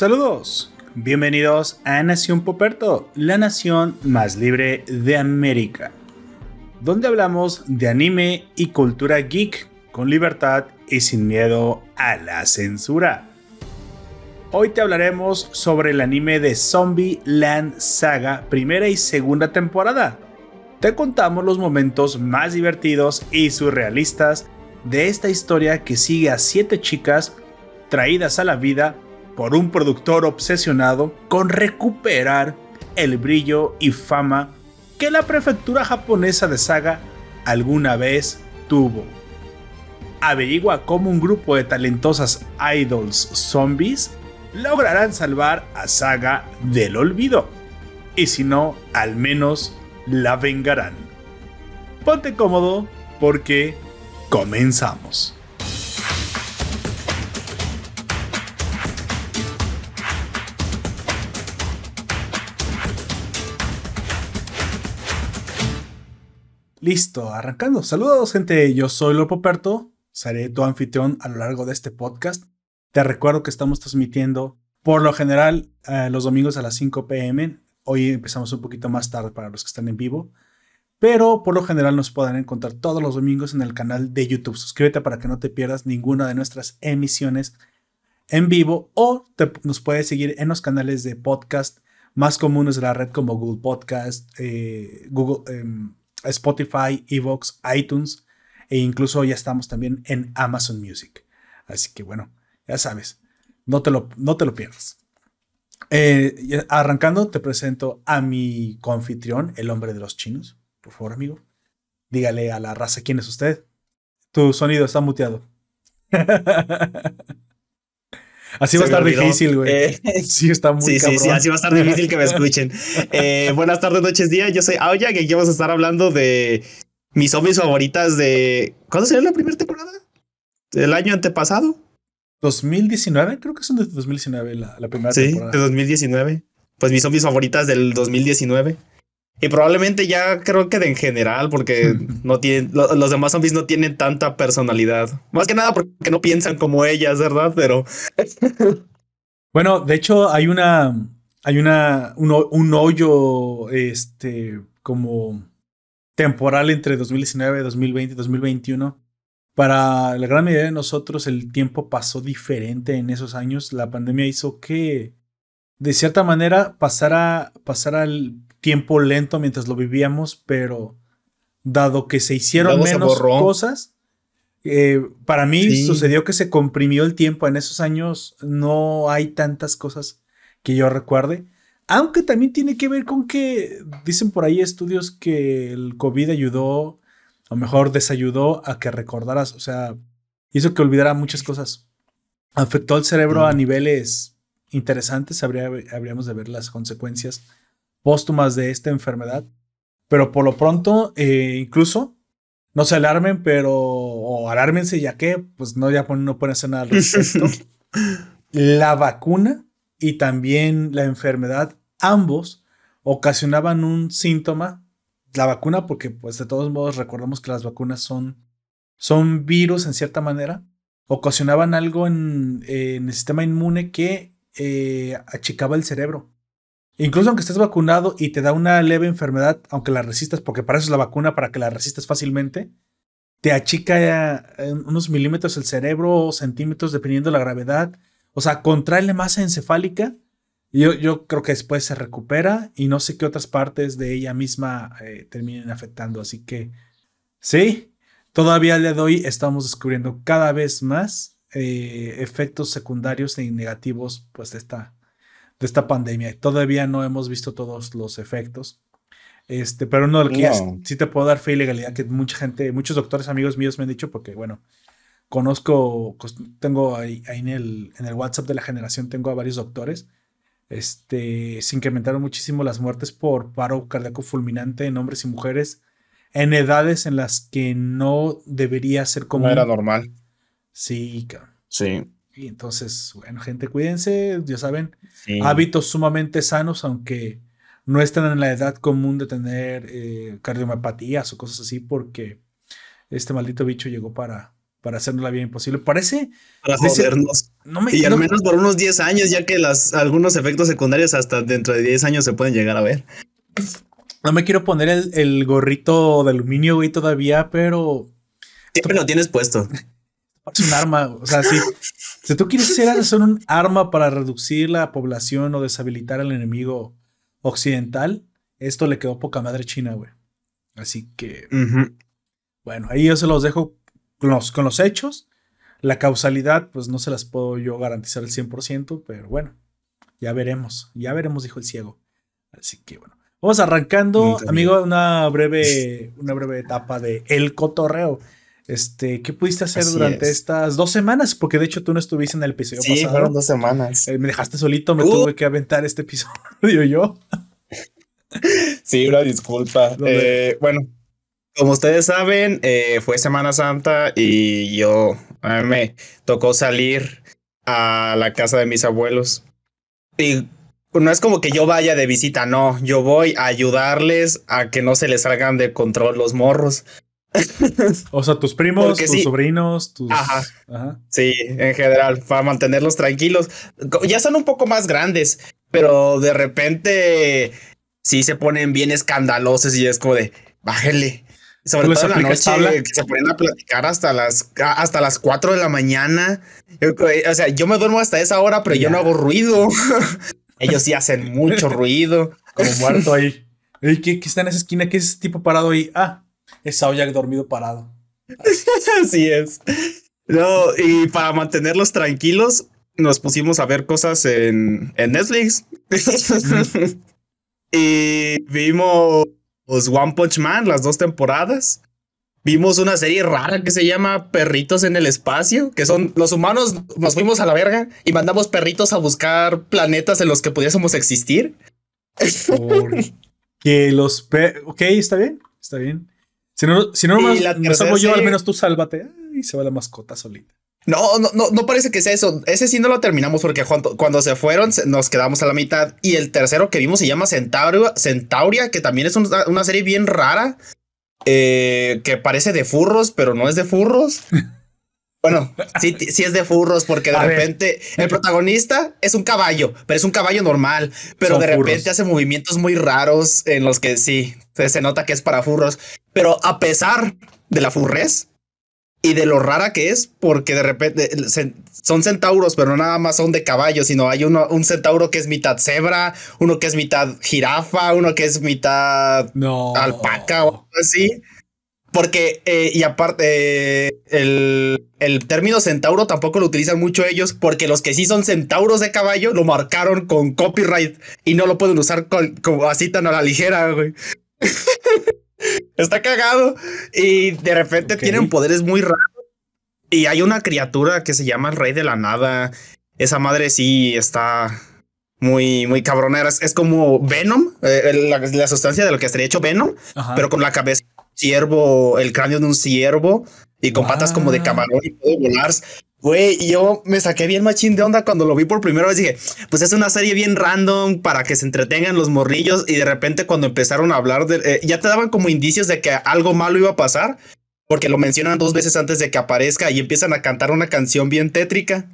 Saludos, bienvenidos a Nación Poperto, la nación más libre de América, donde hablamos de anime y cultura geek con libertad y sin miedo a la censura. Hoy te hablaremos sobre el anime de Zombie Land Saga primera y segunda temporada. Te contamos los momentos más divertidos y surrealistas de esta historia que sigue a siete chicas traídas a la vida por un productor obsesionado con recuperar el brillo y fama que la prefectura japonesa de Saga alguna vez tuvo. Averigua cómo un grupo de talentosas idols zombies lograrán salvar a Saga del olvido. Y si no, al menos la vengarán. Ponte cómodo porque comenzamos. Listo, arrancando. Saludos gente, yo soy Lopo Perto, seré tu anfitrión a lo largo de este podcast te recuerdo que estamos transmitiendo por lo general eh, los domingos a las 5 pm. Hoy empezamos un poquito más tarde para los que están en vivo. Pero por lo general nos pueden encontrar todos los domingos en el canal de YouTube. Suscríbete para que no te pierdas ninguna de nuestras emisiones en vivo o nos puedes seguir en los canales de podcast más comunes de la red como Google Podcast, eh, Google, em, Spotify, Evox, iTunes e incluso ya estamos también en Amazon Music. Así que bueno, ya sabes, no te lo, no te lo pierdas. Eh, arrancando, te presento a mi confitrión, el hombre de los chinos. Por favor, amigo. Dígale a la raza quién es usted. Tu sonido está muteado. Así va a estar difícil, güey. Eh, sí, está muy Sí, sí, sí, así va a estar difícil que me escuchen. Eh, buenas tardes, noches, días. Yo soy Aoya, que aquí vamos a estar hablando de mis zombies favoritas de. ¿Cuándo salió la primera temporada? ¿El año antepasado? 2019, creo que son de 2019 la, la primera sí, temporada. Sí, de 2019. Pues mis zombies favoritas del 2019. Y probablemente ya creo que de en general, porque no tienen, los demás zombies no tienen tanta personalidad. Más que nada porque no piensan como ellas, ¿verdad? Pero. bueno, de hecho, hay una. Hay una. Un, un hoyo. Este. como temporal entre 2019, 2020 y 2021 para la gran mayoría de nosotros el tiempo pasó diferente en esos años. La pandemia hizo que, de cierta manera, pasara, pasara el tiempo lento mientras lo vivíamos, pero dado que se hicieron menos cosas, eh, para mí sucedió que se comprimió el tiempo. En esos años no hay tantas cosas que yo recuerde. Aunque también tiene que ver con que dicen por ahí estudios que el COVID ayudó lo mejor desayudó a que recordaras, o sea, hizo que olvidara muchas cosas. Afectó al cerebro a niveles interesantes, habría, habríamos de ver las consecuencias póstumas de esta enfermedad. Pero por lo pronto, eh, incluso, no se alarmen, pero, o alármense ya que, pues no, ya no pueden hacer nada al respecto. la vacuna y también la enfermedad, ambos ocasionaban un síntoma la vacuna, porque pues de todos modos recordamos que las vacunas son, son virus en cierta manera, ocasionaban algo en, el sistema inmune que eh, achicaba el cerebro. Incluso aunque estés vacunado y te da una leve enfermedad, aunque la resistas, porque para eso es la vacuna, para que la resistas fácilmente, te achica eh, unos milímetros el cerebro o centímetros dependiendo de la gravedad. O sea, contrae la masa encefálica yo, yo, creo que después se recupera y no sé qué otras partes de ella misma eh, terminen afectando. Así que sí, todavía le doy, estamos descubriendo cada vez más eh, efectos secundarios y negativos pues, de, esta, de esta pandemia. Todavía no hemos visto todos los efectos. Este, pero uno de que sí te puedo dar fe y legalidad que mucha gente, muchos doctores amigos míos me han dicho, porque bueno, conozco, tengo ahí, ahí en, el, en el WhatsApp de la generación, tengo a varios doctores este, se incrementaron muchísimo las muertes por paro cardíaco fulminante en hombres y mujeres en edades en las que no debería ser como. No era normal. Sí, Sí. Y entonces, bueno, gente, cuídense, ya saben, hábitos sumamente sanos, aunque no están en la edad común de tener eh, o cosas así, porque este maldito bicho llegó para, para hacernos la vida imposible. Parece. Para jodernos. y al menos por unos 10 años, ya que las, algunos efectos secundarios hasta dentro de 10 años se pueden llegar a ver. No me quiero poner el, gorrito de aluminio, güey, todavía, pero. Siempre lo tienes puesto. Es un arma. O sea, si, si tú quieres hacer un arma para reducir la población o deshabilitar al enemigo occidental, esto le quedó poca madre china, güey. Así que. Bueno, ahí yo se los dejo con los, con los hechos. La causalidad, pues no se las puedo yo garantizar al 100%, pero bueno, ya veremos. Ya veremos, dijo el ciego. Así que bueno. Vamos arrancando, amigo, una breve, una breve etapa de El Cotorreo. Este, ¿qué pudiste hacer durante estas dos semanas? Porque de hecho tú no estuviste en el episodio sí, fueron dos semanas. Eh, me dejaste solito, me uh. tuve que aventar este episodio yo. sí, una disculpa. Eh, bueno, como ustedes saben, eh, fue Semana Santa y yo a mí me tocó salir a la casa de mis abuelos. Y no es como que yo vaya de visita, no, yo voy a ayudarles a que no se les salgan de control los morros. o sea, tus primos, tus sobrinos, tus. Ajá. Sí, en general, para mantenerlos tranquilos. Ya son un poco más grandes, pero de repente sí se ponen bien escandalosos y es como de, bájele. Sobre todo en la noche que se ponen a platicar hasta las, hasta las 4 de la mañana. O sea, yo me duermo hasta esa hora, pero yo no hago ruido. Ellos sí hacen mucho ruido. Como muerto ahí. ¿qué, está en esa esquina? ¿Qué es ese tipo parado ahí? Ah, es Saoyak dormido parado. Así es. No, y para mantenerlos tranquilos, nos pusimos a ver cosas en, en Netflix. y vimos One Punch Man, las dos temporadas. Vimos una serie rara que se llama Perritos en el Espacio, que son los humanos nos fuimos a la verga y mandamos perritos a buscar planetas en los que pudiésemos existir. que los Ok, está bien, está bien. Si no, si no me salvo yo, al menos tú sálvate. Y se va la mascota solita. No, no, no, no parece que sea eso. Ese sí no lo terminamos porque cuando, se fueron nos quedamos a la mitad. Y el tercero que vimos se llama Centauria, Centauria que también es una serie bien rara eh, que parece de furros, pero no es de furros. Bueno, sí, sí es de furros porque de repente el protagonista es un caballo, pero es un caballo normal, pero de repente hace movimientos muy raros en los que sí, se nota que es para furros, pero a pesar de la furrez, y de lo rara que es, porque de repente son centauros, pero no nada más son de caballo, sino hay uno, un centauro que es mitad cebra, uno que es mitad jirafa, uno que es mitad alpaca o algo así. Porque, eh, y aparte, el, el, término centauro tampoco lo utilizan mucho ellos, porque los que sí son centauros de caballo lo marcaron con copyright y no lo pueden usar como así tan a la ligera, güey. Está cagado. Y de repente tienen poderes muy raros. Y hay una criatura que se llama el Rey de la Nada. Esa madre sí está muy, muy cabronera. Es, como Venom, eh, la, sustancia de lo que estaría hecho Venom, pero con la cabeza de un ciervo, el cráneo de un ciervo y con patas como de camarón y puede volar. Güey, yo me saqué bien machín de onda cuando lo vi por primera vez. Dije, pues es una serie bien random para que se entretengan los morrillos. Y de repente, cuando empezaron a hablar de. Eh, ya te daban como indicios de que algo malo iba a pasar. Porque lo mencionan dos veces antes de que aparezca y empiezan a cantar una canción bien tétrica.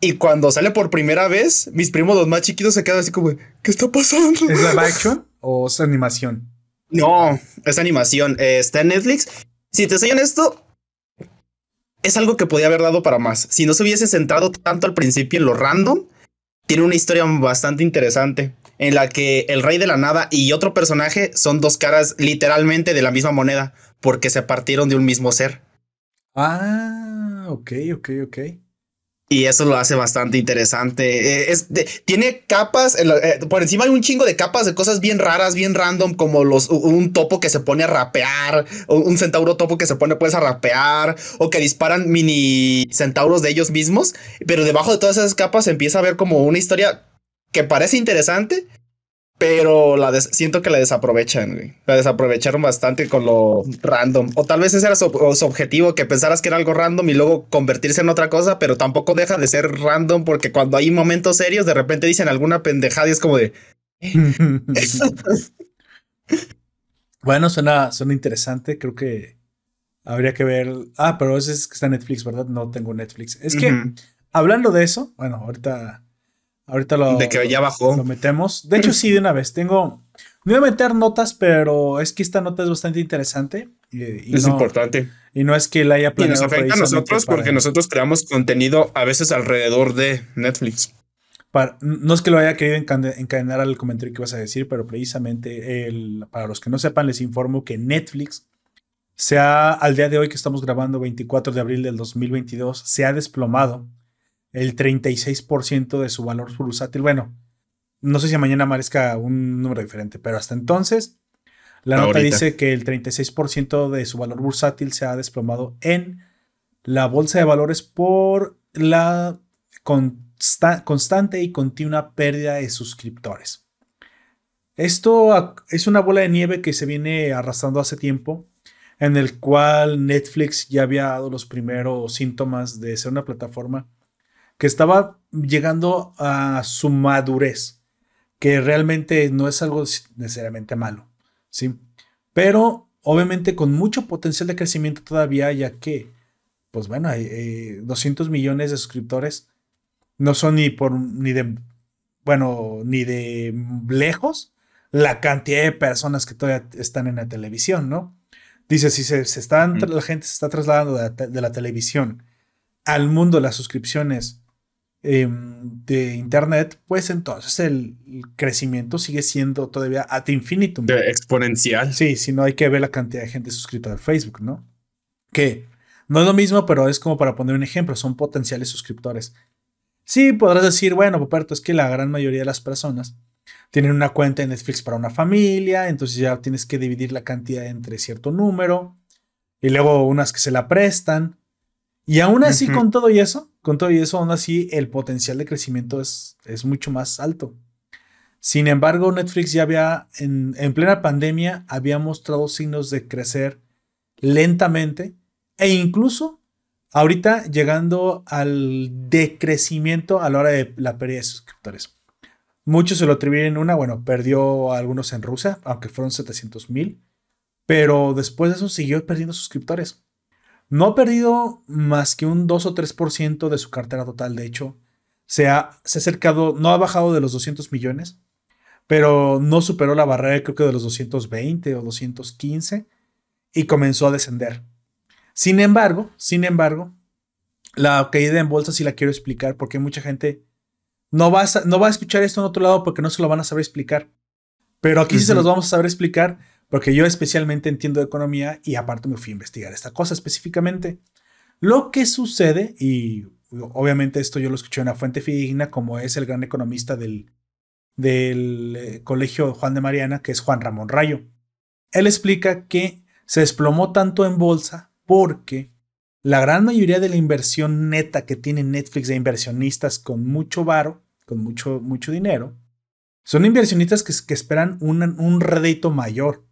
Y cuando sale por primera vez, mis primos, los más chiquitos, se quedan así como, ¿qué está pasando? ¿Es live action o es animación? No, es animación. Eh, está en Netflix. Si te soy honesto, es algo que podía haber dado para más. Si no se hubiese centrado tanto al principio en lo random, tiene una historia bastante interesante en la que el rey de la nada y otro personaje son dos caras literalmente de la misma moneda porque se partieron de un mismo ser. Ah, ok, ok, ok. Y eso lo hace bastante interesante. Eh, es tiene capas, eh, por encima hay un chingo de capas de cosas bien raras, bien random, como los, un topo que se pone a rapear, un centauro topo que se pone pues a rapear, o que disparan mini centauros de ellos mismos. Pero debajo de todas esas capas empieza a ver como una historia que parece interesante, pero la siento que la desaprovechan, güey. La desaprovecharon bastante con lo random. O tal vez ese era su, objetivo, que pensaras que era algo random y luego convertirse en otra cosa, pero tampoco deja de ser random porque cuando hay momentos serios, de repente dicen alguna pendejada y es como de... bueno, suena, suena interesante. Creo que Habría que ver. Ah, pero ese es que está en Netflix, ¿verdad? No tengo Netflix. Es que, hablando de eso, bueno, ahorita. Ahorita lo. De que ya bajó. Lo metemos. De hecho, sí, de una vez. Tengo. Me voy a meter notas, pero es que esta nota es bastante interesante. Y, es importante. Y no es que la haya planeado. Y nos afecta a nosotros porque nosotros creamos contenido a veces alrededor de Netflix. no es que lo haya querido encadenar al comentario que vas a decir, pero precisamente el, para los que no sepan, les informo que Netflix se ha, al día de hoy que estamos grabando 24 de abril del 2022, se ha desplomado el 36% de su valor bursátil. Bueno, no sé si mañana aparezca un número diferente, pero hasta entonces la nota dice que el 36% de su valor bursátil se ha desplomado en la bolsa de valores por la constante y continua pérdida de suscriptores. Esto es una bola de nieve que se viene arrastrando hace tiempo en el cual Netflix ya había dado los primeros síntomas de ser una plataforma que estaba llegando a su madurez, que realmente no es algo necesariamente malo, ¿sí? Pero obviamente con mucho potencial de crecimiento todavía, ya que, pues bueno, hay 200 eh, millones de suscriptores, no son ni por, ni de, bueno, ni de lejos la cantidad de personas que todavía están en la televisión, ¿no? Dice, si se, están, la gente se está trasladando de la, televisión al mundo de las suscripciones em, de Internet, pues entonces el, crecimiento sigue siendo todavía ad infinitum. exponencial. Sí, si no hay que ver la cantidad de gente suscrita al Facebook, ¿no? Que no es lo mismo, pero es como para poner un ejemplo, son potenciales suscriptores. Sí, podrás decir, bueno, Poperto, es que la gran mayoría de las personas tienen una cuenta de Netflix para una familia, entonces ya tienes que dividir la cantidad entre cierto número, y luego unas que se la prestan. Y aún así, con todo y eso, con todo y eso, aún así, el potencial de crecimiento es, es mucho más alto. Sin embargo, Netflix ya había, en, en plena pandemia, había mostrado signos de crecer lentamente e incluso ahorita llegando al decrecimiento a la hora de la pérdida de suscriptores. Muchos se lo atribuyen una, bueno, perdió a algunos en Rusia, aunque fueron 700 mil, pero después de eso siguió perdiendo suscriptores. No ha perdido más que un 2 o 3% de su cartera total, de hecho, se ha, se ha acercado, no ha bajado de los 200 millones, pero no superó la barrera creo que de los 220 o 215 y comenzó a descender. Sin embargo, sin embargo, la caída en bolsa sí la quiero explicar porque mucha gente no, vas a, no va a escuchar esto en otro lado porque no se lo van a saber explicar. Pero aquí sí se los vamos a saber explicar porque yo especialmente entiendo economía y aparte me fui a investigar esta cosa específicamente. Lo que sucede, y obviamente esto yo lo escuché en una fuente fidedigna como es el gran economista del, del eh, colegio Juan de Mariana, que es Juan Ramón Rayo. Él explica que se desplomó tanto en bolsa porque la gran mayoría de la inversión neta que tiene Netflix de inversionistas con mucho varo, con mucho, mucho dinero, son inversionistas que, esperan un, un rédito mayor.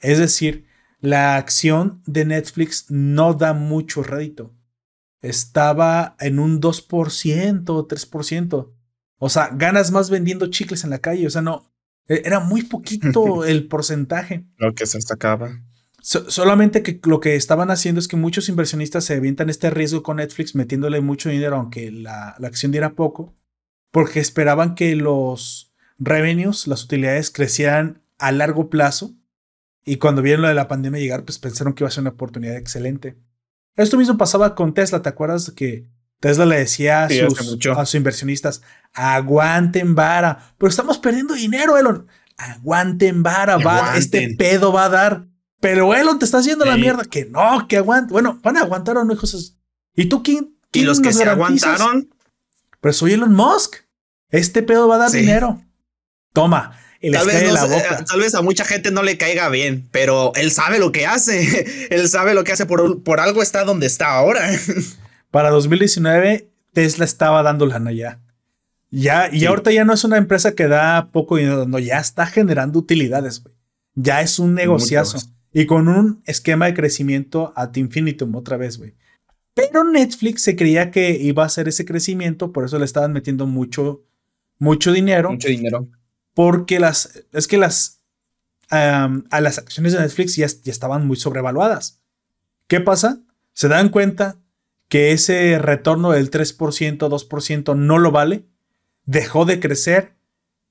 Es decir, la acción de Netflix no da mucho rédito. Estaba en un 2% o 3%. O sea, ganas más vendiendo chicles en la calle. O sea, no. E, era muy poquito el porcentaje. Lo que se destacaba solamente que lo que estaban haciendo es que muchos inversionistas se avientan este riesgo con Netflix metiéndole mucho dinero, aunque la, acción diera poco, porque esperaban que los revenues, las utilidades, crecieran a largo plazo. Y cuando vieron lo de la pandemia llegar, pues pensaron que iba a ser una oportunidad excelente. Esto mismo pasaba con Tesla, ¿te acuerdas que Tesla le decía a, sus, inversionistas, aguanten vara, pero estamos perdiendo dinero, Elon. Aguanten vara, va, este pedo va a dar. Pero Elon te está haciendo la mierda. Que no, que aguante. Bueno, van a aguantar o no, hijos. ¿Y tú quién? ¿Y los que se aguantaron? Pues soy Elon Musk. Este pedo va a dar dinero. Toma. Y tal, vez la boca. tal vez a mucha gente no le caiga bien, pero él sabe lo que hace. él sabe lo que hace. Por, por algo está donde está ahora. Para 2019, Tesla estaba dando lana ya. Ya, y ahorita ya no es una empresa que da poco dinero, no, ya está generando utilidades, güey. Ya es un negociazo. Y con un esquema de crecimiento ad infinitum otra vez, güey. Pero Netflix se creía que iba a hacer ese crecimiento, por eso le estaban metiendo mucho, mucho dinero. Mucho dinero. Porque las, es que las, a las acciones de Netflix ya, ya estaban muy sobrevaluadas. ¿Qué pasa? Se dan cuenta que ese retorno del 3%, 2% no lo vale, dejó de crecer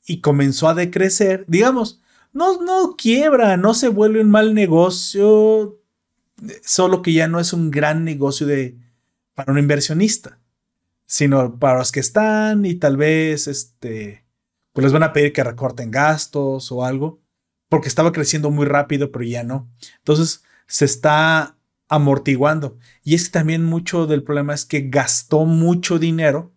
y comenzó a decrecer. Digamos, no, no quiebra, no se vuelve un mal negocio, solo que ya no es un gran negocio de, para un inversionista, sino para los que están y tal vez este, pues les van a pedir que recorten gastos o algo, porque estaba creciendo muy rápido, pero ya no. Entonces se está amortiguando. Y es que también mucho del problema es que gastó mucho dinero,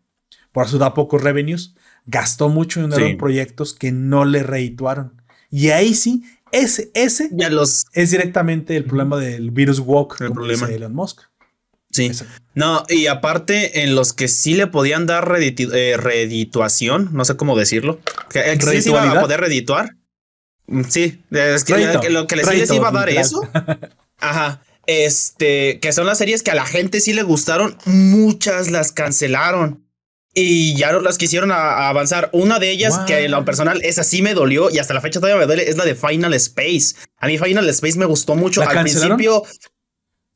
por eso da pocos revenues, gastó mucho dinero en proyectos que no le reituaron. Y ahí sí, ese, ese ya los... es directamente el problema del virus walk, el problema. Elon Musk. Sí. No, y aparte, en los que sí le podían dar eh, reedituación, no sé cómo decirlo, que, sí se iba a poder redituar. Mm, sí, es que, lo que les iba a dar eso. Ajá. Este, que son las series que a la gente sí le gustaron, muchas las cancelaron y ya no las quisieron avanzar. Una de ellas, que en lo personal, esa sí me dolió y hasta la fecha todavía me duele, es la de Final Space. A mí Final Space me gustó mucho. Al principio,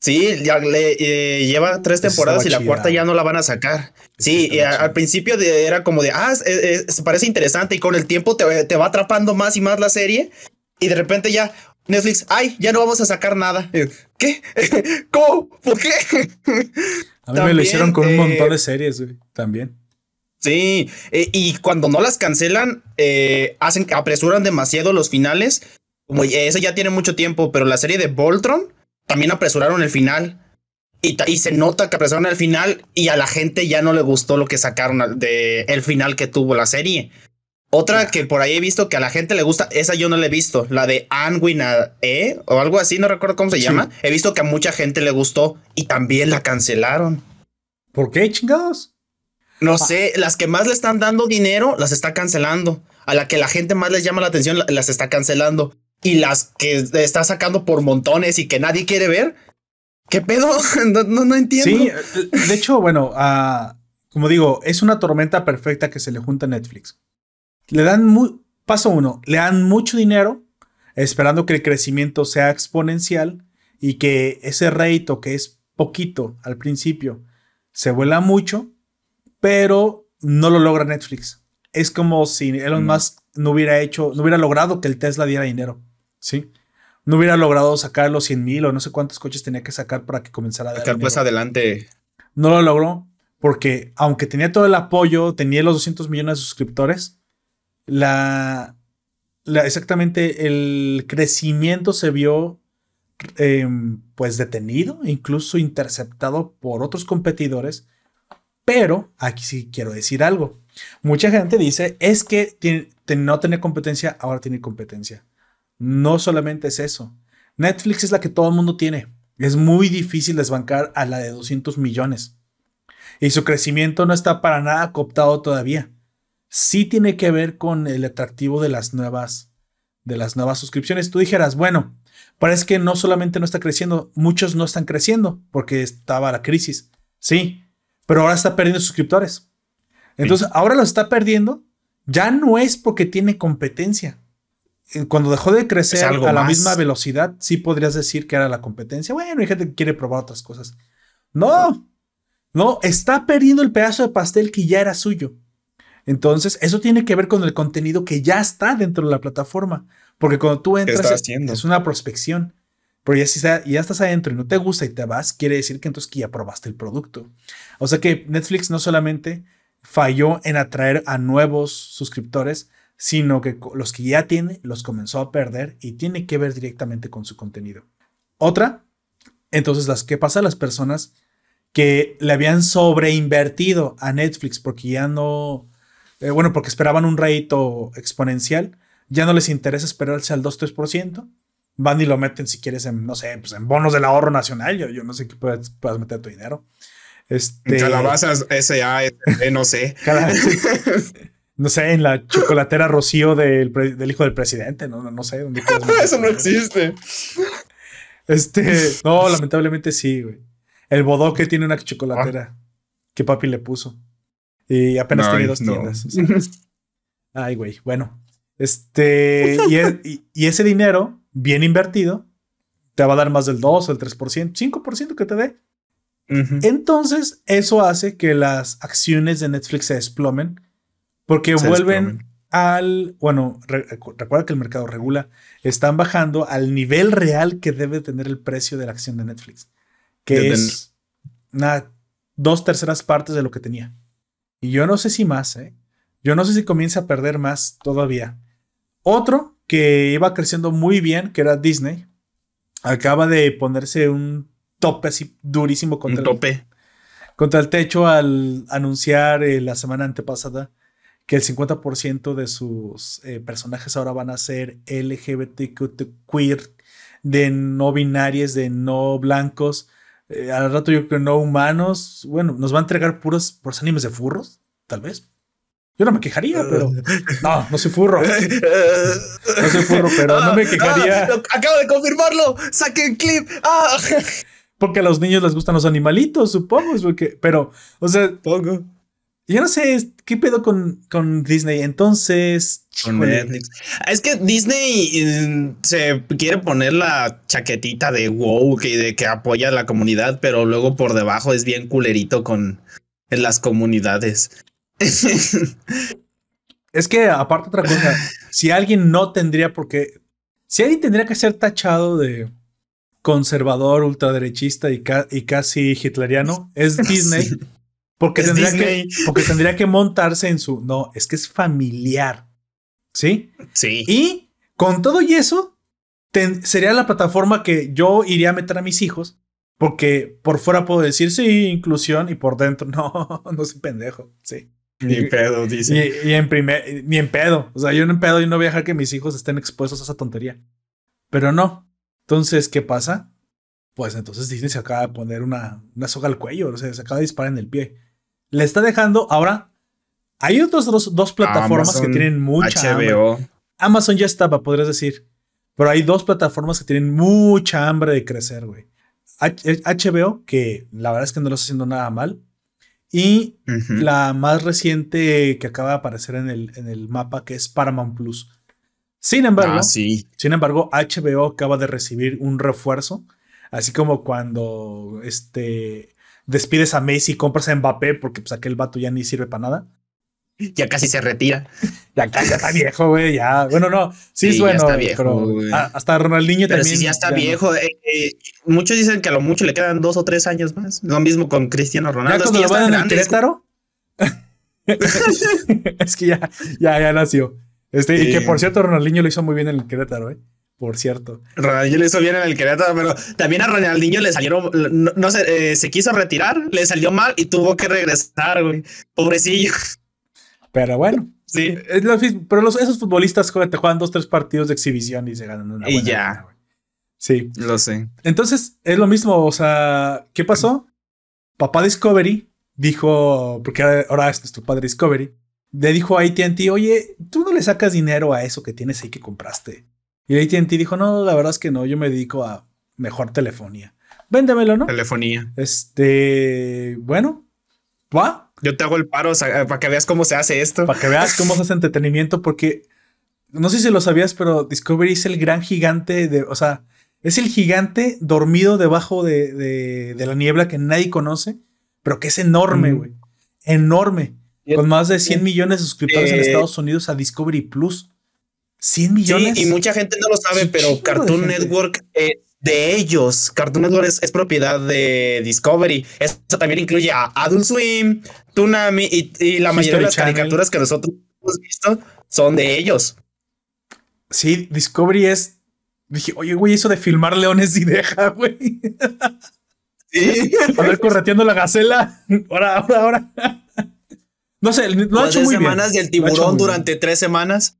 sí, ya le eh, lleva tres temporadas y la cuarta ya no la van a sacar. Sí, al principio era como de, ah, se parece interesante y con el tiempo te, te va atrapando más y más la serie. Y de repente ya, Netflix, ay, ya no vamos a sacar nada. ¿Qué? ¿Cómo? ¿Por qué? A mí me lo hicieron con un montón de eh, series, güey, también. Sí, eh, y cuando no las cancelan, hacen, apresuran demasiado los finales. Como ese ya tiene mucho tiempo, pero la serie de Voltron también apresuraron el final. Y, y, se nota que apresuraron el final y a la gente ya no le gustó lo que sacaron de el final que tuvo la serie. Otra que por ahí he visto que a la gente le gusta, esa yo no la he visto, la de Anguina E o algo así, no recuerdo cómo se llama. He visto que a mucha gente le gustó y también la cancelaron. ¿Por qué, chingados? No ah. sé, las que más le están dando dinero las está cancelando. A la que la gente más les llama la atención las está cancelando. Y las que está sacando por montones y que nadie quiere ver. ¿Qué pedo? No, no, entiendo. Sí, de hecho, bueno, uh, como digo, es una tormenta perfecta que se le junta a Netflix. Le dan muy, paso uno, le dan mucho dinero esperando que el crecimiento sea exponencial y que ese rate que es poquito al principio se vuela mucho pero no lo logra Netflix. Es como si Elon mm. Musk no hubiera hecho, no hubiera logrado que el Tesla diera dinero, ¿sí? No hubiera logrado sacar los 100 mil o no sé cuántos coches tenía que sacar para que comenzara a dar Sacar pues adelante. No lo logró porque aunque tenía todo el apoyo, tenía los 200 millones de suscriptores, la, exactamente el crecimiento se vio em, pues detenido, incluso interceptado por otros competidores pero aquí sí quiero decir algo. Mucha gente dice, es que no tener competencia, ahora tiene competencia. No solamente es eso. Netflix es la que todo el mundo tiene. Es muy difícil desbancar a la de 200 millones. Y su crecimiento no está para nada cooptado todavía. Sí tiene que ver con el atractivo de las nuevas, de las nuevas suscripciones. Tú dijeras, bueno, parece que no solamente no está creciendo, muchos no están creciendo porque estaba la crisis. Sí, pero ahora está perdiendo suscriptores. Entonces, ahora lo está perdiendo, ya no es porque tiene competencia. Eh, cuando dejó de crecer a la misma velocidad, sí podrías decir que era la competencia. Bueno, hay gente que quiere probar otras cosas. No, no, está perdiendo el pedazo de pastel que ya era suyo. Entonces, eso tiene que ver con el contenido que ya está dentro de la plataforma. Porque cuando tú entras, es una prospección. Pero ya, si ya estás adentro y no te gusta y te vas, quiere decir que entonces que ya probaste el producto. O sea que Netflix no solamente falló en atraer a nuevos suscriptores, sino que los que ya tiene los comenzó a perder y tiene que ver directamente con su contenido. Otra, entonces las que pasa a las personas que le habían sobreinvertido a Netflix porque ya no, eh, bueno, porque esperaban un rédito exponencial, ya no les interesa esperarse al 2-3%, van y lo meten si quieres en, no sé, pues en bonos del ahorro nacional, yo, yo no sé qué puedas, meter tu dinero. Este, Calabazas S.A., no sé. no sé, en la chocolatera Rocío del, hijo del presidente, no, no, sé dónde Eso no existe. Este, no, lamentablemente sí, güey. El bodoque tiene una chocolatera que papi le puso. Y apenas tiene dos tiendas. ay, güey. Bueno, este, y, y, ese dinero bien invertido te va a dar más del 2 o el 3%, 5% que te dé. Entonces, eso hace que las acciones de Netflix se desplomen porque vuelven al, bueno, recuerda que el mercado regula, están bajando al nivel real que debe tener el precio de la acción de Netflix, que es dos terceras partes de lo que tenía. Y yo no sé si más, ¿eh? Yo no sé si comienza a perder más todavía. Otro que iba creciendo muy bien, que era Disney, acaba de ponerse un tope así durísimo contra, tope. El, contra el techo al anunciar eh, la semana antepasada que el 50% de sus eh, personajes ahora van a ser LGBTQ queer, de no binarias, de no blancos. Eh, al rato yo creo que no humanos. Bueno, nos va a entregar puros, puros animes de furros, tal vez. Yo no me quejaría, pero. No, no soy furro. No soy furro, pero no me quejaría. Ah, acabo de confirmarlo. Saque el clip. Ah. Porque a los niños les gustan los animalitos, supongo. Porque, pero, o sea. Pongo. Yo no sé qué pedo con, con Disney. Entonces. Es que Disney mm, se quiere poner la chaquetita de wow y de que apoya a la comunidad, pero luego por debajo es bien culerito con las comunidades. es que, aparte, otra cosa, si alguien no tendría por qué. Si alguien tendría que ser tachado de conservador, ultraderechista y, y casi hitleriano, es Disney. Porque, tendría Que, porque tendría que montarse en su. No, es que es familiar. ¿Sí? Sí. Y con todo y eso, sería la plataforma que yo iría a meter a mis hijos. Porque por fuera puedo decir sí, inclusión, y por dentro, no, no soy pendejo. Sí. Ni en pedo, dice. Y, en primer, ni en pedo. O sea, yo no en pedo y no voy a dejar que mis hijos estén expuestos a esa tontería. Pero no. Entonces, ¿qué pasa? Pues entonces Disney se acaba de poner una, una soga al cuello, o sea, se acaba de disparar en el pie. Le está dejando, ahora, hay otras dos, plataformas que tienen mucha HBO. Amazon ya estaba, podrías decir. Pero hay dos plataformas que tienen mucha hambre de crecer, güey. HBO, que la verdad es que no lo está haciendo nada mal. Y la más reciente que acaba de aparecer en el, en el mapa, que es Paramount Plus. Sin embargo, ah, sí. sin embargo, HBO acaba de recibir un refuerzo. Así como cuando este, despides a Messi compras a Mbappé porque pues aquel vato ya ni sirve para nada. Ya casi se retira. Ya, casi está viejo, güey. Ya. Bueno, no. Sí, es bueno. Está viejo, pero hasta Ronaldinho pero también. Sí, ya está viejo. Eh, eh, muchos dicen que a lo mucho le quedan dos o tres años más. Lo mismo con Cristiano Ronaldo. Ya lo en el Querétaro. es que ya, ya, ya nació. Este, Y que por cierto, Ronaldinho lo hizo muy bien en el Querétaro, ¿eh? Por cierto. Ronaldinho lo hizo bien en el Querétaro, pero también a Ronaldinho le salieron, no, sé, eh, se quiso retirar, le salió mal y tuvo que regresar, güey. Pobrecillo. Pero bueno. Sí. pero los, esos futbolistas te juegan dos, tres partidos de exhibición y se ganan una. Y ya. sí. Lo sé. Entonces, es lo mismo. O sea, ¿qué pasó? Papá Discovery dijo, porque ahora es tu padre Discovery, le dijo a ATT, oye, tú no le sacas dinero a eso que tienes ahí que compraste. Y ATT dijo, no, la verdad es que no, yo me dedico a mejor telefonía. Véndemelo, ¿no? Telefonía. Este, bueno, va, yo te hago el paro para que veas cómo se hace esto. Para que veas cómo se hace entretenimiento, porque no sé si lo sabías, pero Discovery es el gran gigante de, o sea, es el gigante dormido debajo de, la niebla que nadie conoce, pero que es enorme, güey. Enorme. Con más de 100 millones de suscriptores en eh, Estados Unidos a Discovery Plus. 100 millones. Sí, y mucha gente no lo sabe, pero Cartoon Network eh, de ellos. Cartoon Network es, propiedad de Discovery. Eso también incluye a Adult Swim, Toonami y, la mayoría de las caricaturas que nosotros hemos visto son de ellos. Sí, Discovery es. Dije, oye, güey, eso de filmar leones y deja, güey. Sí. A ver, correteando la gacela. Ahora, ahora, ahora. No sé, lo ha hecho muy semanas bien. el tiburón durante tres semanas.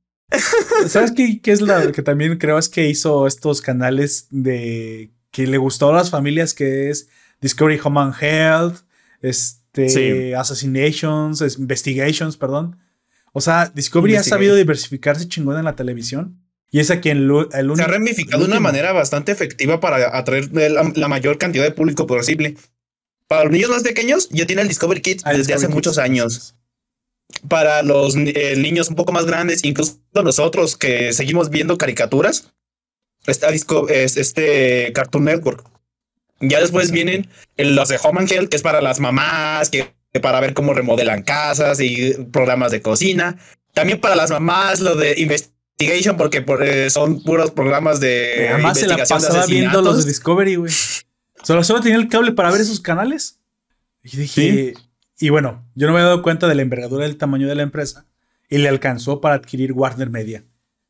¿Sabes qué, qué es lo que también creo es que hizo estos canales de que le gustó a las familias que es Discovery Home and Health, este Assassinations, Investigations, perdón. O sea, Discovery ha sabido diversificarse chingón en la televisión. Y es a quien el, Se ha ramificado de una manera bastante efectiva para atraer la, mayor cantidad de público posible. Para los niños más pequeños, ya tiene el Discovery Kids ah, desde hace muchos años para los eh, niños un poco más grandes, incluso nosotros que seguimos viendo caricaturas, Está Disco, es este Cartoon Network. Ya después vienen los de Home and Health, que es para las mamás, que para ver cómo remodelan casas y programas de cocina. También para las mamás, lo de Investigation, porque eh, son puros programas de. Además se la pasaba viendo los de Discovery, güey. Solo, solo tenía el cable para ver esos canales. Y dije. Y bueno, yo no me he dado cuenta de la envergadura del tamaño de la empresa y le alcanzó para adquirir Warner Media.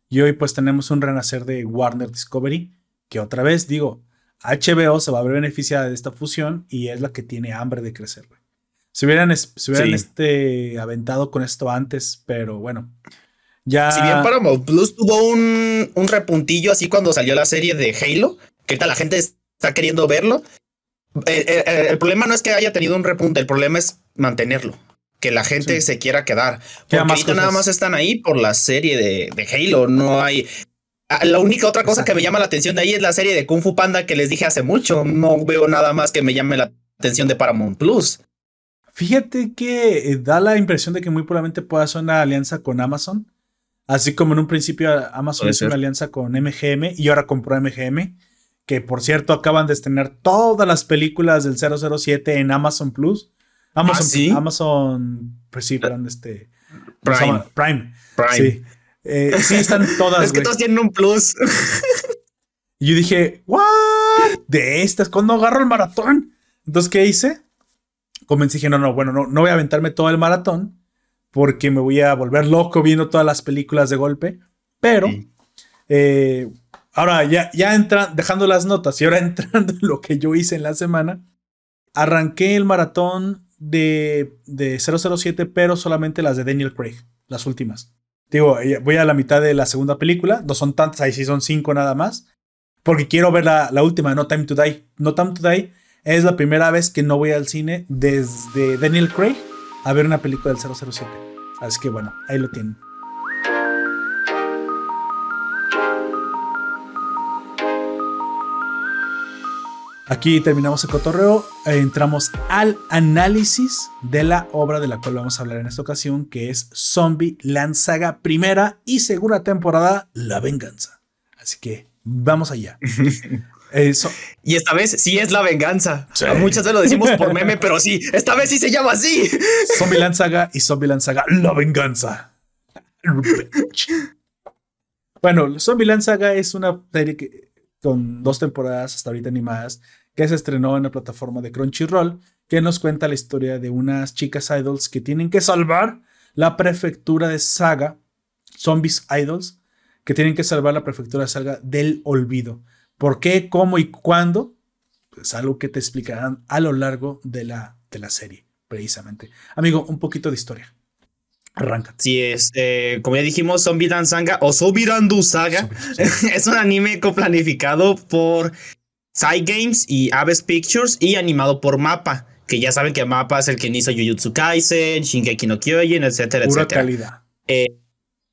Y hoy pues tenemos un renacer de Warner Discovery, que otra vez digo, HBO se va a ver beneficiada de esta fusión y es la que tiene hambre de crecer. Güey. Se hubieran, este, aventado con esto antes, pero bueno. Ya. Si bien Paramount Plus tuvo un, un repuntillo así cuando salió la serie de Halo, que tal la gente está queriendo verlo. Eh, eh, eh, el, problema no es que haya tenido un repunte, el problema es mantenerlo. Que la gente se quiera quedar. Porque ahorita nada más están ahí por la serie de, de Halo. No hay. Ah, la única otra cosa que me llama la atención de ahí es la serie de Kung Fu Panda que les dije hace mucho. No veo nada más que me llame la atención de Paramount Plus. Fíjate que da la impresión de que muy probablemente pueda ser una alianza con Amazon. Así como en un principio Amazon hizo una alianza con MGM y ahora compró MGM. Que por cierto acaban de estrenar todas las películas del 007 en Amazon Plus. Amazon, ¿Ah, Amazon, pues sí, este. Prime. Prime. Sí. Eh, sí, están todas. es que todos tienen un plus. y yo dije, ¿what? De estas, cuando agarro el maratón? Entonces, ¿qué hice? comencé dije, no, no, bueno, no, no voy a aventarme todo el maratón porque me voy a volver loco viendo todas las películas de golpe. Pero, eh, ahora ya, ya entra, dejando las notas y ahora entrando en lo que yo hice en la semana, arranqué el maratón de, de 007, pero solamente las de Daniel Craig, las últimas. Digo, eh, voy a la mitad de la segunda película, no son tantas, ahí sí son cinco nada más, porque quiero ver la, la última, No Time to Die. No Time to Die es la primera vez que no voy al cine desde Daniel Craig a ver una película del 007. Así que bueno, ahí lo tienen. Aquí terminamos el cotorreo, eh, entramos al análisis de la obra de la cual vamos a hablar en esta ocasión, que es Zombie Land Saga primera y segunda temporada, La Venganza. Así que vamos allá. Eso. Y esta vez sí es la venganza. Muchas veces lo decimos por meme, pero sí, esta vez sí se llama así. Zombieland Saga y Zombieland Saga, la venganza. bueno, Zombieland Saga es una serie que, con dos temporadas hasta ahorita animadas que se estrenó en la plataforma de Crunchyroll, que nos cuenta la historia de unas chicas idols que tienen que salvar la prefectura de Saga, Zombies Idols, que tienen que salvar la prefectura de Saga del olvido. ¿Por qué, cómo y cuándo? Pues algo que te explicarán a lo largo de la, de la serie, precisamente. Amigo, un poquito de historia. Arranca. Sí, es, eh, como ya dijimos, Zombieland Saga o Sobirandu Saga es un anime coplanificado por Side Games y Aves Pictures y animado por Mapa, que ya saben que Mapa es el que hizo Jujutsu Kaisen, Shingeki no Kyojin, etcétera, Pura etcétera. calidad. Eh,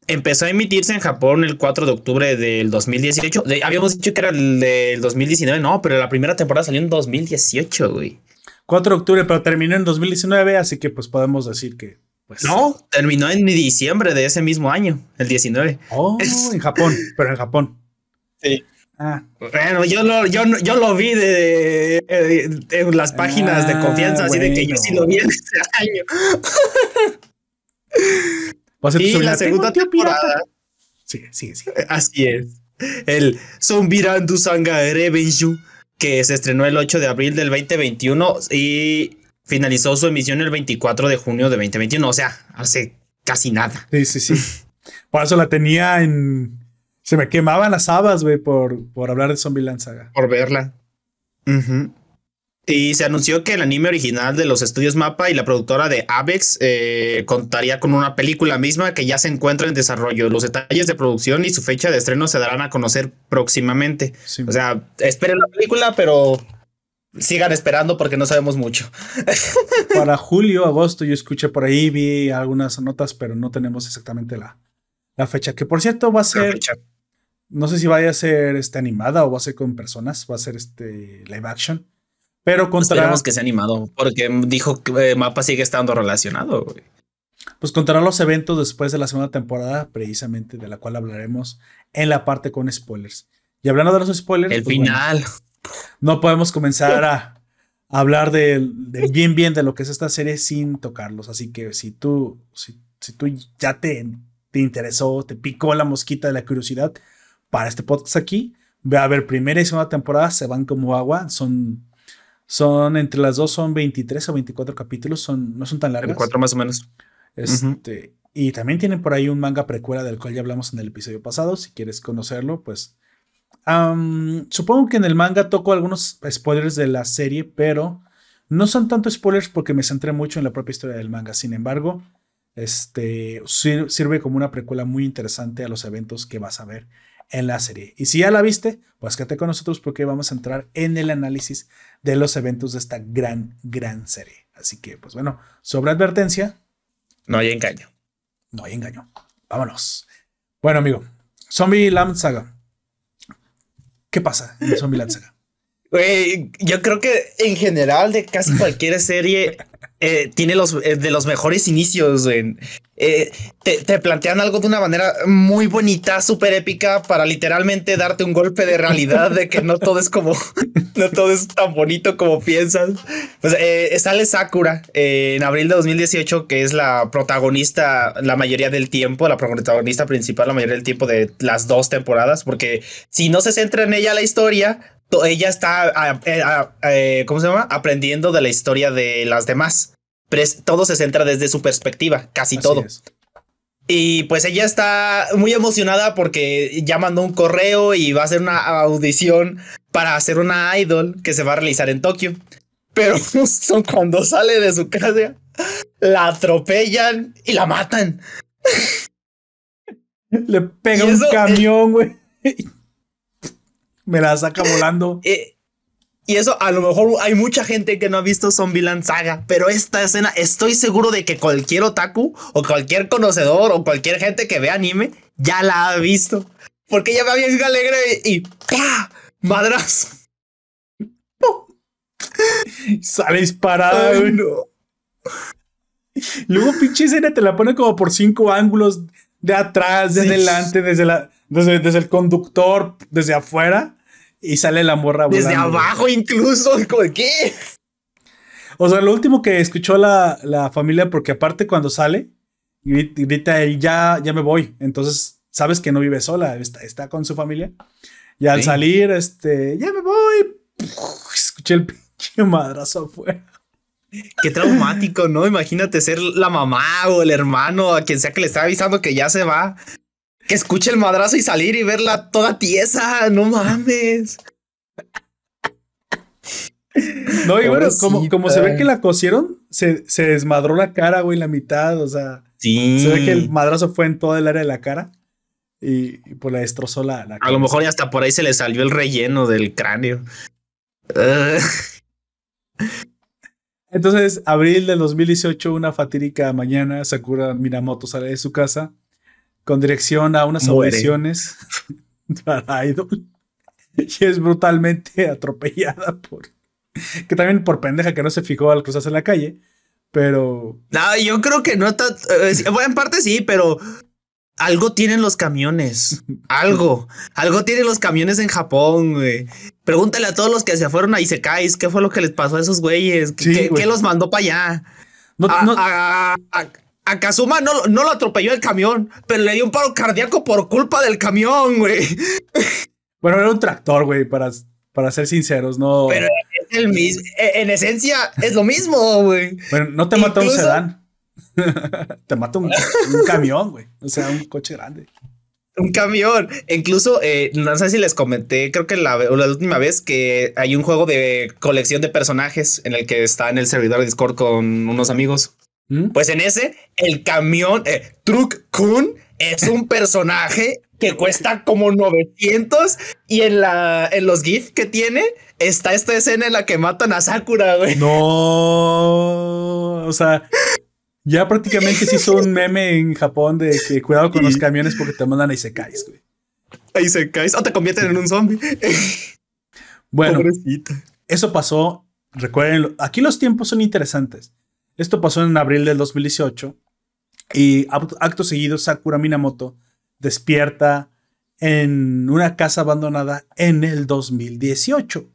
empezó a emitirse en Japón el 4 de octubre del 2018. habíamos dicho que era el del 2019, no, pero la primera temporada salió en 2018, güey. 4 de octubre, pero terminó en 2019, así que pues podemos decir que... Pues, no, terminó en diciembre de ese mismo año, el 19. Oh, en Japón, pero en Japón. Sí. Ah. Bueno, yo lo, yo, yo lo vi de, en las páginas de confianza, así de que yo sí lo vi en ese año. y la segunda temporada. Sí, sí, sí. Así es. El Zombirandu Sanga Revenju, que se estrenó el 8 de abril del 2021 y finalizó su emisión el 24 de junio de 2021. O sea, hace casi nada. Sí, sí, sí. Por eso la tenía en. Se me quemaban las habas, güey, por, por hablar de Zombieland Saga. Por verla. Y se anunció que el anime original de los estudios Mapa y la productora de Avex eh, contaría con una película misma que ya se encuentra en desarrollo. Los detalles de producción y su fecha de estreno se darán a conocer próximamente. O sea, esperen la película, pero sigan esperando porque no sabemos mucho. Para julio, agosto, yo escuché por ahí, vi algunas notas, pero no tenemos exactamente la, la fecha. Que por cierto va a ser... No sé si vaya a ser este, animada o va a ser con personas, va a ser este live action. Pero contará. que se ha animado, porque dijo que eh, Mapa sigue estando relacionado. Pues contará los eventos después de la segunda temporada, precisamente de la cual hablaremos en la parte con spoilers. Y hablando de los spoilers. El pues final. no podemos comenzar a, hablar del bien, bien de lo que es esta serie sin tocarlos. Así que si tú, si, si tú ya te, te interesó, te picó la mosquita de la curiosidad para este podcast aquí, ve a ver primera y segunda temporada, se van como agua. Son, son entre las dos, son 23 o 24 capítulos, son, no son tan largas. Cuatro más o menos. Este, Y también tienen por ahí un manga precuela del cual ya hablamos en el episodio pasado. Si quieres conocerlo, pues supongo que en el manga toco algunos spoilers de la serie, pero no son tanto spoilers porque me centré mucho en la propia historia del manga. Sin embargo, este sirve como una precuela muy interesante a los eventos que vas a ver en la serie. Y si ya la viste, pues quédate con nosotros porque vamos a entrar en el análisis de los eventos de esta gran, gran serie. Así que, pues bueno, sobre advertencia. No hay engaño. No hay engaño. Vámonos. Bueno, amigo, Zombie Land Saga. ¿Qué pasa en Zombieland Saga? yo creo que en general de casi cualquier serie eh, tiene los eh, de los mejores inicios. Eh, te, plantean algo de una manera muy bonita, súper épica, para literalmente darte un golpe de realidad de que no todo es como, no todo es tan bonito como piensas. Pues sale Sakura en abril de 2018, que es la protagonista la mayoría del tiempo, la protagonista principal la mayoría del tiempo de las dos temporadas, porque si no se centra en ella la historia, ella está, eh, ¿cómo se llama? Aprendiendo de la historia de las demás. Pero todo se centra desde su perspectiva, casi todo. Y pues ella está muy emocionada porque ya mandó un correo y va a hacer una audición para hacer una idol que se va a realizar en Tokio. Pero justo cuando sale de su casa, la atropellan y la matan. Le pega un camión, güey me la saca volando. Eh, y eso a lo mejor hay mucha gente que no ha visto Zombieland Saga, pero esta escena estoy seguro de que cualquier otaku o cualquier conocedor o cualquier gente que ve anime ya la ha visto. Porque ella va bien alegre y ¡pah! Madrazo. Sale disparada. Luego pinche escena te la pone como por cinco ángulos de atrás, de adelante, desde la desde, desde el conductor, desde afuera y sale la morra volando. Desde abajo incluso, ¿de qué? O sea, lo último que escuchó la, la familia, porque aparte cuando sale, grita él, ya, ya me voy. Entonces, sabes que no vive sola, está, está con su familia. Y al salir, este, ya me voy. escuché el pinche madrazo afuera. Qué traumático, ¿no? Imagínate ser la mamá o el hermano, a quien sea que le está avisando que ya se va que escuche el madrazo y salir y verla toda tiesa, no mames. No, y bueno, como, como, se ve que la cosieron, se, se, desmadró la cara, güey, la mitad, o sea. Sí. Se ve que el madrazo fue en toda el área de la cara y, pues la destrozó la, la A lo mejor ya hasta por ahí se le salió el relleno del cráneo. Entonces, abril del 2018, una fatídica mañana, Sakura Minamoto sale de su casa con dirección a unas audiciones para Idol y es brutalmente atropellada por que también por pendeja que no se fijó al cruzarse en la calle, pero no, yo creo que no eh, bueno, en parte sí, pero algo tienen los camiones. Algo. algo tienen los camiones en Japón, güey. Pregúntale a todos los que se fueron a Isekais qué fue lo que les pasó a esos güeyes. ¿Qué, los mandó para allá? No, a, a Kazuma no, no lo atropelló el camión, pero le dio un paro cardíaco por culpa del camión, güey. Bueno, era un tractor, güey, para, para ser sinceros, no. Pero es el mismo. E, en esencia, es lo mismo, güey. Bueno, no te mata un sedán. te mata un, camión, güey. O sea, un coche grande. Un camión. Incluso, eh, no sé si les comenté, creo que la, la, última vez que hay un juego de colección de personajes en el que está en el servidor de Discord con unos amigos. ¿Mm? Pues en ese, el camión, eh, Truck Kun es un personaje que cuesta como 900 y en, la, en los GIFs que tiene está esta escena en la que matan a Sakura, güey. No, o sea, ya prácticamente se hizo un meme en Japón de que cuidado con los camiones porque te mandan a Isekais, güey. A Isekais o te convierten en un zombie. bueno, eso pasó. Recuerden, aquí los tiempos son interesantes. Esto pasó en abril del 2018 y acto seguido Sakura Minamoto despierta en una casa abandonada en el 2018,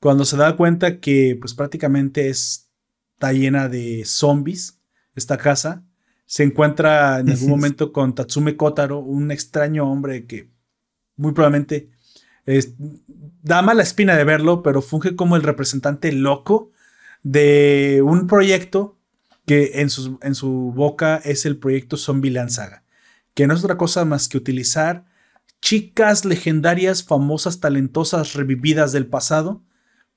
cuando se da cuenta que pues prácticamente está llena de zombies esta casa. Se encuentra en algún momento con Tatsume Kotaro, un extraño hombre que muy probablemente da mala espina de verlo, pero funge como el representante loco de un proyecto que en su, en su boca es el proyecto Zombieland Saga, que no es otra cosa más que utilizar chicas legendarias, famosas, talentosas, revividas del pasado,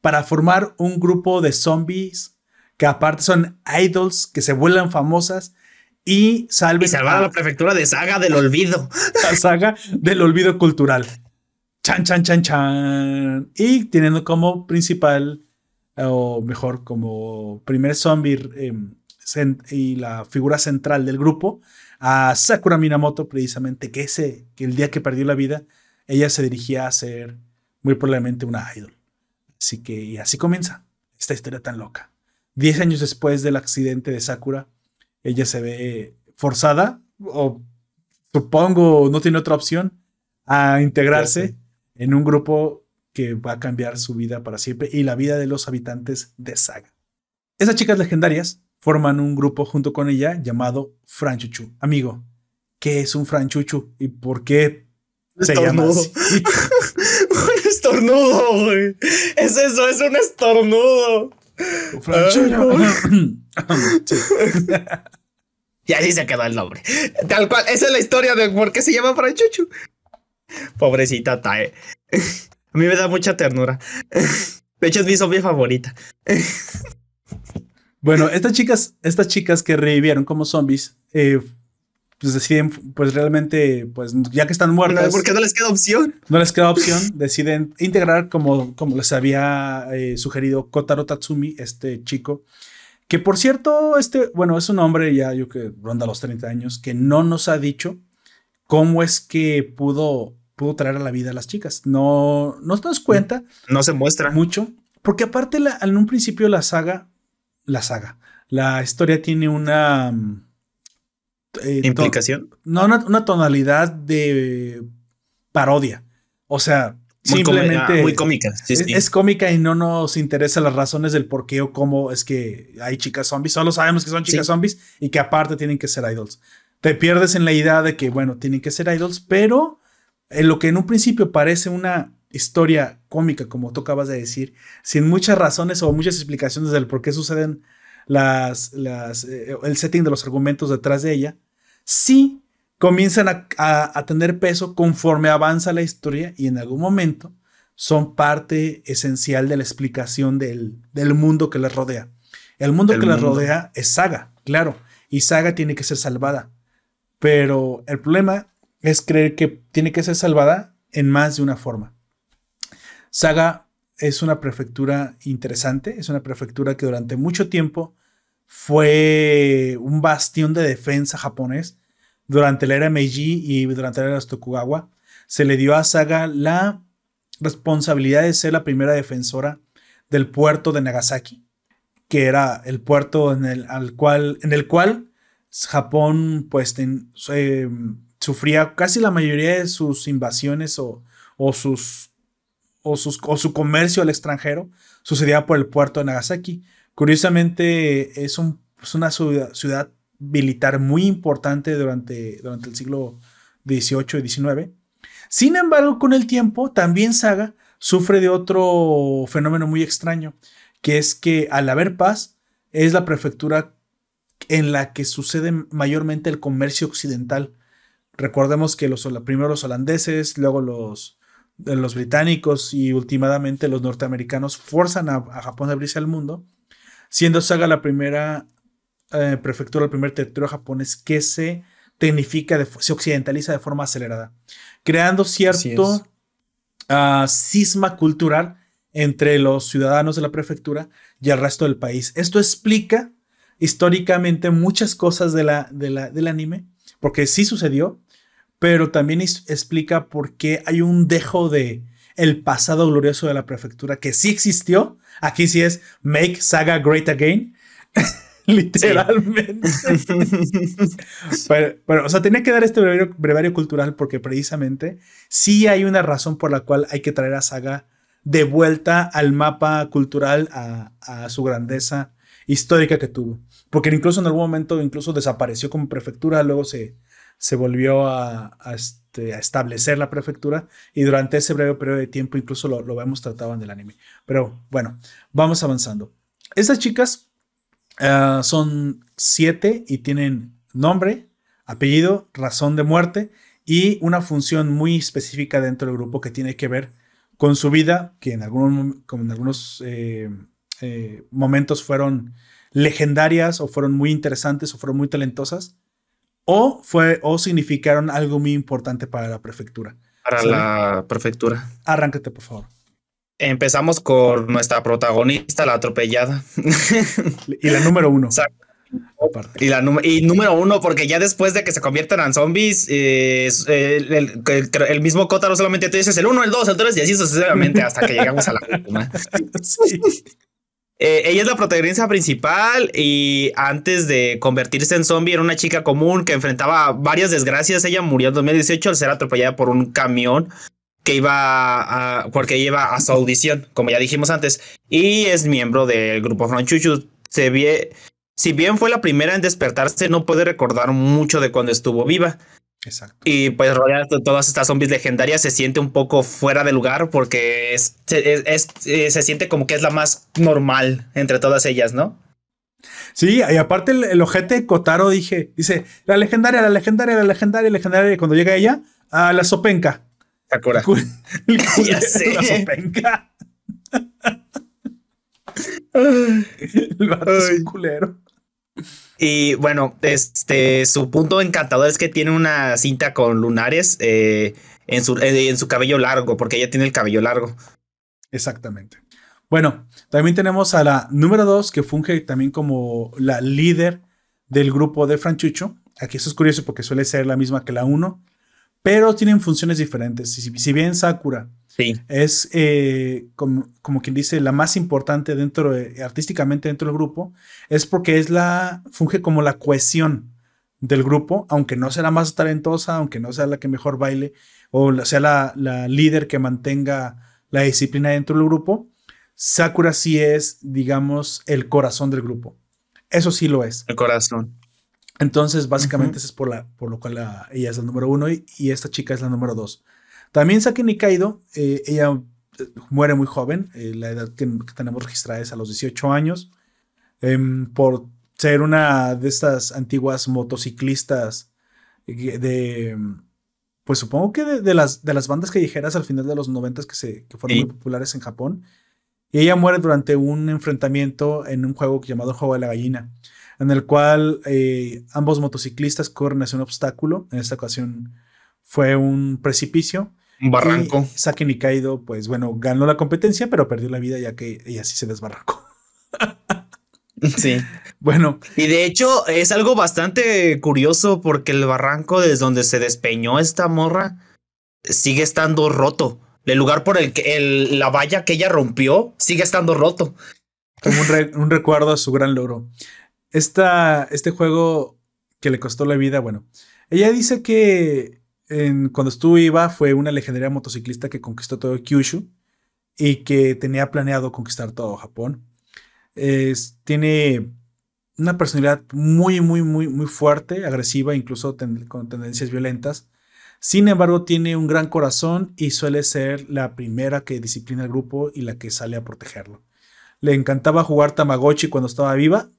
para formar un grupo de zombies que aparte son idols que se vuelvan famosas y salven. Y salvar a la prefectura de Saga del olvido. La saga del olvido cultural. Chan, chan, chan, chan. Y teniendo como principal, o mejor, como primer zombie em, y la figura central del grupo, a Sakura Minamoto, precisamente, que ese, que el día que perdió la vida, ella se dirigía a ser muy probablemente una idol. Así que, y así comienza esta historia tan loca. Diez años después del accidente de Sakura, ella se ve forzada, o supongo no tiene otra opción, a integrarse en un grupo que va a cambiar su vida para siempre y la vida de los habitantes de Saga. Esas chicas legendarias forman un grupo junto con ella llamado Franchuchu. Amigo, ¿qué es un Franchuchu y por qué se llama así? un estornudo, güey. Es eso, es un estornudo. Franchuchu. y así se quedó el nombre. Tal cual, esa es la historia de por qué se llama Franchuchu. Pobrecita Tae. A mí me da mucha ternura. De hecho, es mi zombie favorita. Bueno, estas chicas, estas chicas que revivieron como zombies, eh, pues deciden, pues realmente, pues ya que están muertas. ¿Por qué no les queda opción? No les queda opción. deciden integrar, como, como les había eh, sugerido Kotaro Tatsumi, este chico. Que por cierto, este, bueno, es un hombre ya, yo que ronda los 30 años, que no nos ha dicho cómo es que pudo, pudo traer a la vida a las chicas. No, no nos das cuenta. No se muestra. Mucho. Porque aparte, en un principio la saga la saga. La historia tiene una... Mm, eh, ¿Implicación? No, una, tonalidad de parodia. O sea, simplemente... muy cómica. es, cómica y no nos interesa las razones del por qué o cómo es que hay chicas zombies. Solo sabemos que son chicas zombies y que aparte tienen que ser idols. Te pierdes en la idea de que, bueno, tienen que ser idols, pero en lo que en un principio parece una historia cómica, como tú acabas de decir, sin muchas razones o muchas explicaciones del por qué suceden las, las eh, el setting de los argumentos detrás de ella, sí comienzan a, tener peso conforme avanza la historia y en algún momento son parte esencial de la explicación del, mundo que les rodea. El mundo que les rodea es Saga, claro, y Saga tiene que ser salvada. Pero el problema es creer que tiene que ser salvada en más de una forma. Saga es una prefectura interesante, es una prefectura que durante mucho tiempo fue un bastión de defensa japonés. Durante la era Meiji y durante la era Tokugawa, se le dio a Saga la responsabilidad de ser la primera defensora del puerto de Nagasaki, que era el puerto en el, al cual, en el cual Japón pues, eh, sufría casi la mayoría de sus invasiones o, o sus o, su comercio al extranjero sucedía por el puerto de Nagasaki. Curiosamente, es, una ciudad, militar muy importante durante, durante el siglo XVIII y XIX. Sin embargo, con el tiempo, también Saga sufre de otro fenómeno muy extraño, que es que al haber paz, es la prefectura en la que sucede mayormente el comercio occidental. Recordemos que los, primero los holandeses, luego los, los británicos y últimamente los norteamericanos forzan a, Japón a abrirse al mundo, siendo Saga la primera eh, prefectura, el primer territorio japonés que se tecnifica, se occidentaliza de forma acelerada, creando cierto uh, cisma cultural entre los ciudadanos de la prefectura y el resto del país. Esto explica históricamente muchas cosas de la, del anime, porque sí sucedió, pero también explica por qué hay un dejo de el pasado glorioso de la prefectura que sí existió. Aquí sí es Make Saga Great Again. Literalmente. pero, o sea, tenía que dar este brevario, cultural porque precisamente sí hay una razón por la cual hay que traer a Saga de vuelta al mapa cultural, a, su grandeza histórica que tuvo. Porque incluso en algún momento incluso desapareció como prefectura, luego se, se volvió a, este, a, establecer la prefectura y durante ese breve periodo de tiempo incluso lo, vemos tratado en el anime. Pero bueno, vamos avanzando. Estas chicas Ah, son siete y tienen nombre, apellido, razón de muerte y una función muy específica dentro del grupo que tiene que ver con su vida, que en, en algunos eh, eh, momentos fueron legendarias o fueron muy interesantes o fueron muy talentosas, o, fue, o significaron algo muy importante para la prefectura. Para la prefectura. Arráncate, por favor. Empezamos con nuestra protagonista, la atropellada. Y la número uno. Y, la y número uno, porque ya después de que se convierten en zombies, eh, el, mismo Kotaro solamente te dices el uno, el dos, el tres, y así sucesivamente hasta que llegamos a la última. Eh, ella es la protagonista principal y antes de convertirse en zombie era una chica común que enfrentaba varias desgracias. Ella murió en 2018 al ser atropellada por un camión que iba a, porque lleva a su audición, como ya dijimos antes, y es miembro del grupo Franchuchu. Se ve, si bien fue la primera en despertarse, no puede recordar mucho de cuando estuvo viva. Exacto. Y pues rodeada de todas estas zombies legendarias se siente un poco fuera de lugar porque es, es, eh, se siente como que es la más normal entre todas ellas, ¿no? Sí, y aparte el, el ojete Kotaro dije, dice, la legendaria, la legendaria, la legendaria, la legendaria, y cuando llega ella, a la sopenca. Sakura. El ya sé. La sopenca. el vato es un culero. Y bueno, este, su punto encantador es que tiene una cinta con lunares eh, en, su, eh, en su cabello largo, porque ella tiene el cabello largo. Exactamente. Bueno, también tenemos a la número dos, que funge también como la líder del grupo de Franchucho. Aquí eso es curioso porque suele ser la misma que la uno pero tienen funciones diferentes. Si, bien Sakura es eh, como, quien dice la más importante dentro artísticamente dentro del grupo, es porque es la funge como la cohesión del grupo, aunque no sea la más talentosa, aunque no sea la que mejor baile o sea la, la líder que mantenga la disciplina dentro del grupo. Sakura sí es, digamos, el corazón del grupo. Eso sí lo es. El corazón. Entonces, básicamente, eso es por, la, por lo cual ella es la número uno y, esta chica es la número dos. También Saki Nikaido, eh, ella eh, muere muy joven, eh, la edad que, tenemos registrada es a los 18 años, em, por ser una de estas antiguas motociclistas de, pues supongo que de, las, de las bandas callejeras al final de los 90 que, se, que fueron muy populares en Japón. Y ella muere durante un enfrentamiento en un juego llamado Juego de la Gallina en el cual eh, ambos motociclistas corren hacia un obstáculo. En esta ocasión fue un precipicio. Un barranco. Y Saki Nikaido, pues bueno, ganó la competencia, pero perdió la vida ya que ella sí se desbarrancó. Sí. Bueno. Y de hecho es algo bastante curioso porque el barranco desde donde se despeñó esta morra sigue estando roto. El lugar por el que el, la valla que ella rompió sigue estando roto. Como un, un recuerdo a su gran logro este juego que le costó la vida, bueno, ella dice que cuando estuvo IVA fue una legendaria motociclista que conquistó todo Kyushu y que tenía planeado conquistar todo Japón. tiene una personalidad muy, muy, muy, muy fuerte, agresiva, incluso con tendencias violentas. Sin embargo, tiene un gran corazón y suele ser la primera que disciplina al grupo y la que sale a protegerlo. Le encantaba jugar Tamagotchi cuando estaba viva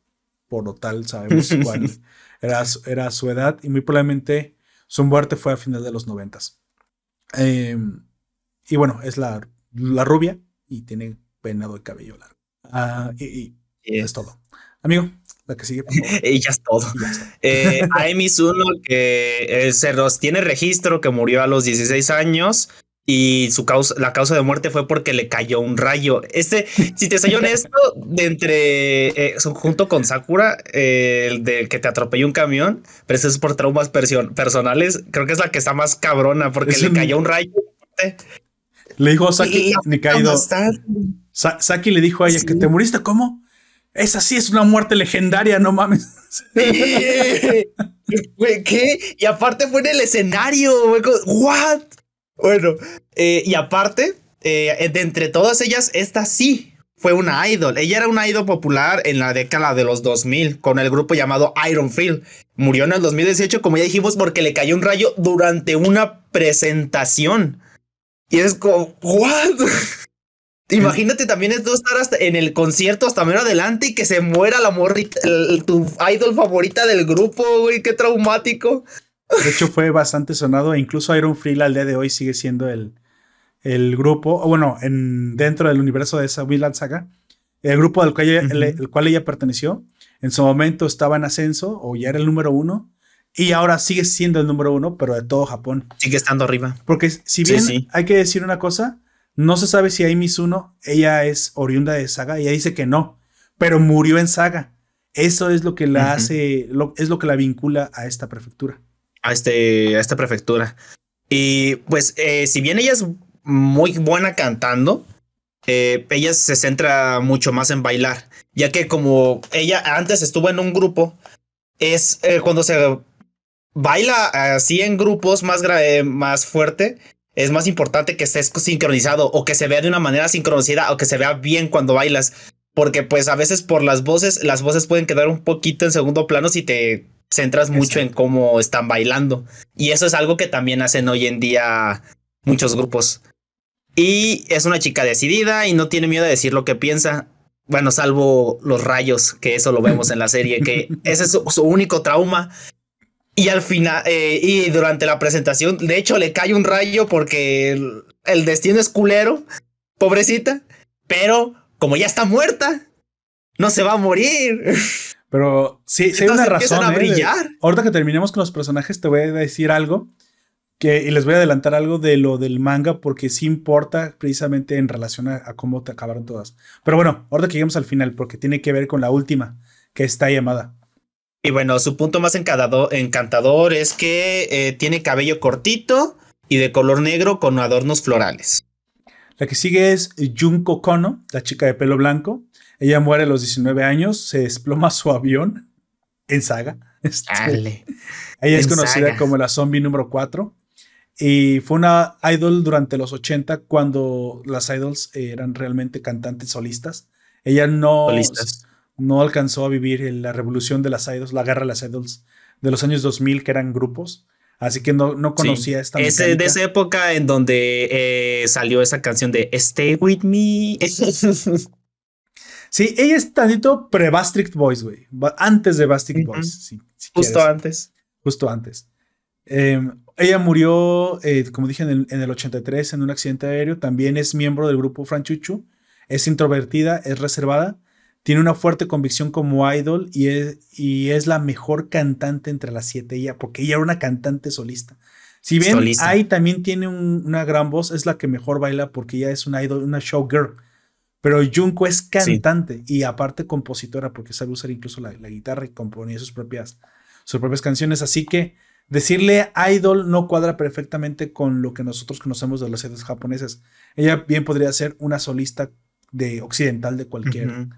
por lo tal sabemos cuál era, era, su edad y muy probablemente su muerte fue a final de los noventas. Em, y bueno, es la, la, rubia y tiene peinado de cabello largo. Ah, y, es todo. Amigo, la que sigue. y ya es todo. Eh, Zuno, que se los tiene registro, que murió a los 16 años y su causa, la causa de muerte fue porque le cayó un rayo. Este, si te soy honesto, de entre eh, junto con Sakura, eh, el de que te atropelló un camión, pero eso es por traumas personales, creo que es la que está más cabrona porque le cayó un rayo. Le dijo Saki Nikaido. Saki le dijo a ella que te muriste, ¿cómo? Esa sí es una muerte legendaria, no mames. ¿qué? Y aparte fue en el escenario, güey. ¿What? Bueno, eh, y aparte, eh, de entre todas ellas, esta sí fue una idol. Ella era una idol popular en la década de los 2000 con el grupo llamado Iron Field. Murió en el 2018, como ya dijimos, porque le cayó un rayo durante una presentación. Y es como, ¿what? Imagínate también esto estar en el concierto hasta menos adelante y que se muera la morrita, tu idol favorita del grupo, güey, qué traumático. De hecho, fue bastante sonado e incluso Iron Free al día de hoy sigue siendo el, el grupo, o bueno, en, dentro del universo de esa Vinland Saga, el grupo al cual, ella, el, cual ella perteneció, en su momento estaba en ascenso o ya era el número uno, y ahora sigue siendo el número uno, pero de todo Japón. Sigue estando arriba. Porque si bien hay que decir una cosa, no se sabe si Amy Mizuno, ella es oriunda de Saga, ella dice que no, pero murió en Saga. Eso es lo que la hace, es lo que la vincula a esta prefectura. A, este, a esta prefectura. Y pues, eh, si bien ella es muy buena cantando, eh, ella se centra mucho más en bailar, ya que como ella antes estuvo en un grupo, es eh, cuando se baila así en grupos más, más fuerte, es más importante que estés sincronizado o que se vea de una manera sincronizada o que se vea bien cuando bailas. Porque pues a veces por las voces, las voces pueden quedar un poquito en segundo plano si te centras mucho en cómo están bailando. Y eso es algo que también hacen hoy en día muchos grupos. Y es una chica decidida y no tiene miedo de decir lo que piensa. Bueno, salvo los rayos, que eso lo vemos en la serie, que ese es su único trauma. Y al final, eh, y durante la presentación, de hecho, le cae un rayo porque el, destino es culero, pobrecita, pero como ya está muerta, no se va a morir. Pero sí, sí hay una razón. A ¿eh? brillar. ahorita que terminemos con los personajes, te voy a decir algo que, y les voy a adelantar algo de lo del manga porque sí importa precisamente en relación a, a cómo te acabaron todas. Pero bueno, ahorita que lleguemos al final porque tiene que ver con la última, que está llamada. Y bueno, su punto más encantador es que eh, tiene cabello cortito y de color negro con adornos florales. La que sigue es Junko Kono, la chica de pelo blanco. Ella muere a los 19 años, se desploma su avión en saga. Este, ella es conocida como la zombie número 4 y fue una idol durante los 80 cuando las idols eran realmente cantantes solistas. Ella no, solistas no alcanzó a vivir la revolución de las idols, la guerra de las idols de los años 2000, que eran grupos. Así que no, no conocía esta es de esa época en donde eh, salió esa canción de Stay With Me. sí, ella es tantito pre-Bastric Boys, güey. Antes de Bastric Boys. Justo antes. Justo antes. Em, ella murió, eh, como dije, en el, en el, 83 en un accidente aéreo. También es miembro del grupo Franchuchu. Es introvertida, es reservada tiene una fuerte convicción como idol y es, y es la mejor cantante entre las siete, ella, porque ella era una cantante solista. Si bien Ai también tiene una gran voz, es la que mejor baila porque ella es una idol, una showgirl. Pero Junko es cantante y aparte compositora porque sabe usar incluso la, guitarra y componía sus propias, sus propias canciones. Así que decirle idol no cuadra perfectamente con lo que nosotros conocemos de las idols japonesas. Ella bien podría ser una solista de occidental de cualquier,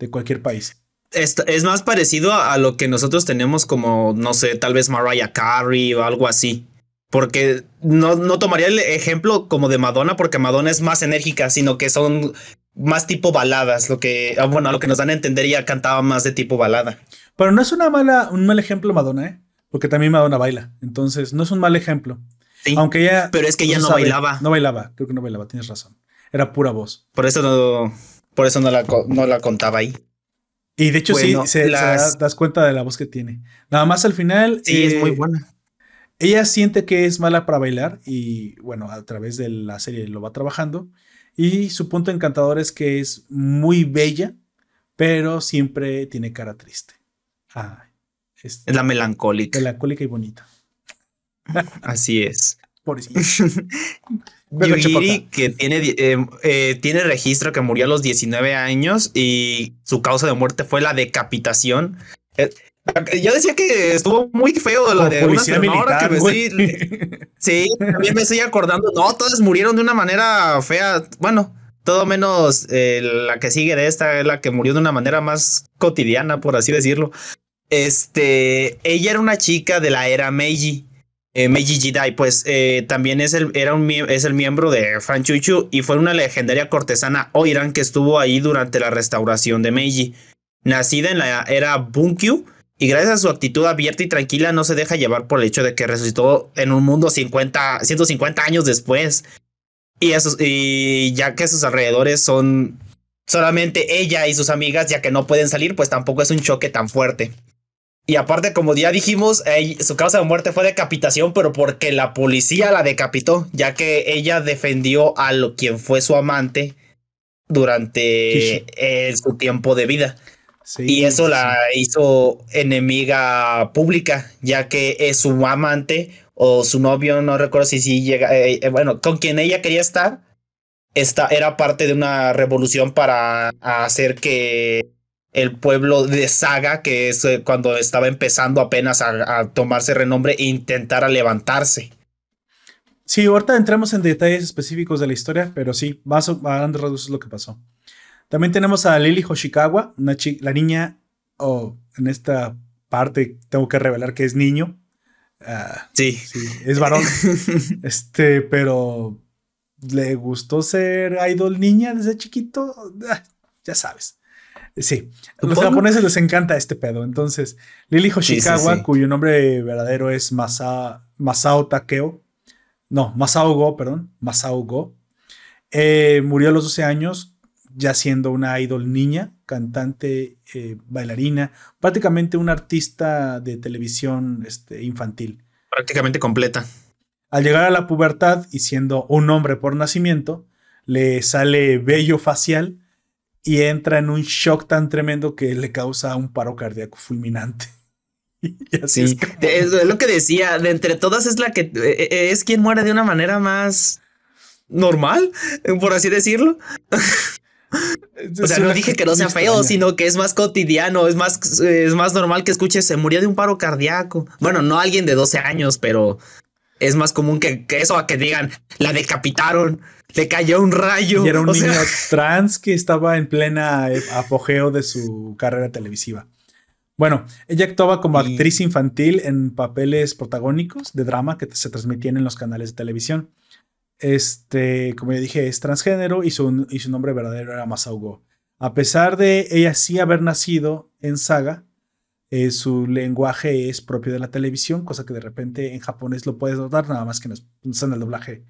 de cualquier país. Es, más parecido a, lo que nosotros tenemos como, no sé, tal vez Mariah Carey o algo así. Porque no, no tomaría el ejemplo como de Madonna, porque Madonna es más enérgica, sino que son más tipo baladas, lo que, ah, bueno, lo que nos dan a entender ya cantaba más de tipo balada. Pero no es una mala, un mal ejemplo Madonna, ¿eh? Porque también Madonna baila, entonces no es un mal ejemplo. Sí, Aunque ella... Pero es que ella no bailaba. No bailaba, creo que no bailaba, tienes razón. Era pura voz. Por eso no, por eso no la, no la contaba ahí. Y de hecho sí, se, das, cuenta de la voz que tiene. Nada más al final... Sí, es muy eh, buena. Ella siente que es mala para bailar y bueno, a través de la serie lo va trabajando. Y su punto encantador es que es muy bella, pero siempre tiene cara triste. es, es la melancólica. Melancólica y bonita. Así es. Yuri, que tiene, eh, eh, tiene registro que murió a los 19 años y su causa de muerte fue la decapitación. Yo decía que estuvo muy feo lo de una militar, que sí, también me estoy acordando. No, todos murieron de una manera fea. Bueno, todo menos eh, la que sigue de esta es la que murió de una manera más cotidiana, por así decirlo. Este, ella era una chica de la era Meiji. Eh, Meiji Jidai, pues eh, también es el, era un, es el miembro de Franchuchu y fue una legendaria cortesana Oiran que estuvo ahí durante la restauración de Meiji. Nacida en la era Bunkyu, y gracias a su actitud abierta y tranquila no se deja llevar por el hecho de que resucitó en un mundo 50, 150 años después. Y, y ya que sus alrededores son solamente ella y sus amigas, ya que no pueden salir, pues tampoco es un choque tan fuerte. Y aparte, como ya dijimos, su causa de muerte fue decapitación, pero porque la policía la decapitó, ya que ella defendió a lo, quien fue su amante durante eh, su tiempo de vida y eso la hizo enemiga pública, ya que es su amante o su novio, no recuerdo si sí llega, eh, eh, bueno, con quien ella quería estar, esta era parte de una revolución para hacer que el pueblo de Saga, que es eh, cuando estaba empezando apenas a, tomarse renombre, intentara levantarse. Sí, ahorita entramos en detalles específicos de la historia, pero sí, más a grandes rasgos es lo que pasó. También tenemos a Lily Hoshikawa, una la niña, o en esta parte tengo que revelar que es niño. Ah, sí. Es varón. este, pero le gustó ser idol niña desde chiquito. Ah, ya sabes. Sí, a los japoneses les encanta este pedo. Entonces, Lily Hoshikawa, cuyo nombre verdadero es Masao Takeo, no, Masao Go, perdón, Masao Go, eh, murió a los 12 años ya siendo una idol niña, cantante, eh, bailarina, prácticamente una artista de televisión este, infantil. Prácticamente completa. Al llegar a la pubertad y siendo un hombre por nacimiento, le sale vello facial y entra en un shock tan tremendo que le causa un paro cardíaco fulminante. sí, es, es, lo que decía, de entre todas es la que eh, eh, es quien muere de una manera más normal, por así decirlo. O sea, no dije que no sea feo, sino que es más cotidiano, es más, es más normal que escuches, se murió de un paro cardíaco. Bueno, no alguien de 12 años, pero es más común que, eso a que digan, la decapitaron, le cayó un rayo. Y era un niño trans que estaba en plena apogeo de su carrera televisiva. Bueno, ella actuaba como actriz infantil en papeles protagónicos de drama que se transmitían en los canales de televisión. Este, como ya dije, es transgénero y su, y su nombre verdadero era Masaugo. A pesar de ella sí haber nacido en Saga, eh, su lenguaje es propio de la televisión, cosa que de repente en japonés lo puedes notar, nada más que no es en el doblaje.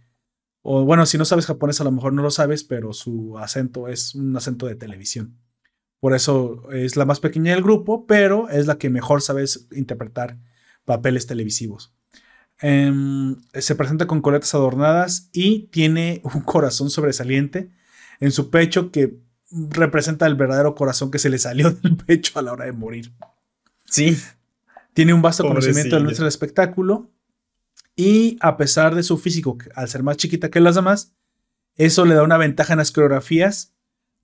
O bueno, si no sabes japonés, a lo mejor no lo sabes, pero su acento es un acento de televisión. Por eso es la más pequeña del grupo, pero es la que mejor sabes interpretar papeles televisivos. Em, se presenta con coletas adornadas y tiene un corazón sobresaliente en su pecho que representa el verdadero corazón que se le salió del pecho a la hora de morir. Sí. Tiene un vasto conocimiento del nuestro espectáculo y a pesar de su físico, al ser más chiquita que las demás, eso le da una ventaja en las coreografías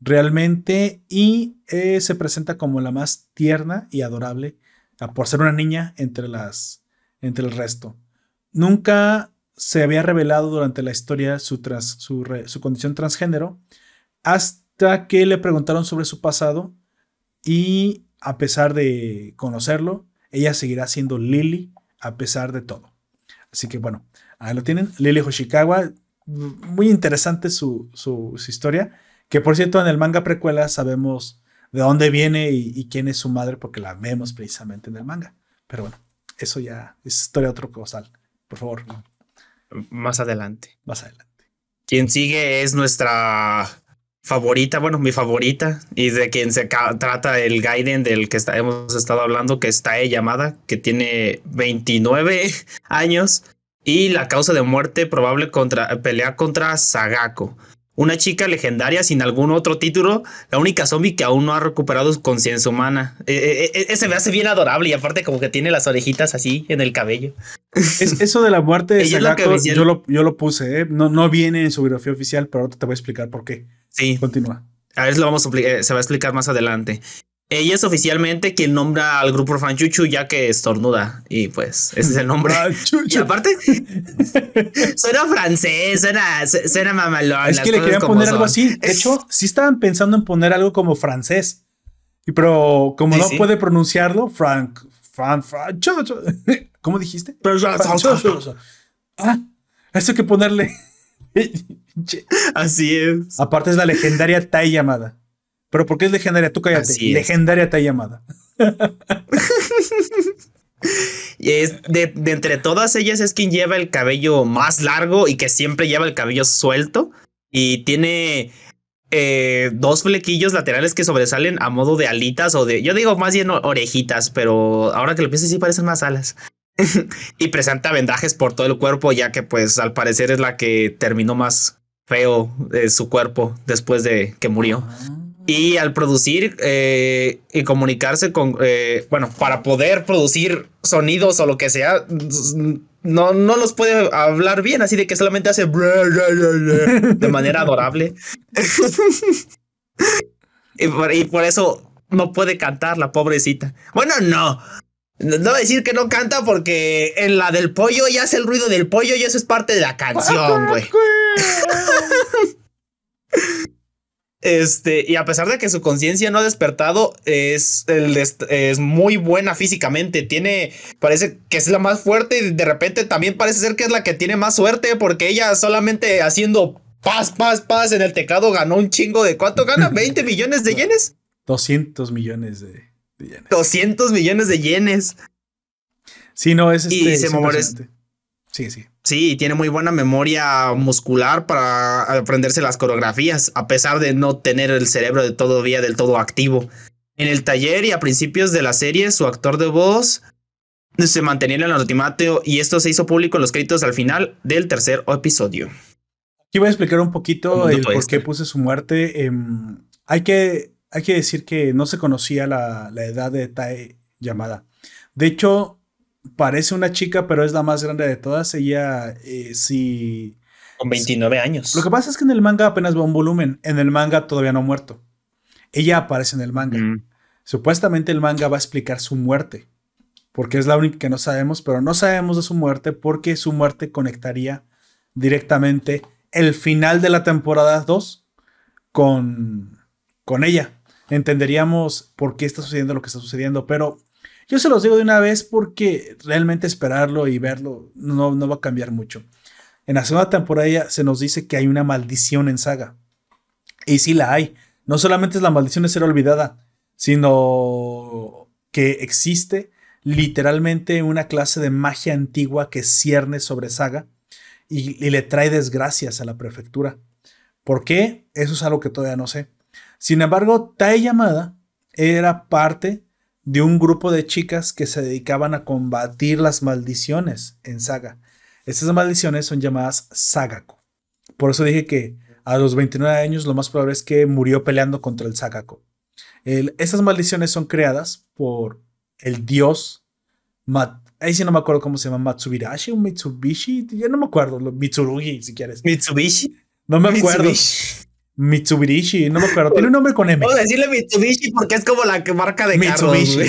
realmente y eh, se presenta como la más tierna y adorable por ser una niña entre las entre el resto. Nunca se había revelado durante la historia su, su, condición transgénero hasta que le preguntaron sobre su pasado y a pesar de conocerlo, ella seguirá siendo Lily a pesar de todo. Así que bueno, ahí lo tienen, Lily Hoshikawa, muy interesante su, su, historia, que por cierto en el manga precuela sabemos de dónde viene y, quién es su madre porque la vemos precisamente en el manga. Pero bueno, eso ya es historia otro cosal por favor. Más adelante. Más adelante. Quien sigue es nuestra favorita, bueno, mi favorita, y de quien se trata el Gaiden del que hemos estado hablando, que está llamada, que tiene 29 años, y la causa de muerte probable contra pelea contra Sagako una chica legendaria sin algún otro título, la única zombie que aún no ha recuperado su conciencia humana. Eh, eh, eh, ese me hace bien adorable y aparte como que tiene las orejitas así en el cabello. eso de la muerte de yo, lo, yo lo puse, no, no viene en su biografía oficial, pero ahora te voy a explicar por qué. Sí. Continúa. A ver, lo vamos a se va a explicar más adelante. Ella es oficialmente quien nombra al grupo Franchuchu ya que estornuda. Y pues, ese es el nombre. y aparte, suena francés, suena, suena mamalón. Es que le querían poner algo así. De hecho, sí estaban pensando en poner algo como francés. Y pero como no puede pronunciarlo, Frank, Frank, Frank, ¿cómo dijiste? ah, eso hay que ponerle. así es. Aparte es la legendaria Tai llamada. Pero ¿por qué es legendaria? Tú cállate. Legendaria Tai llamada. y es de, entre todas ellas es quien lleva el cabello más largo y que siempre lleva el cabello suelto. Y tiene eh, dos flequillos laterales que sobresalen a modo de alitas o de, yo digo más bien orejitas, pero ahora que lo pienso sí parecen más alas. y presenta vendajes por todo el cuerpo, ya que pues al parecer es la que terminó más feo de su cuerpo después de que murió. Ah. Y al producir eh, y comunicarse con, eh, bueno, para poder producir sonidos o lo que sea, no, no los puede hablar bien, así de que solamente hace de manera adorable. y, por, eso no puede cantar la pobrecita. Bueno, no. No voy a decir que no canta porque en la del pollo ya hace el ruido del pollo y eso es parte de la canción, güey. Este, y a pesar de que su conciencia no ha despertado, es, es muy buena físicamente. Tiene, parece que es la más fuerte y de repente también parece ser que es la que tiene más suerte porque ella solamente haciendo paz, paz, paz en el teclado ganó un chingo de cuánto gana, 20 millones de yenes. 200 millones de, yenes. 200 millones de yenes. Sí, no, es este, y se Sí, sí. Sí, tiene muy buena memoria muscular para aprenderse las coreografías, a pesar de no tener el cerebro de todavía del todo activo. En el taller y a principios de la serie, su actor de voz se mantenía en el ultimato y esto se hizo público en los créditos al final del tercer episodio. Aquí voy a explicar un poquito el por qué puse su muerte. Em, hay, que, hay que decir que no se conocía la, la edad de Tae llamada. De hecho, parece una chica, pero es la más grande de todas. Ella eh, sí. Con 29 años. Lo que pasa es que en el manga apenas va un volumen. En el manga todavía no ha muerto. Ella aparece en el manga. Mm. Supuestamente el manga va a explicar su muerte. Porque es la única que no sabemos, pero no sabemos de su muerte porque su muerte conectaría directamente el final de la temporada 2 con, con ella. Entenderíamos por qué está sucediendo lo que está sucediendo, pero yo se los digo de una vez porque realmente esperarlo y verlo no, no va a cambiar mucho. En la segunda temporada se nos dice que hay una maldición en Saga. Y sí la hay. No solamente es la maldición de ser olvidada, sino que existe literalmente una clase de magia antigua que cierne sobre Saga y, le trae desgracias a la prefectura. ¿Por qué? Eso es algo que todavía no sé. Sin embargo, Tae Yamada era parte de un grupo de chicas que se dedicaban a combatir las maldiciones en Saga. Estas maldiciones son llamadas Sagako. Por eso dije que a los 29 años lo más probable es que murió peleando contra el Sagako. estas maldiciones son creadas por el dios ahí sí no me acuerdo cómo se llama, Matsubirashi o Mitsubishi, ya no me acuerdo, Mitsurugi si quieres. Mitsubishi. No me acuerdo. Mitsubishi, no me acuerdo. Tiene un nombre con M. Puedo decirle Mitsubishi porque es como la marca de Mitsubishi.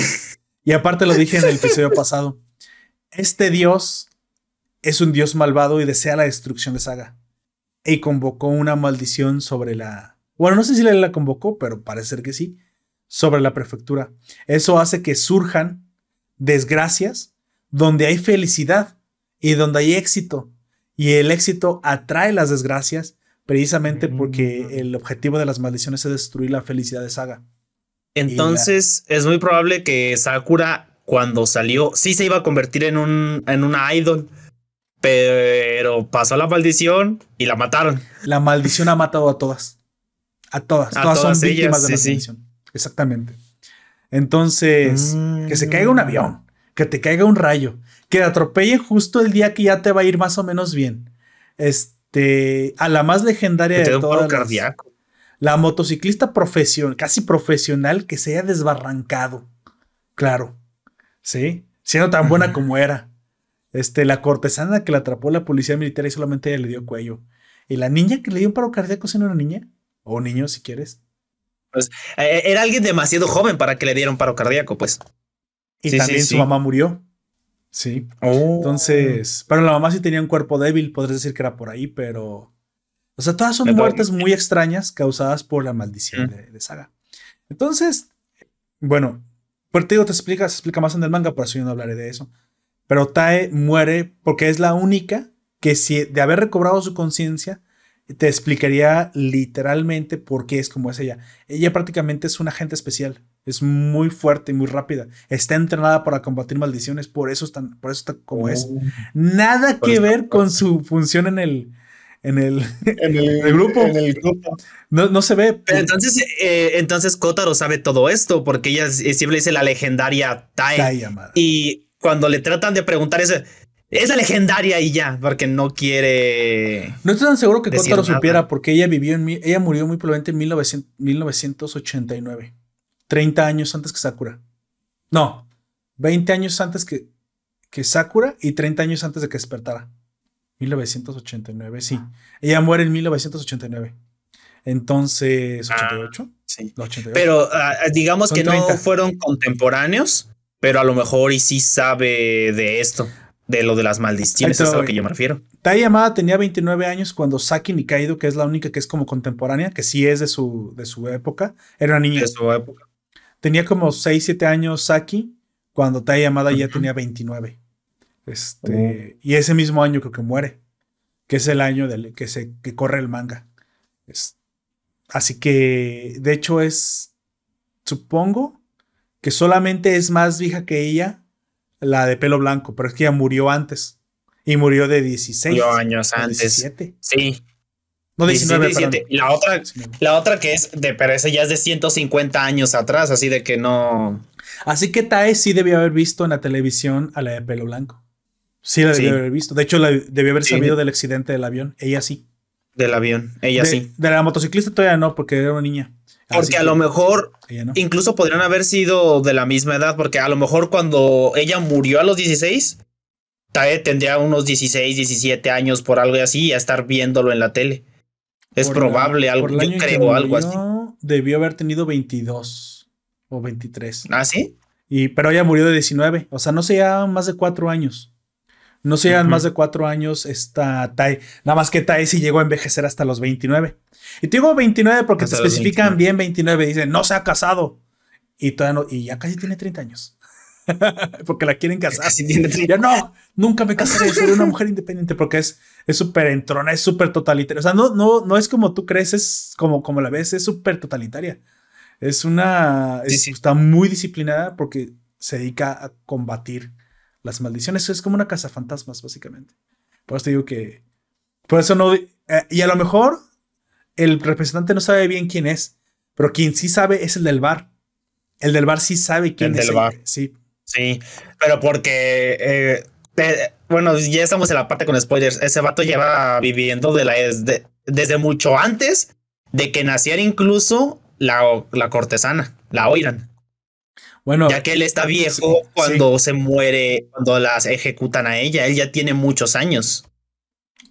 y aparte lo dije en el episodio pasado. Este dios es un dios malvado y desea la destrucción de Saga. Y convocó una maldición sobre la. Bueno, no sé si le la convocó, pero parece ser que sí. Sobre la prefectura. Eso hace que surjan desgracias donde hay felicidad y donde hay éxito. Y el éxito atrae las desgracias precisamente porque mm. el objetivo de las maldiciones es destruir la felicidad de Saga. Entonces es muy probable que Sakura cuando salió sí se iba a convertir en un en una idol, pero pasó la maldición y la mataron. La maldición ha matado a todas. A todas. todas, son víctimas de la maldición. Exactamente. Entonces, que se caiga un avión, que te caiga un rayo, que te atropelle justo el día que ya te va a ir más o menos bien. Este este, a la más legendaria de todas. la motociclista profesional, casi profesional, que se haya desbarrancado. Claro. Sí. Siendo tan buena como era. Este, la cortesana que la atrapó la policía militar y solamente ella le dio cuello. Y la niña que le dio un paro cardíaco, ¿no una niña? O niño, si quieres. Pues, eh, era alguien demasiado joven para que le diera un paro cardíaco, pues. Y también su mamá murió. Sí. Oh. Entonces, pero la mamá sí tenía un cuerpo débil, podrías decir que era por ahí, pero. O sea, todas son muertes muy extrañas causadas por la maldición de, Saga. Entonces, bueno, por te digo, te explica, se explica más en el manga, por eso yo no hablaré de eso. Pero Tae muere porque es la única que si de haber recobrado su conciencia, te explicaría literalmente por qué es como es ella. Ella prácticamente es una agente especial. Es muy fuerte y muy rápida. Está entrenada para combatir maldiciones, por eso, por eso está como es. Oh. Nada que ver con su función en el, en el, en el, grupo. En el grupo. No, se ve. Pero entonces, eh, entonces Kotaro sabe todo esto, porque ella siempre dice la legendaria Tai. y cuando le tratan de preguntar eso, es la legendaria y ya, porque no quiere. No estoy tan seguro que Kotaro supiera, porque ella vivió en. Ella murió muy probablemente en 1989. 30 años antes que Sakura. No, 20 años antes que, que Sakura y 30 años antes de que despertara. 1989, sí. Ella muere en 1989. Entonces, ¿88? Ah, sí. Pero digamos que no fueron contemporáneos pero a lo mejor y sí sabe de esto, de lo de las maldiciones, es a lo que yo me refiero. Tai Yamada tenía 29 años cuando Saki Nikaido, que es la única que es como contemporánea, que sí es de su, de su época, era una niña. De su época. Tenía como 6, 7 años Saki cuando Tai Yamada ya tenía 29. Este, Y ese mismo año creo que muere, que es el año del, que, se, que corre el manga. así que, de hecho, es, supongo, que solamente es más vieja que ella, la de pelo blanco, pero es que ella murió antes. Y murió de 16. Murió años antes. 17. Sí. No, 19, 17. La otra, la otra que es de, pero esa ya es de 150 años atrás, así de que no. Así que Tae sí debió haber visto en la televisión a la de pelo blanco. Sí la debió haber visto. De hecho, la, debió haber sabido del accidente del avión. Ella sí. Del avión, ella sí. De la motociclista todavía no, porque era una niña. Porque a lo mejor incluso podrían haber sido de la misma edad, porque a lo mejor cuando ella murió a los 16, Tae tendría unos 16, 17 años por algo así y a estar viéndolo en la tele. Es probable, algo, yo creo, algo así. Debió haber tenido 22 o 23. ¿Ah, sí? Y, pero ella murió de 19, o sea, no se llevaban más de cuatro años. No se llevan más de cuatro años esta Tai. Nada más que Tai sí llegó a envejecer hasta los 29. Y te digo 29 porque te especifican bien 29. Dicen, no se ha casado. Y, todavía no, y ya casi tiene 30 años. porque la quieren casar. Ya no, nunca me casaré. Soy una mujer independiente porque es súper entrona, es súper totalitaria. O sea, no, no, no es como tú crees, es como, como la ves, es súper totalitaria. Es una. Está muy disciplinada porque se dedica a combatir las maldiciones. Es como una casa fantasmas, básicamente. Por eso te digo que. Por eso no. Eh, y a lo mejor el representante no sabe bien quién es, pero quien sí sabe es el del bar. El del bar sí sabe quién es. Del bar. Sí. Sí, pero porque, eh, bueno, ya estamos en la parte con spoilers. Ese vato lleva viviendo de la, desde mucho antes de que naciera incluso la, la cortesana, la Oiran. Bueno, ya que él está viejo cuando se muere, cuando las ejecutan a ella, él ya tiene muchos años.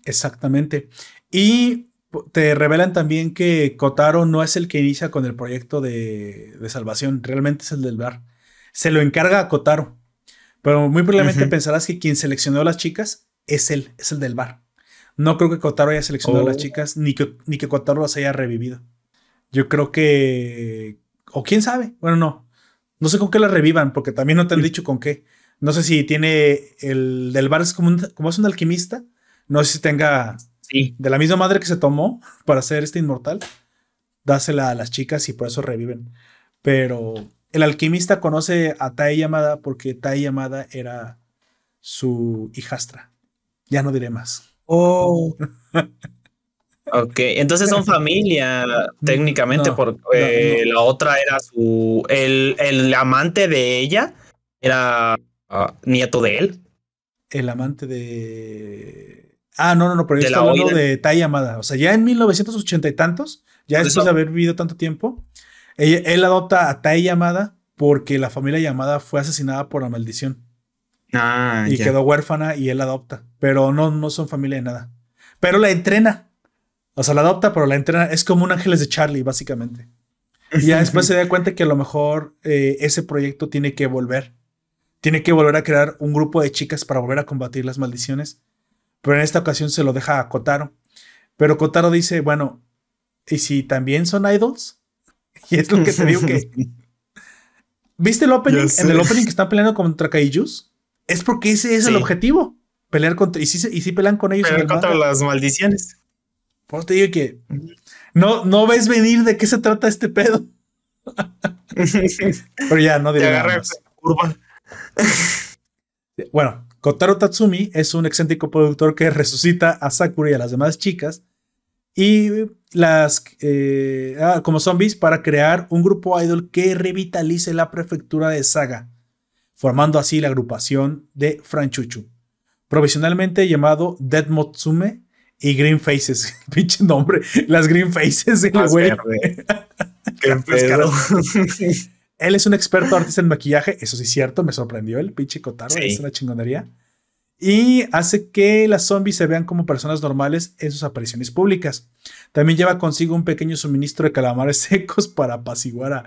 Exactamente. Y te revelan también que Kotaro no es el que inicia con el proyecto de, salvación, realmente es el del bar. Se lo encarga a Kotaro, pero muy probablemente pensarás que quien seleccionó a las chicas es él, es el del bar. No creo que Kotaro haya seleccionado a las oh. chicas, ni que, ni que Kotaro las haya revivido. Yo creo que... O quién sabe, bueno, no. No sé con qué las revivan, porque también no te han dicho con qué. No sé si tiene el del bar, es como, como es un alquimista. No sé si tenga de la misma madre que se tomó para hacer este inmortal, dásela a las chicas y por eso reviven. Pero el alquimista conoce a Tai Yamada porque Tai Yamada era su hijastra. Ya no diré más. Oh. ok, entonces son familia técnicamente porque la otra era su... El, amante de ella era ah, nieto de él. El amante de... Ah, no, no, no, pero yo estoy hablando de Tai Yamada. O sea, ya en 1980 y tantos, ya después de haber vivido tanto tiempo, él adopta a Tai Yamada porque la familia Yamada fue asesinada por la maldición. Ah, y quedó huérfana y él la adopta. Pero no, no son familia de nada. Pero la entrena. O sea, la adopta, pero la entrena. Es como un ángeles de Charlie, básicamente. Y ya después se da cuenta que a lo mejor eh, ese proyecto tiene que volver. Tiene que volver a crear un grupo de chicas para volver a combatir las maldiciones. Pero en esta ocasión se lo deja a Kotaro. Pero Kotaro dice, bueno, ¿y si también son idols? Y es lo que te digo que... ¿Viste el opening? En el opening que están peleando contra Kaijus. Es porque ese es el objetivo. Pelear contra... Y si y pelean con ellos. Pelear contra las maldiciones. Pues te digo que... No, no ves venir de qué se trata este pedo. Pero ya, no diré curva. Bueno, Kotaro Tatsumi es un excéntrico productor que resucita a Sakura y a las demás chicas y las eh, ah, como zombies para crear un grupo idol que revitalice la prefectura de Saga, formando así la agrupación de Franchuchu, provisionalmente llamado Dead Motsume y Green Faces. Pinche nombre, las Green Faces, güey. Qué pedo. Él es un experto artista en maquillaje, eso sí es cierto, me sorprendió el pinche Kotaro, es una chingonería. Y hace que las zombies se vean como personas normales en sus apariciones públicas. También lleva consigo un pequeño suministro de calamares secos para apaciguar a,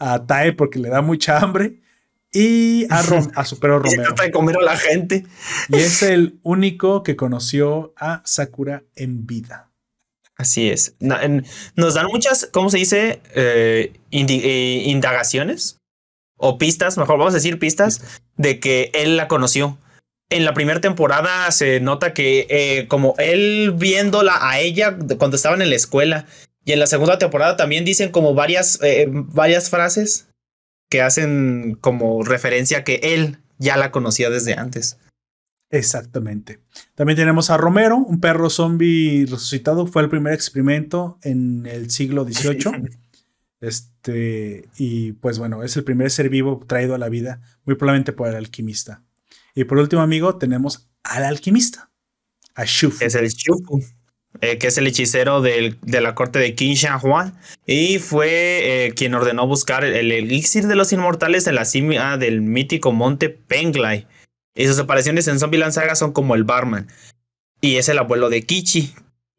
a Tae porque le da mucha hambre. Y a, a su perro Romeo. trata de comer a la gente. Y es el único que conoció a Sakura en vida. Así es. Nos dan muchas, ¿cómo se dice? Eh, eh, indagaciones o pistas, mejor vamos a decir pistas, de que él la conoció. En la primera temporada se nota que eh, como él viéndola a ella cuando estaban en la escuela y en la segunda temporada también dicen como varias, varias frases que hacen como referencia a que él ya la conocía desde antes. Exactamente. También tenemos a Romero, un perro zombie resucitado. Fue el primer experimento en el siglo XVIII. Este, y pues bueno, es el primer ser vivo traído a la vida, muy probablemente por el alquimista. Y por último, amigo, tenemos al alquimista, a Shufu. Es el Shufu, eh, que es el hechicero de la corte de Qin Shi y fue eh, quien ordenó buscar el elixir de los inmortales en la cima del mítico monte Penglai y sus apariciones en Zombieland Saga son como el barman. Y es el abuelo de Kichi,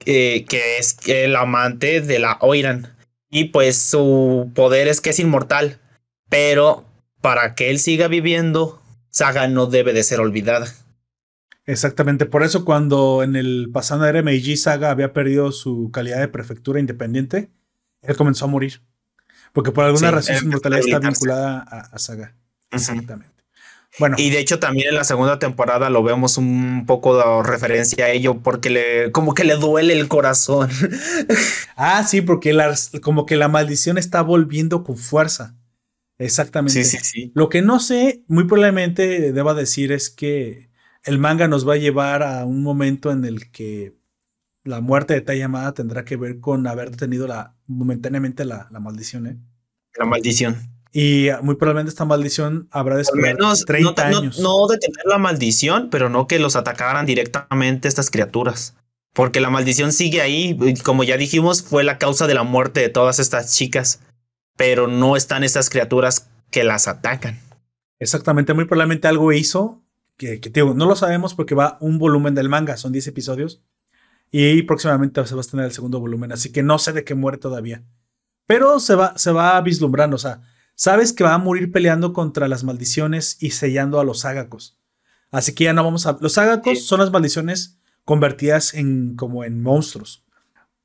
eh, que es el amante de la Oiran. Y pues su poder es que es inmortal. Pero para que él siga viviendo, Saga no debe de ser olvidada. Exactamente, por eso cuando en el pasado era Meiji Saga había perdido su calidad de prefectura independiente, él comenzó a morir. Porque por alguna razón su inmortalidad está vinculada a, Saga. Exactamente. Bueno. Y de hecho también en la segunda temporada lo vemos un poco de referencia a ello porque le como que le duele el corazón. ah, sí, porque como que la maldición está volviendo con fuerza. Exactamente. Sí, sí, sí. Lo que no sé, muy probablemente deba decir es que el manga nos va a llevar a un momento en el que la muerte de Tayamada tendrá que ver con haber detenido la, momentáneamente la, la maldición, ¿eh? La maldición. Y muy probablemente esta maldición habrá de menos 30 años. No, de tener la maldición, pero no que los atacaran directamente estas criaturas. Porque la maldición sigue ahí. Como ya dijimos, fue la causa de la muerte de todas estas chicas. Pero no están estas criaturas que las atacan. Exactamente, muy probablemente algo hizo que, no lo sabemos porque va un volumen del manga, son 10 episodios. Y próximamente se va a tener el segundo volumen, así que no sé de qué muere todavía. Pero se va, se va vislumbrando, o sea, Sabes que va a morir peleando contra las maldiciones y sellando a los ágacos. Así que ya no vamos a. Los ágacos son las maldiciones convertidas en como en monstruos.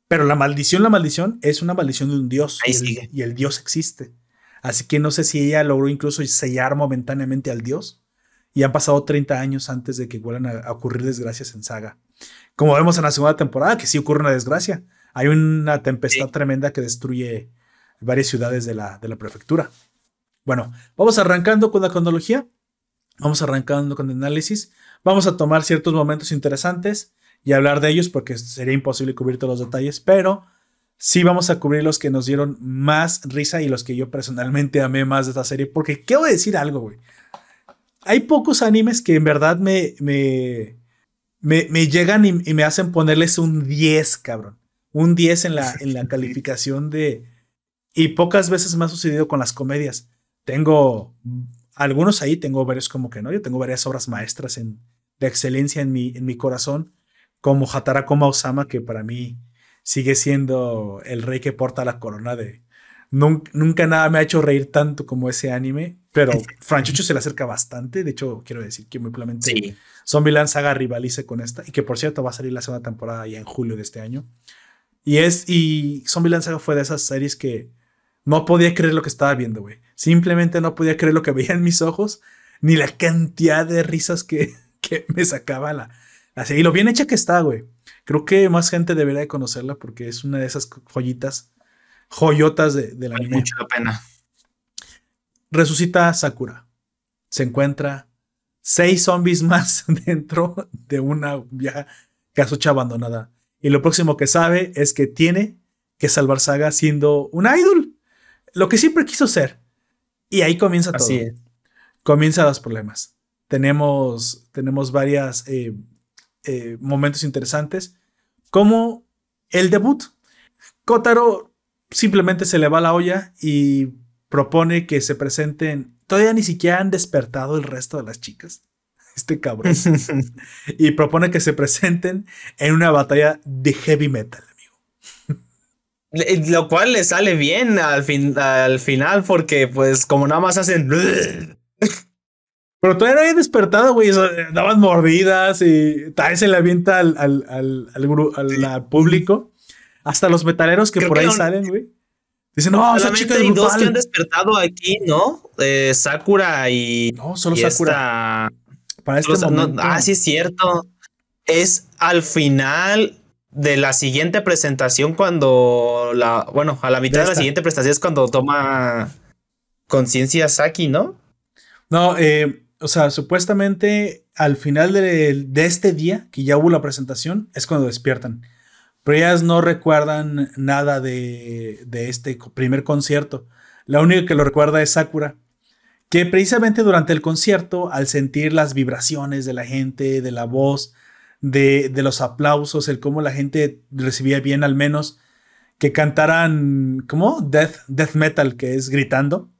Pero la maldición, la maldición es una maldición de un dios. y, el, y, el, dios existe. Así que no sé si ella logró incluso sellar momentáneamente al dios. Y han pasado 30 años antes de que vuelvan a, ocurrir desgracias en Saga. Como vemos en la segunda temporada, que sí ocurre una desgracia. Hay una tempestad tremenda que destruye varias ciudades de la, de la prefectura. Bueno, vamos arrancando con la cronología, vamos arrancando con el análisis, vamos a tomar ciertos momentos interesantes y hablar de ellos porque sería imposible cubrir todos los detalles, pero sí vamos a cubrir los que nos dieron más risa y los que yo personalmente amé más de esta serie, porque quiero decir algo, güey. Hay pocos animes que en verdad me, me, me, llegan y, y, me hacen ponerles un 10, cabrón. Un 10 en la, en la calificación de, y pocas veces me ha sucedido con las comedias. Tengo algunos ahí, tengo varios como que no. Yo tengo varias obras maestras en, de excelencia en mi, en mi corazón, como Hatarako Osama, que para mí sigue siendo el rey que porta la corona de, Nunca, nada me ha hecho reír tanto como ese anime, pero Franchucho se le acerca bastante. De hecho, quiero decir que muy probablemente sí. Zombieland Saga rivalice con esta y que por cierto va a salir la segunda temporada ya en julio de este año. Y es, y Zombieland Saga fue de esas series que no podía creer lo que estaba viendo, güey. Simplemente no podía creer lo que veía en mis ojos, ni la cantidad de risas que, que me sacaba la, Y lo bien hecha que está, güey. Creo que más gente debería de conocerla porque es una de esas joyitas, joyotas de, del anime. Mucha la pena. Resucita Sakura. Se encuentra seis zombies más dentro de una vieja casucha abandonada. Y lo próximo que sabe es que tiene que salvar Saga siendo un idol. Lo que siempre quiso ser. Y ahí comienza todo. Así Comienzan los problemas. Tenemos, tenemos varias eh, eh, momentos interesantes, como el debut. Kotaro simplemente se le va la olla y propone que se presenten. Todavía ni siquiera han despertado el resto de las chicas. Este cabrón. y propone que se presenten en una batalla de heavy metal, amigo. Lo cual le sale bien al, fin, al final, porque pues como nada más hacen. Pero todavía no había despertado, güey. daban mordidas y tal se le avienta al, al, al, al, público. Hasta los metaleros que por ahí salen, güey. Dicen, no, esa chica hay dos que han despertado aquí, ¿no? Eh, Sakura y. No, solo Sakura. Para este momento. ah, sí, es cierto. Es al final de la siguiente presentación cuando la. Bueno, a la mitad de, la siguiente presentación es cuando toma conciencia Saki, ¿no? No, eh o sea, supuestamente al final de, este día, que ya hubo la presentación, es cuando despiertan. Pero ellas no recuerdan nada de, de este primer concierto. La única que lo recuerda es Sakura, que precisamente durante el concierto, al sentir las vibraciones de la gente, de la voz, de, de, los aplausos, el cómo la gente recibía bien al menos que cantaran, ¿cómo? Death, death metal, que es gritando.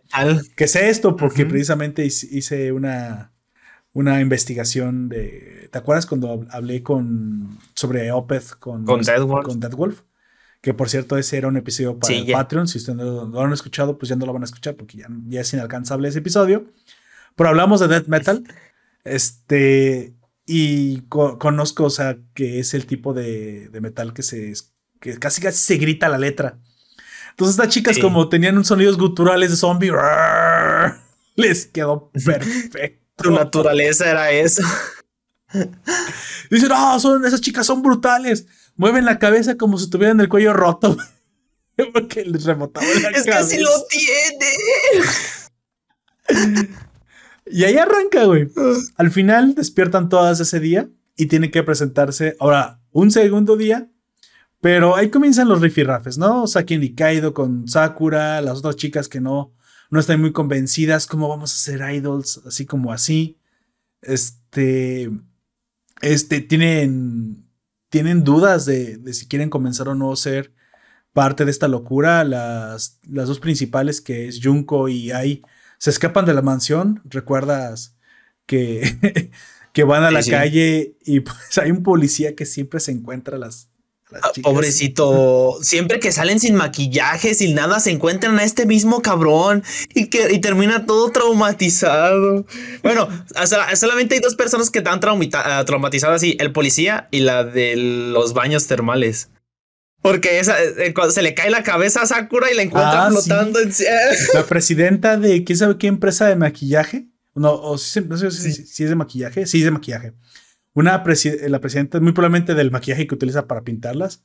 ¿Qué sé esto? Porque precisamente hice una, una investigación de. ¿Te acuerdas cuando hablé con sobre Opeth con, con Deadwolf? Con Deadwolf? Que por cierto, ese era un episodio para el Patreon. Si ustedes no, lo han escuchado, pues ya no lo van a escuchar porque ya, ya es inalcanzable ese episodio. Pero hablamos de death metal. Este. Y conozco, o sea, que es el tipo de, de metal que se. que casi casi se grita la letra. Entonces estas chicas como tenían sonidos guturales de zombie, les quedó perfecto. Tu naturaleza era eso. Dicen, no, son, esas chicas son brutales. Mueven la cabeza como si tuvieran el cuello roto. Porque les rebotaba la es que si lo tiene. y ahí arranca, güey. Al final despiertan todas ese día y tienen que presentarse. Ahora, un segundo día pero ahí comienzan los rifirrafes, ¿no? Saki Nikaido con Sakura, las otras chicas que no, no están muy convencidas, ¿cómo vamos a ser idols? Así como así. Este, este, tienen, tienen dudas de, de si quieren comenzar o no a ser parte de esta locura. Las, las dos principales, que es Junko y Ai, se escapan de la mansión. ¿Recuerdas que, que van a la calle y pues hay un policía que siempre se encuentra las, Ah, pobrecito, siempre que salen sin maquillaje, sin nada, se encuentran a este mismo cabrón y que y termina todo traumatizado. Bueno, solamente hay dos personas que están ah, traumatizadas así, el policía y la de los baños termales. Porque esa, eh, se le cae la cabeza a Sakura y la encuentra ah, flotando en... La presidenta de quién sabe qué empresa de maquillaje. No, o si, no sé si es de maquillaje. Sí, es de maquillaje una la presidenta, muy probablemente del maquillaje que utiliza para pintarlas,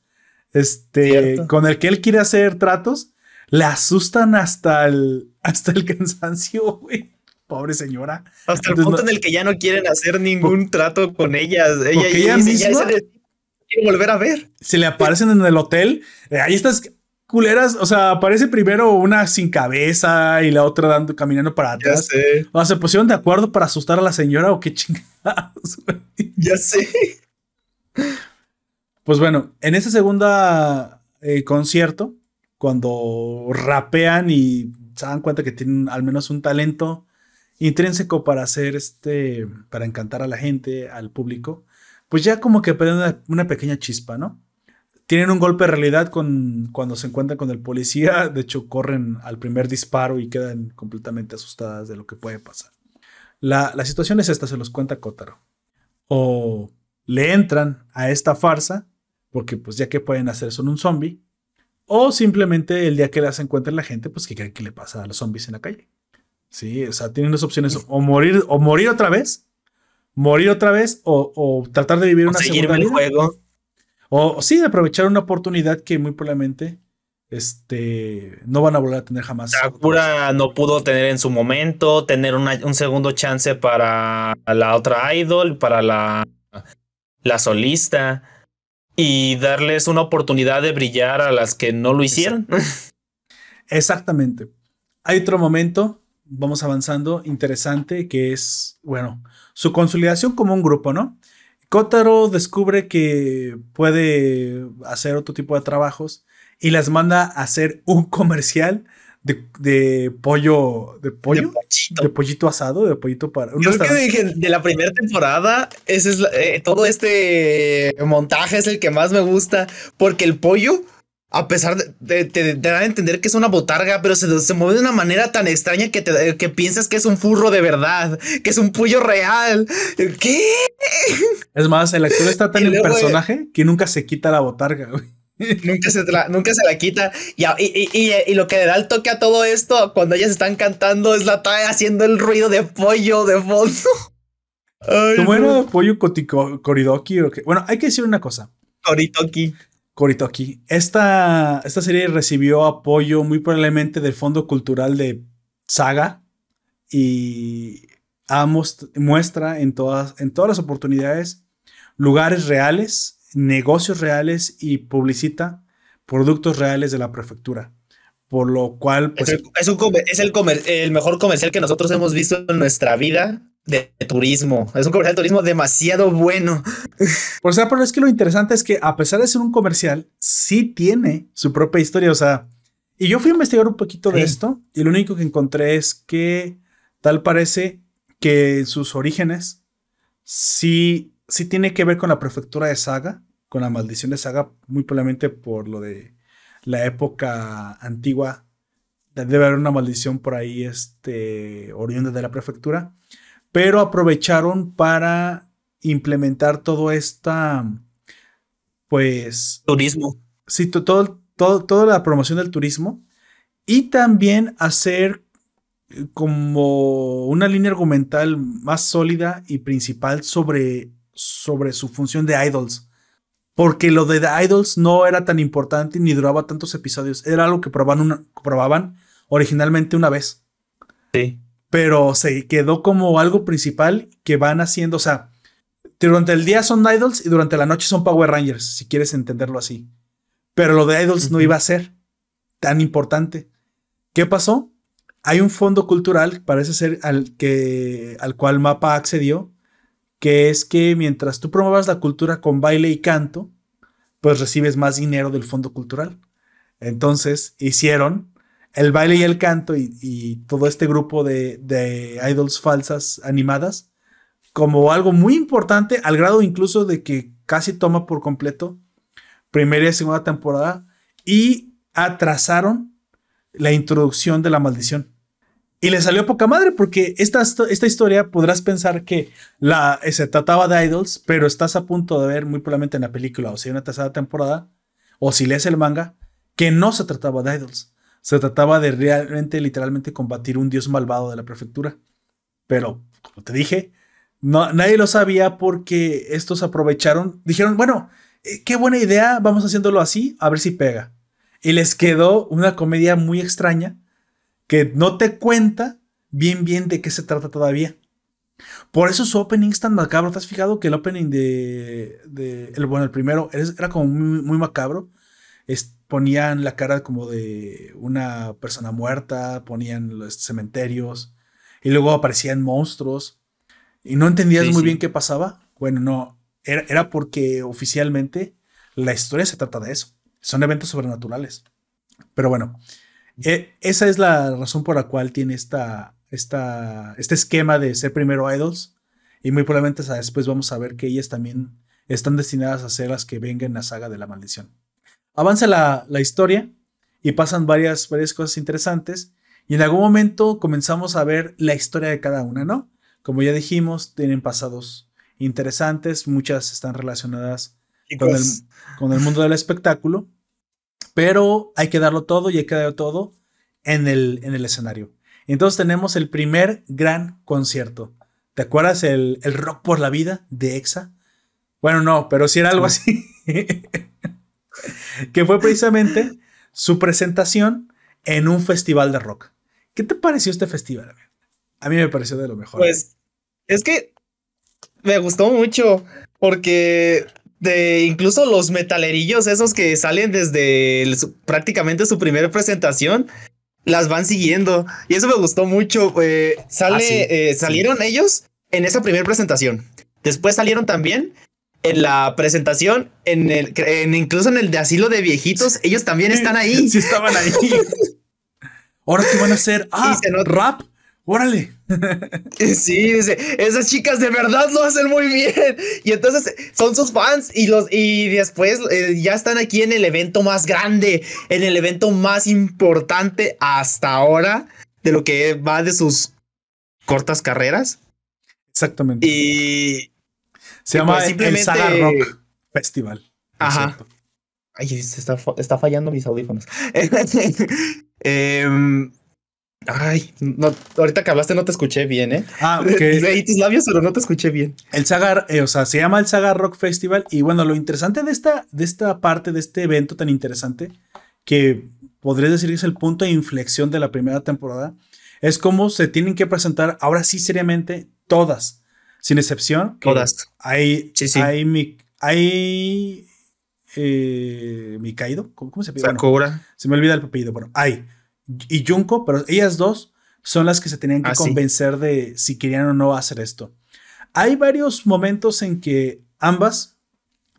este, con el que él quiere hacer tratos, le asustan hasta el, hasta el cansancio, güey. Pobre señora. Hasta el punto en el que ya no quieren hacer ningún trato con ellas. Ella, ella, misma, quiere volver a ver. Se le aparecen en el hotel. Eh, ahí estás culeras, o sea, aparece primero una sin cabeza y la otra dando, caminando para atrás. Ya sé. O sea, se pusieron de acuerdo para asustar a la señora o qué chingados. Ya sé. Pues bueno, en ese segundo eh, concierto, cuando rapean y se dan cuenta que tienen al menos un talento intrínseco para hacer este, para encantar a la gente, al público, pues ya como que una, una pequeña chispa, ¿no? Tienen un golpe de realidad con, cuando se encuentran con el policía. De hecho, corren al primer disparo y quedan completamente asustadas de lo que puede pasar. La, la situación es esta, se los cuenta Kotaro. O le entran a esta farsa, porque pues ya que pueden hacer son un zombie, o simplemente el día que las encuentren la gente, pues que creen que le pasa a los zombies en la calle. Sí, o sea, tienen dos opciones, o morir, o morir otra vez, morir otra vez, o, tratar de vivir una segunda vida. juego. O, sí, de aprovechar una oportunidad que muy probablemente este, no van a volver a tener jamás. Sakura no pudo tener en su momento, tener un segundo chance para la otra idol, para la, la solista y darles una oportunidad de brillar a las que no lo hicieron. Exactamente. Hay otro momento, vamos avanzando, interesante, que es, bueno, su consolidación como un grupo, ¿no? Kotaro descubre que puede hacer otro tipo de trabajos y las manda a hacer un comercial de, pollo, de pollo, de, pollito asado, de pollito para. Yo creo que de, la primera temporada, ese es eh, todo este montaje es el que más me gusta, porque el pollo a pesar de, de, dar a entender que es una botarga, pero se, se, mueve de una manera tan extraña que, te, que piensas que es un furro de verdad, que es un pollo real. ¿Qué? Es más, el actor está tan en personaje que nunca se quita la botarga, Nunca se, la, nunca se la quita. Y, y, y, lo que le da el toque a todo esto, cuando ellas están cantando, es la TAE haciendo el ruido de pollo de fondo. ¿Cómo era pollo coridoki? Bueno, hay que decir una cosa. Koritoki. Koritoki. Esta, esta serie recibió apoyo muy probablemente del Fondo Cultural de Saga y muestra en todas, en todas las oportunidades lugares reales, negocios reales y publicita productos reales de la prefectura. Por lo cual... Pues, es, el, el mejor comercial que nosotros hemos visto en nuestra vida de turismo. Es un comercial de turismo demasiado bueno. Por sea, pero es que lo interesante es que a pesar de ser un comercial, sí tiene su propia historia. O sea, y yo fui a investigar un poquito de esto y lo único que encontré es que tal parece que sus orígenes sí, sí tiene que ver con la prefectura de Saga, con la maldición de Saga, muy probablemente por lo de la época antigua. Debe haber una maldición por ahí, este, oriunda de la prefectura pero aprovecharon para implementar todo esta, pues... Turismo. Sí, todo, todo, toda la promoción del turismo y también hacer eh, como una línea argumental más sólida y principal sobre, sobre su función de idols. Porque lo de The Idols no era tan importante ni duraba tantos episodios. Era algo que probaban, probaban originalmente una vez. Sí pero se quedó como algo principal que van haciendo, o sea, durante el día son idols y durante la noche son Power Rangers, si quieres entenderlo así. Pero lo de idols no iba a ser tan importante. ¿Qué pasó? Hay un fondo cultural, parece ser al, que, al cual Mapa accedió, que es que mientras tú promuevas la cultura con baile y canto, pues recibes más dinero del fondo cultural. Entonces hicieron el baile y el canto y, todo este grupo de, idols falsas animadas como algo muy importante, al grado incluso de que casi toma por completo primera y segunda temporada y atrasaron la introducción de la maldición. Y le salió poca madre porque esta, esta historia podrás pensar que la, se trataba de idols, pero estás a punto de ver muy probablemente en la película o si hay una tercera temporada o si lees el manga que no se trataba de idols se trataba de realmente, literalmente combatir un dios malvado de la prefectura. Pero, como te dije, no, nadie lo sabía porque estos aprovecharon, dijeron, bueno, eh, qué buena idea, vamos haciéndolo así, a ver si pega. Y les quedó una comedia muy extraña que no te cuenta bien bien de qué se trata todavía. Por eso su opening es tan macabro. ¿Te has fijado que el opening de, el, bueno, el primero era como muy, macabro? Ponían la cara como de una persona muerta, ponían los cementerios y luego aparecían monstruos y no entendías muy bien qué pasaba. Bueno, no, era, era, porque oficialmente la historia se trata de eso. Son eventos sobrenaturales. Pero bueno, e, esa es la razón por la cual tiene esta, esta, este esquema de ser primero idols. Y muy probablemente después vamos a ver que ellas también están destinadas a ser las que vengan en la saga de la maldición. Avanza la, la historia y pasan varias, varias cosas interesantes. Y en algún momento comenzamos a ver la historia de cada una, ¿no? Como ya dijimos, tienen pasados interesantes, muchas están relacionadas con el, con el, mundo del espectáculo, pero hay que darlo todo y hay que darlo todo en el, en el escenario. Entonces tenemos el primer gran concierto. ¿Te acuerdas el, el rock por la vida de EXA? Bueno, no, pero sí era algo así. que fue precisamente su presentación en un festival de rock. ¿Qué te pareció este festival? A mí me pareció de lo mejor. Pues es que me gustó mucho porque de incluso los metalerillos esos que salen desde prácticamente su primera presentación las van siguiendo y eso me gustó mucho. Eh, sale, ah, eh, salieron ellos en esa primera presentación. Después salieron también en la presentación, en el, incluso en el de asilo de viejitos, ellos también están ahí. Sí, estaban ahí. Ahora qué van a hacer, ah, rap, órale. Sí, dice, esas chicas de verdad lo hacen muy bien. Y entonces son sus fans y los y después eh, ya están aquí en el evento más grande, en el evento más importante hasta ahora de lo que va de sus cortas carreras. Exactamente. Y se llama pues simplemente... el Saga Rock Festival. Ajá. Ay, se está, está, fallando mis audífonos. Em, ay, no, ahorita que hablaste no te escuché bien, ¿eh? Ah, ok. Leí tus labios, pero no te escuché bien. El Saga, eh, o sea, se llama el Saga Rock Festival. Y bueno, lo interesante de esta, de esta parte, de este evento tan interesante, que podría decir que es el punto de inflexión de la primera temporada, es cómo se tienen que presentar ahora sí seriamente todas sin excepción. Todas. Hay, sí, sí. hay, mi, hay eh, Mikaido, ¿cómo, cómo se llama? Sakura. se me olvida el apellido. Bueno, hay y Junko, pero ellas dos son las que se tenían que ah, convencer de si querían o no hacer esto. Hay varios momentos en que ambas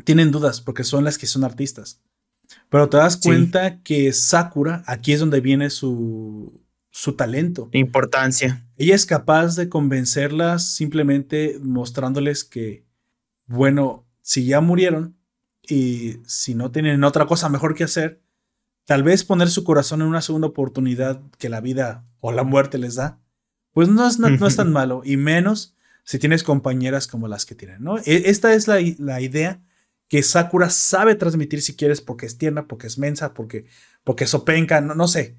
tienen dudas porque son las que son artistas. Pero te das cuenta que Sakura, aquí es donde viene su, su talento. Importancia. Ella es capaz de convencerlas simplemente mostrándoles que, bueno, si ya murieron y si no tienen otra cosa mejor que hacer, tal vez poner su corazón en una segunda oportunidad que la vida o la muerte les da, pues no es, no, es tan malo, y menos si tienes compañeras como las que tienen, ¿no? E, esta es la, la idea que Sakura sabe transmitir si quieres porque es tierna, porque es mensa, porque, porque sopenca, no, no sé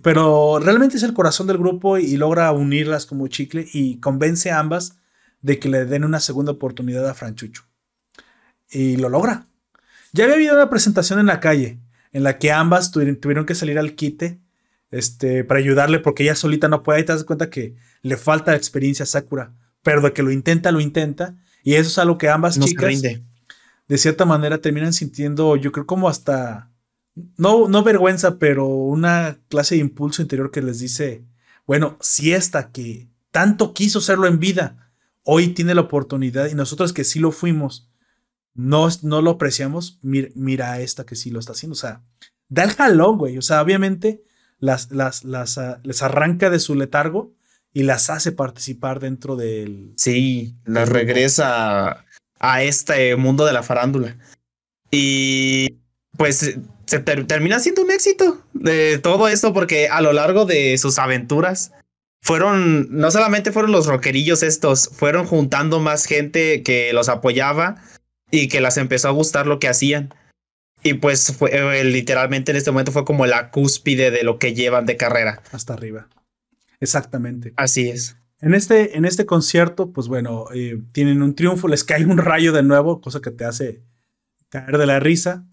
pero realmente es el corazón del grupo y logra unirlas como chicle y convence a ambas de que le den una segunda oportunidad a Franchucho. Y lo logra. Ya había habido una presentación en la calle en la que ambas tuvieron que salir al quite este, para ayudarle porque ella solita no puede y te das cuenta que le falta experiencia a Sakura, pero de que lo intenta, lo intenta. Y eso es algo que ambas chicas, de cierta manera, terminan sintiendo, yo creo, como hasta no, no vergüenza, pero una clase de impulso interior que les dice, bueno, si esta que tanto quiso serlo en vida, hoy tiene la oportunidad y nosotros que sí lo fuimos, no, no lo apreciamos, mira, a esta que sí lo está haciendo. O sea, da el jalón, güey. O sea, obviamente las, las, las, ah, les arranca de su letargo y las hace participar dentro del... Sí, las regresa a este mundo de la farándula. Y pues se termina siendo un éxito de todo esto porque a lo largo de sus aventuras fueron, no solamente fueron los rockerillos estos, fueron juntando más gente que los apoyaba y que las empezó a gustar lo que hacían. Y pues fue, eh, literalmente en este momento fue como la cúspide de lo que llevan de carrera. Hasta arriba. Exactamente. Así es. En este, en este concierto, pues bueno, eh, tienen un triunfo, les cae un rayo de nuevo, cosa que te hace caer de la risa.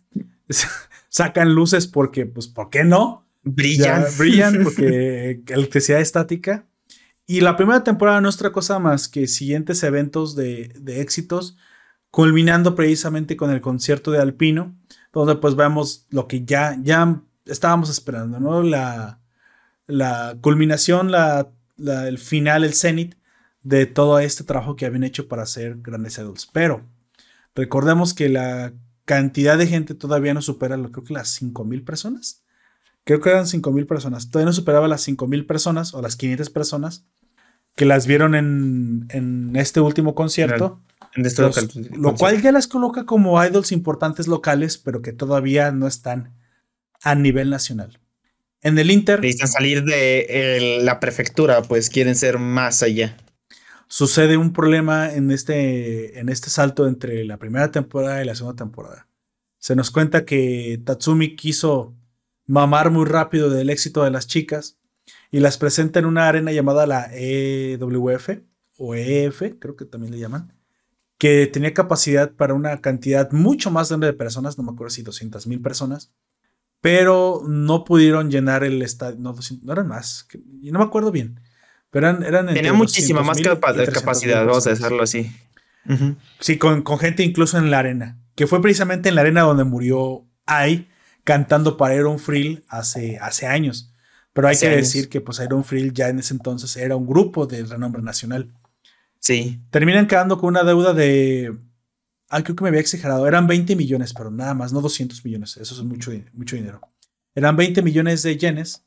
sacan luces porque, pues, ¿por qué no? Brillan. brillan porque electricidad estática. Y la primera temporada no es otra cosa más que siguientes eventos de, éxitos, culminando precisamente con el concierto de Alpino, donde pues vemos lo que ya, ya estábamos esperando, ¿no? La, la culminación, la, el final, el cenit de todo este trabajo que habían hecho para hacer Grandes Adults. Pero recordemos que la cantidad de gente todavía no supera, lo creo que las mil personas. Creo que eran mil personas. Todavía no superaba las mil personas o las 500 personas que las vieron en, en este último concierto. lo cual ya las coloca como idols importantes locales, pero que todavía no están a nivel nacional. En el Inter. Necesitan salir de la prefectura, pues quieren ser más allá. Sucede un problema en este, en este salto entre la primera temporada y la segunda temporada. Se nos cuenta que Tatsumi quiso mamar muy rápido del éxito de las chicas y las presenta en una arena llamada la EWF o EF, creo que también le llaman, que tenía capacidad para una cantidad mucho más grande de personas, no me acuerdo si 200 mil personas, pero no pudieron llenar el estadio, no, eran más, y no me acuerdo bien, pero eran... eran Tenía muchísima más capacidad, vamos a decirlo así. Sí, con, con, gente incluso en la arena, que fue precisamente en la arena donde murió Ai cantando para Iron Frill hace, hace años. Pero hay que decir que pues Iron Frill ya en ese entonces era un grupo de renombre nacional. Sí. Terminan quedando con una deuda de Ah, creo que me había exagerado. Eran 20 millones, pero nada más, no 200 millones. Eso es mucho, mucho dinero. Eran 20 millones de yenes,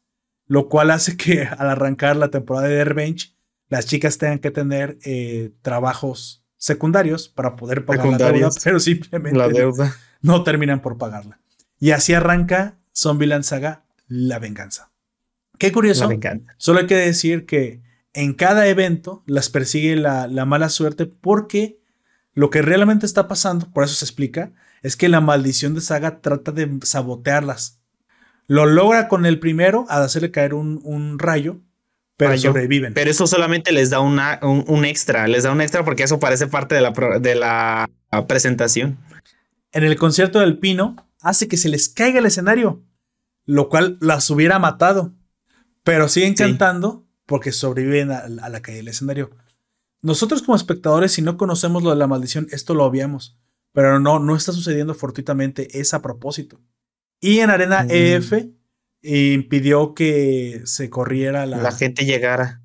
lo cual hace que al arrancar la temporada de Revenge, las chicas tengan que tener eh, trabajos secundarios para poder pagar la deuda, pero simplemente la deuda. No, terminan por pagarla. Y así arranca Zombieland Saga La Venganza. Qué curioso. Solo hay que decir que en cada evento las persigue la, la mala suerte porque lo que realmente está pasando, por eso se explica, es que la maldición de Saga trata de sabotearlas. Lo logra con el primero al hacerle caer un, rayo, pero sobreviven. Pero eso solamente les da una, un, extra, les da un extra porque eso parece parte de la, de la presentación. En el concierto del Pino hace que se les caiga el escenario, lo cual las hubiera matado, pero siguen cantando porque sobreviven a, a la caída del escenario. Nosotros como espectadores, si no conocemos lo de la maldición, esto lo obviamos. Pero no, no está sucediendo fortuitamente, es a propósito. Y en Arena mm. EF impidió que se corriera la... La gente llegara.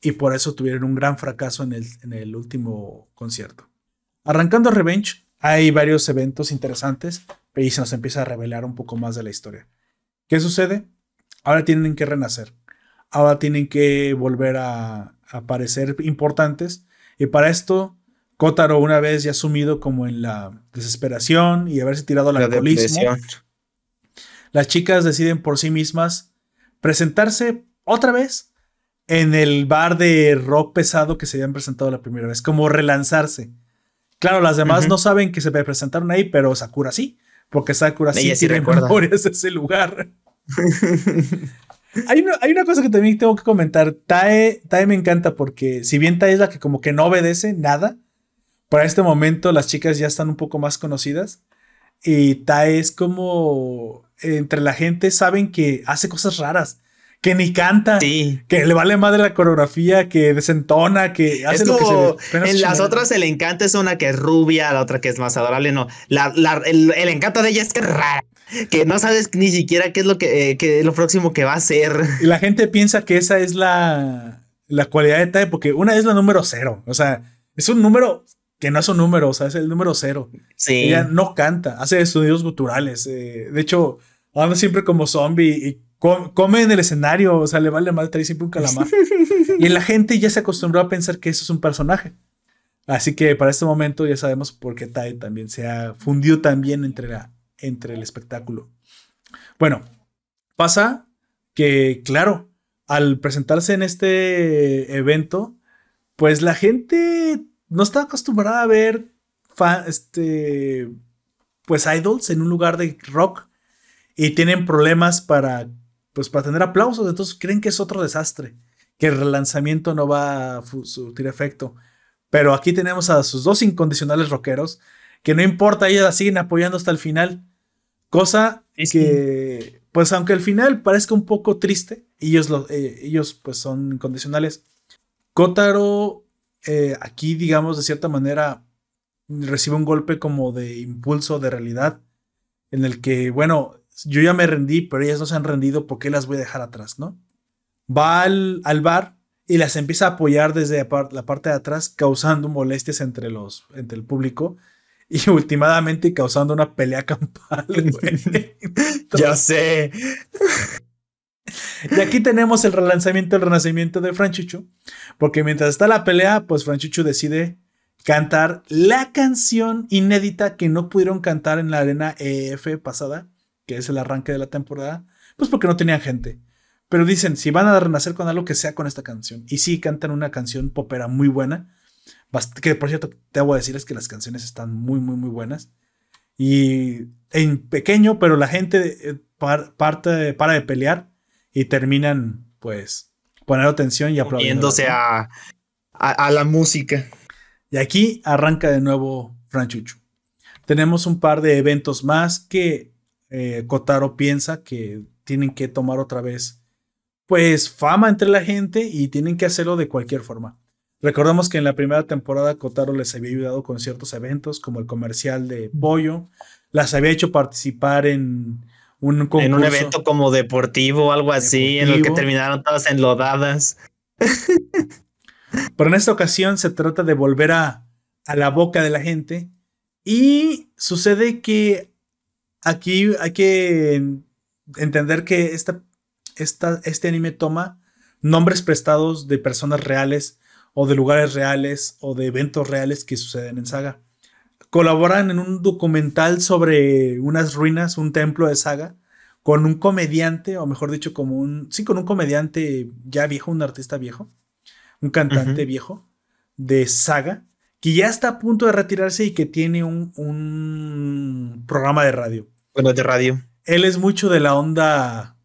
Y por eso tuvieron un gran fracaso en el, en el último concierto. Arrancando Revenge, hay varios eventos interesantes, y se nos empieza a revelar un poco más de la historia. ¿Qué sucede? Ahora tienen que renacer. Ahora tienen que volver a, a parecer importantes. Y para esto, Kotaro, una vez ya sumido como en la desesperación y haberse tirado al la alcoholismo, las chicas deciden por sí mismas presentarse otra vez en el bar de rock pesado que se habían presentado la primera vez, como relanzarse. Claro, las demás no saben que se presentaron ahí, pero Sakura sí, porque Sakura sí, tiene memorias de ese lugar. Hay una, cosa que también tengo que comentar. Tae, Tae me encanta porque si bien Tae es la que como que no obedece nada, para este momento las chicas ya están un poco más conocidas. Y Tae es como entre la gente saben que hace cosas raras. Que ni canta, que le vale madre la coreografía, que desentona, que hace lo que se En las otras el encanto es una que es rubia, la otra que es más adorable, no. La, el, el, encanto de ella es que es rara que no sabes ni siquiera qué es lo que, eh, lo próximo que va a ser. Y la gente piensa que esa es la, la cualidad de TAE, porque una es la número cero. O sea, es un número que no es un número, o sea, es el número cero. Sí. Ella no canta, hace estudios guturales. Eh, de hecho, anda siempre como zombie y come en el escenario, o sea, le vale mal trae siempre un calamar. y la gente ya se acostumbró a pensar que eso es un personaje. Así que para este momento ya sabemos por qué Tai también se ha fundido también entre la entre el espectáculo. Bueno, pasa que, claro, al presentarse en este evento, pues la gente no está acostumbrada a ver este, pues idols en un lugar de rock y tienen problemas para, pues para tener aplausos, entonces creen que es otro desastre, que el relanzamiento no va a surtir efecto. Pero aquí tenemos a sus dos incondicionales rockeros, que no importa, ellos la siguen apoyando hasta el final. Cosa que, pues aunque al final parezca un poco triste, ellos, lo, eh, ellos pues son incondicionales. Kotaro, eh, aquí digamos de cierta manera, recibe un golpe como de impulso de realidad, en el que, bueno, yo ya me rendí, pero ellas no se han rendido, ¿por qué las voy a dejar atrás, no? Va al, al bar y las empieza a apoyar desde la parte de atrás, causando molestias entre, los, entre el público y últimamente causando una pelea campal, ya sé. Y aquí tenemos el relanzamiento, el renacimiento de Franchucho, porque mientras está la pelea, pues Franchucho decide cantar la canción inédita que no pudieron cantar en la arena EF pasada, que es el arranque de la temporada, pues porque no tenían gente. Pero dicen, si van a renacer con algo que sea con esta canción. Y sí, cantan una canción popera muy buena. Que por cierto, te voy a decirles que las canciones están muy, muy, muy buenas. Y en pequeño, pero la gente eh, parte, para de pelear y terminan, pues, poner atención y aplaudiéndose a, a, la música. Y aquí arranca de nuevo Franchucho. Tenemos un par de eventos más que eh, Kotaro piensa que tienen que tomar otra vez, pues, fama entre la gente y tienen que hacerlo de cualquier forma. Recordamos que en la primera temporada Kotaro les había ayudado con ciertos eventos, como el comercial de pollo, las había hecho participar en un concurso. En un evento como deportivo o algo así, en el que terminaron todas enlodadas. Pero en esta ocasión se trata de volver a, a la boca de la gente y sucede que aquí hay que entender que esta, esta, este anime toma nombres prestados de personas reales o de lugares reales o de eventos reales que suceden en Saga. Colaboran en un documental sobre unas ruinas, un templo de Saga, con un comediante, o mejor dicho, como un. Sí, con un comediante ya viejo, un artista viejo, un cantante viejo de Saga, que ya está a punto de retirarse y que tiene un, un programa de radio. Bueno, de radio. Él es mucho de la onda.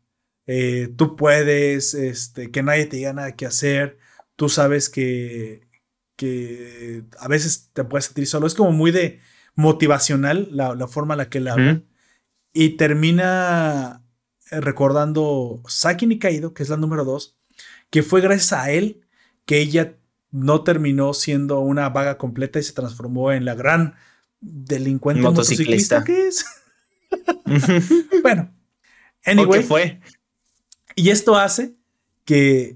Eh, tú puedes, este, que nadie te diga nada que hacer tú sabes que, que a veces te puedes sentir solo. Es como muy de motivacional la, forma en la que él habla. Y termina eh, recordando Saki Nikaido, que es la número dos, que fue gracias a él que ella no terminó siendo una vaga completa y se transformó en la gran delincuente motociclista, que es. bueno, anyway. fue? Y esto hace que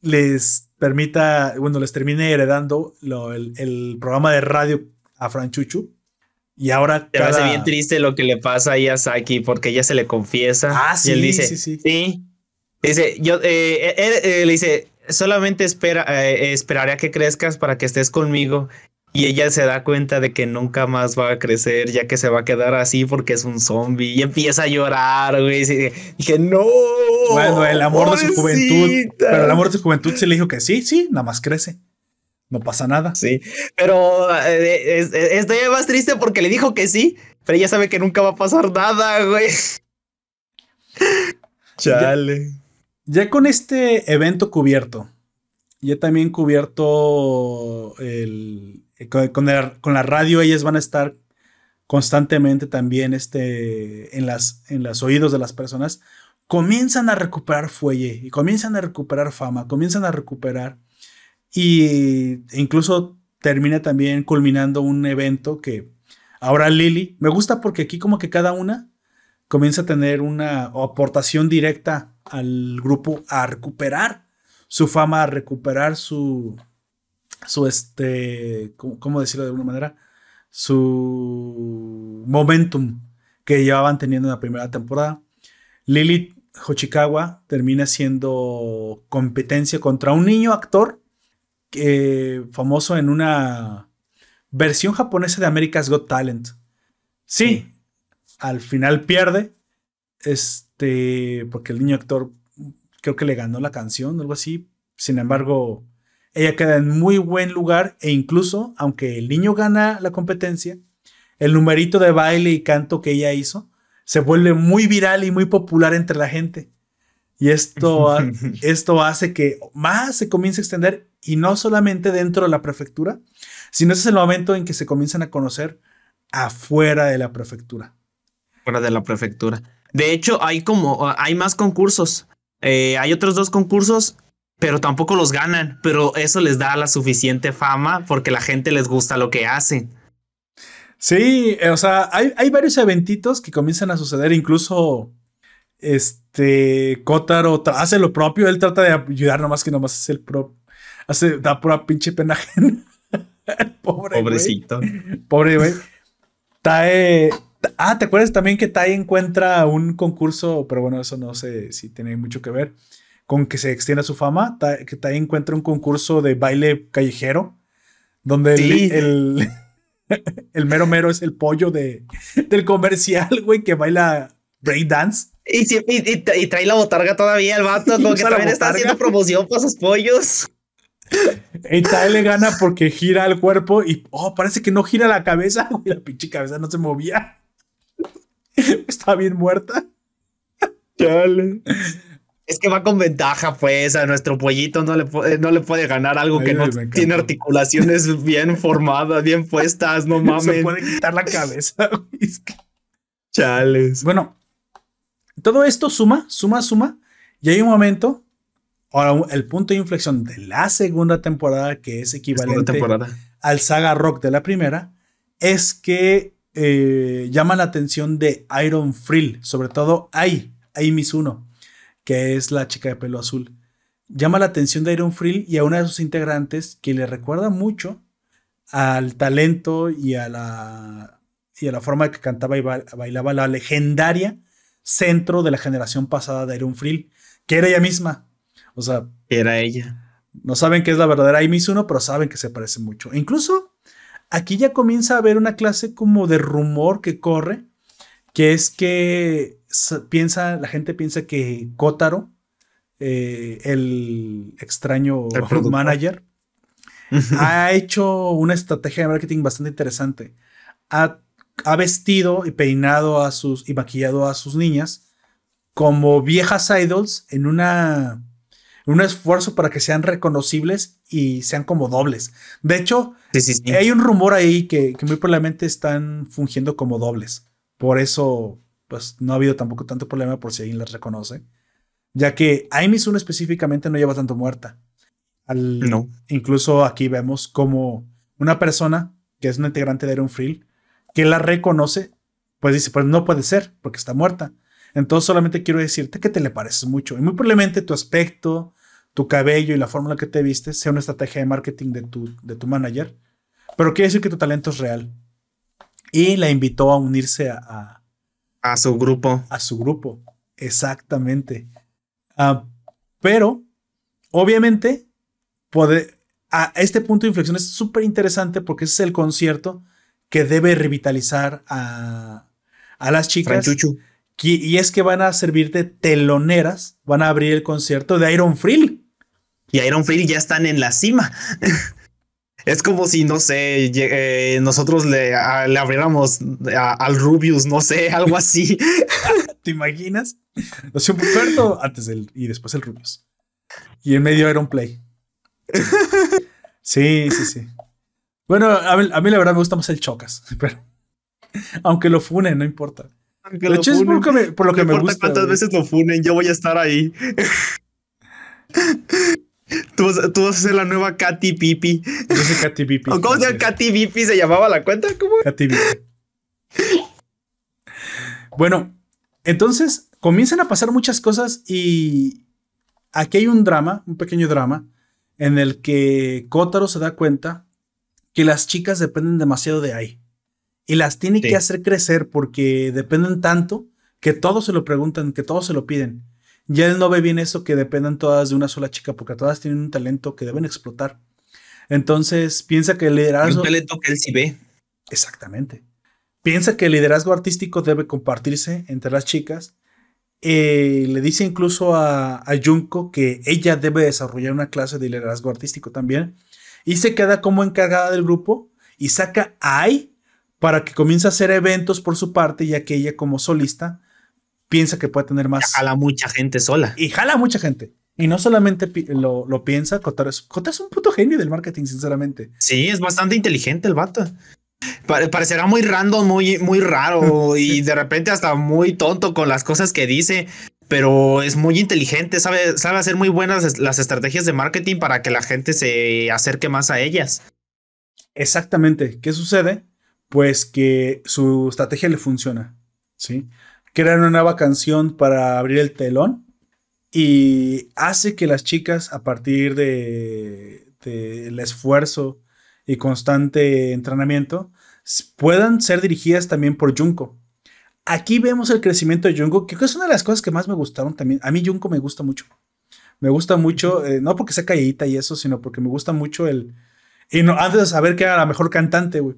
les permita, bueno, les termine heredando el, programa de radio a Franchuchu. Y ahora. Te cada... bien triste lo que le pasa a Yasaki porque ella se le confiesa. Ah, sí. Y él dice: Sí, sí. sí. Dice: Yo, eh, él, le dice: Solamente espera, eh, esperaré a que crezcas para que estés conmigo y ella se da cuenta de que nunca más va a crecer, ya que se va a quedar así porque es un zombie. Y empieza a llorar, güey. Y dije, no. Bueno, el amor de su juventud. Pero el amor de su juventud se le dijo que sí, sí, nada más crece. No pasa nada. Sí. Pero eh, estoy más triste porque le dijo que sí, pero ella sabe que nunca va a pasar nada, güey. Chale. ya con este evento cubierto, ya también cubierto eh, con, la radio ellas van a estar constantemente también este, en, las, en los oídos de las personas, comienzan a recuperar fuelle y comienzan a recuperar fama, comienzan a recuperar y incluso termina también culminando un evento que ahora Lily, me gusta porque aquí como que cada una comienza a tener una aportación directa al grupo a recuperar su fama, a recuperar su, su este, ¿cómo, decirlo de alguna manera? Su momentum que llevaban teniendo en la primera temporada. Lilith Hochikawa termina siendo competencia contra un niño actor que, famoso en una versión japonesa de America's Got Talent. Sí, al final pierde. Este, porque el niño actor creo que le ganó la canción, algo así. Sin embargo, ella queda en muy buen lugar e incluso, aunque el niño gana la competencia, el numerito de baile y canto que ella hizo se vuelve muy viral y muy popular entre la gente. Y esto, esto hace que más se comience a extender y no solamente dentro de la prefectura, sino ese es el momento en que se comienzan a conocer afuera de la prefectura. Fuera de la prefectura. De hecho, hay como, hay más concursos. Eh, hay otros dos concursos pero tampoco los ganan, pero eso les da la suficiente fama porque la gente les gusta lo que hacen. Sí, eh, o sea, hay, hay varios eventitos que comienzan a suceder, incluso este Kotaro hace lo propio, él trata de ayudar nomás que nomás hace el pro, hace, da pura pinche pena Pobre Pobrecito. Pobre güey. Tae. Ah, ¿te acuerdas también que Tae encuentra un concurso? Pero bueno, eso no sé si tiene mucho que ver con que se extienda su fama, que también encuentra un concurso de baile callejero, Donde el, Sí. el, el mero mero es el pollo de, del comercial, güey, que baila breakdance. Y, sí, y, y tra- y trae la botarga todavía el vato, como que también está haciendo promoción para sus pollos. Y tal le gana porque gira el cuerpo y, oh, parece que no gira la cabeza, güey, la pinche cabeza no se movía. Estaba bien muerta. Es que va con ventaja, pues, a nuestro pollito no le, puede- no le puede ganar algo Ay, que no tiene articulaciones bien formadas, bien puestas, no Se mames. puede quitar la cabeza. Es que- Chales. Bueno, todo esto suma, suma, suma. Y hay un momento, ahora el punto de inflexión de la segunda temporada, que es equivalente temporada. al saga rock de la primera, es que eh, llama la atención de Iron Frill, sobre todo Ai, Ai Mizuno, que es la chica de pelo azul. Llama la atención de Iron Frill y a una de sus integrantes que le recuerda mucho al talento y a la, y a la forma que cantaba y ba- bailaba la legendaria centro de la generación pasada de Iron Frill, que era ella misma. O sea, Era ella. no saben que es la verdadera Ai Mizuno, pero saben que se parece mucho. E incluso aquí ya comienza a haber una clase como de rumor que corre, que es que piensa, la gente piensa que Kotaro, eh, el extraño El manager, ha hecho una estrategia de marketing bastante interesante. Ha, ha vestido y peinado a sus y maquillado a sus niñas como viejas idols en una en un esfuerzo para que sean reconocibles y sean como dobles. De hecho, Sí, sí, sí. hay un rumor ahí que, que muy probablemente están fungiendo como dobles. Por eso, pues no ha habido tampoco tanto problema por si alguien las reconoce. Ya que Ai Mizuno específicamente no lleva tanto muerta. Al- No. Incluso aquí vemos como una persona que es una integrante de Iron Frill que la reconoce, pues dice, pues no puede ser porque está muerta. Entonces solamente quiero decirte que te le pareces mucho. Y muy probablemente tu aspecto, tu cabello y la forma en la que te vistes sea una estrategia de marketing de tu, de tu manager. Pero quiere decir que tu talento es real. Y la invitó a unirse a, a- A su grupo. a su grupo. Exactamente. Ah, pero, obviamente, puede, a este punto de inflexión es súper interesante porque ese es el concierto que debe revitalizar a, a las chicas. Y es que van a servir de teloneras, van a abrir el concierto de Iron Frill. Y Iron Fairy ya están en la cima. es como si, no sé, eh, nosotros le, a- le abriéramos a- al Rubius, no sé, algo así. ¿Te imaginas? Lo un Puerto antes del y después el Rubius. Y en medio Iron Play. Sí, sí, sí. Bueno, a mí, a mí la verdad me gusta más el Chocas, pero aunque lo funen, no importa. Aunque De lo hecho, es por lo que me, por lo No que me importa gusta. cuántas güey. veces lo funen, yo voy a estar ahí. Tú, vas, tú vas a ser la nueva Katy Pipi. Yo soy Katy Bipi. ¿O ¿Cómo se llama Katy Pipi? ¿Se llamaba la cuenta? ¿Cómo? Katy Bipi. Bueno, entonces comienzan a pasar muchas cosas y aquí hay un drama, un pequeño drama, en el que Kotaro se da cuenta que las chicas dependen demasiado de Ai y las tiene Sí. que hacer crecer porque dependen tanto que todos se lo preguntan, que todos se lo piden. Y él no ve bien eso que dependan todas de una sola chica porque todas tienen un talento que deben explotar. Entonces piensa que el liderazgo... Un talento que él sí ve. Exactamente. Piensa que el liderazgo artístico debe compartirse entre las chicas. Eh, le dice incluso a, a Junko que ella debe desarrollar una clase de liderazgo artístico también. Y se queda como encargada del grupo y saca a Ai para que comience a hacer eventos por su parte, ya que ella como solista piensa que puede tener más... Jala mucha gente sola. Y jala a mucha gente. Y no solamente lo, lo piensa, Kotaro es, Kotaro es un puto genio del marketing, sinceramente. Sí, es bastante inteligente el vato. Pare- parecerá muy random, muy, muy raro y de repente hasta muy tonto con las cosas que dice, pero es muy inteligente, sabe, sabe hacer muy buenas las estrategias de marketing para que la gente se acerque más a ellas. Exactamente. ¿Qué sucede? Pues que su estrategia le funciona. ¿sí? Crea una nueva canción para abrir el telón y hace que las chicas, a partir de, del esfuerzo y constante entrenamiento, puedan ser dirigidas también por Junko. Aquí vemos el crecimiento de Junko, que es una de las cosas que más me gustaron también. A mí Junko me gusta mucho. Me gusta mucho, eh, no porque sea calladita y eso, sino porque me gusta mucho el, Y no, antes de saber que era la mejor cantante, güey.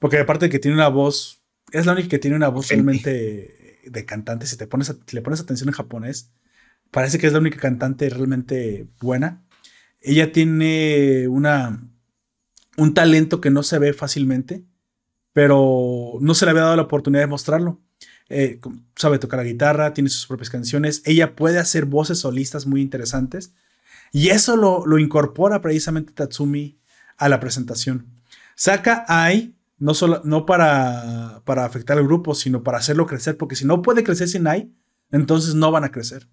Porque aparte de que tiene una voz, es la única que tiene una voz realmente de cantante. Si te pones, si le pones atención en japonés, parece que es la única cantante realmente buena. Ella tiene una, un talento que no se ve fácilmente, pero no se le había dado la oportunidad de mostrarlo. Eh, sabe tocar la guitarra, tiene sus propias canciones, ella puede hacer voces solistas muy interesantes y eso lo, lo incorpora precisamente Tatsumi a la presentación. Saca Ai no, solo, no para, para afectar al grupo, sino para hacerlo crecer, porque si no puede crecer sin Ai, entonces no van a crecer.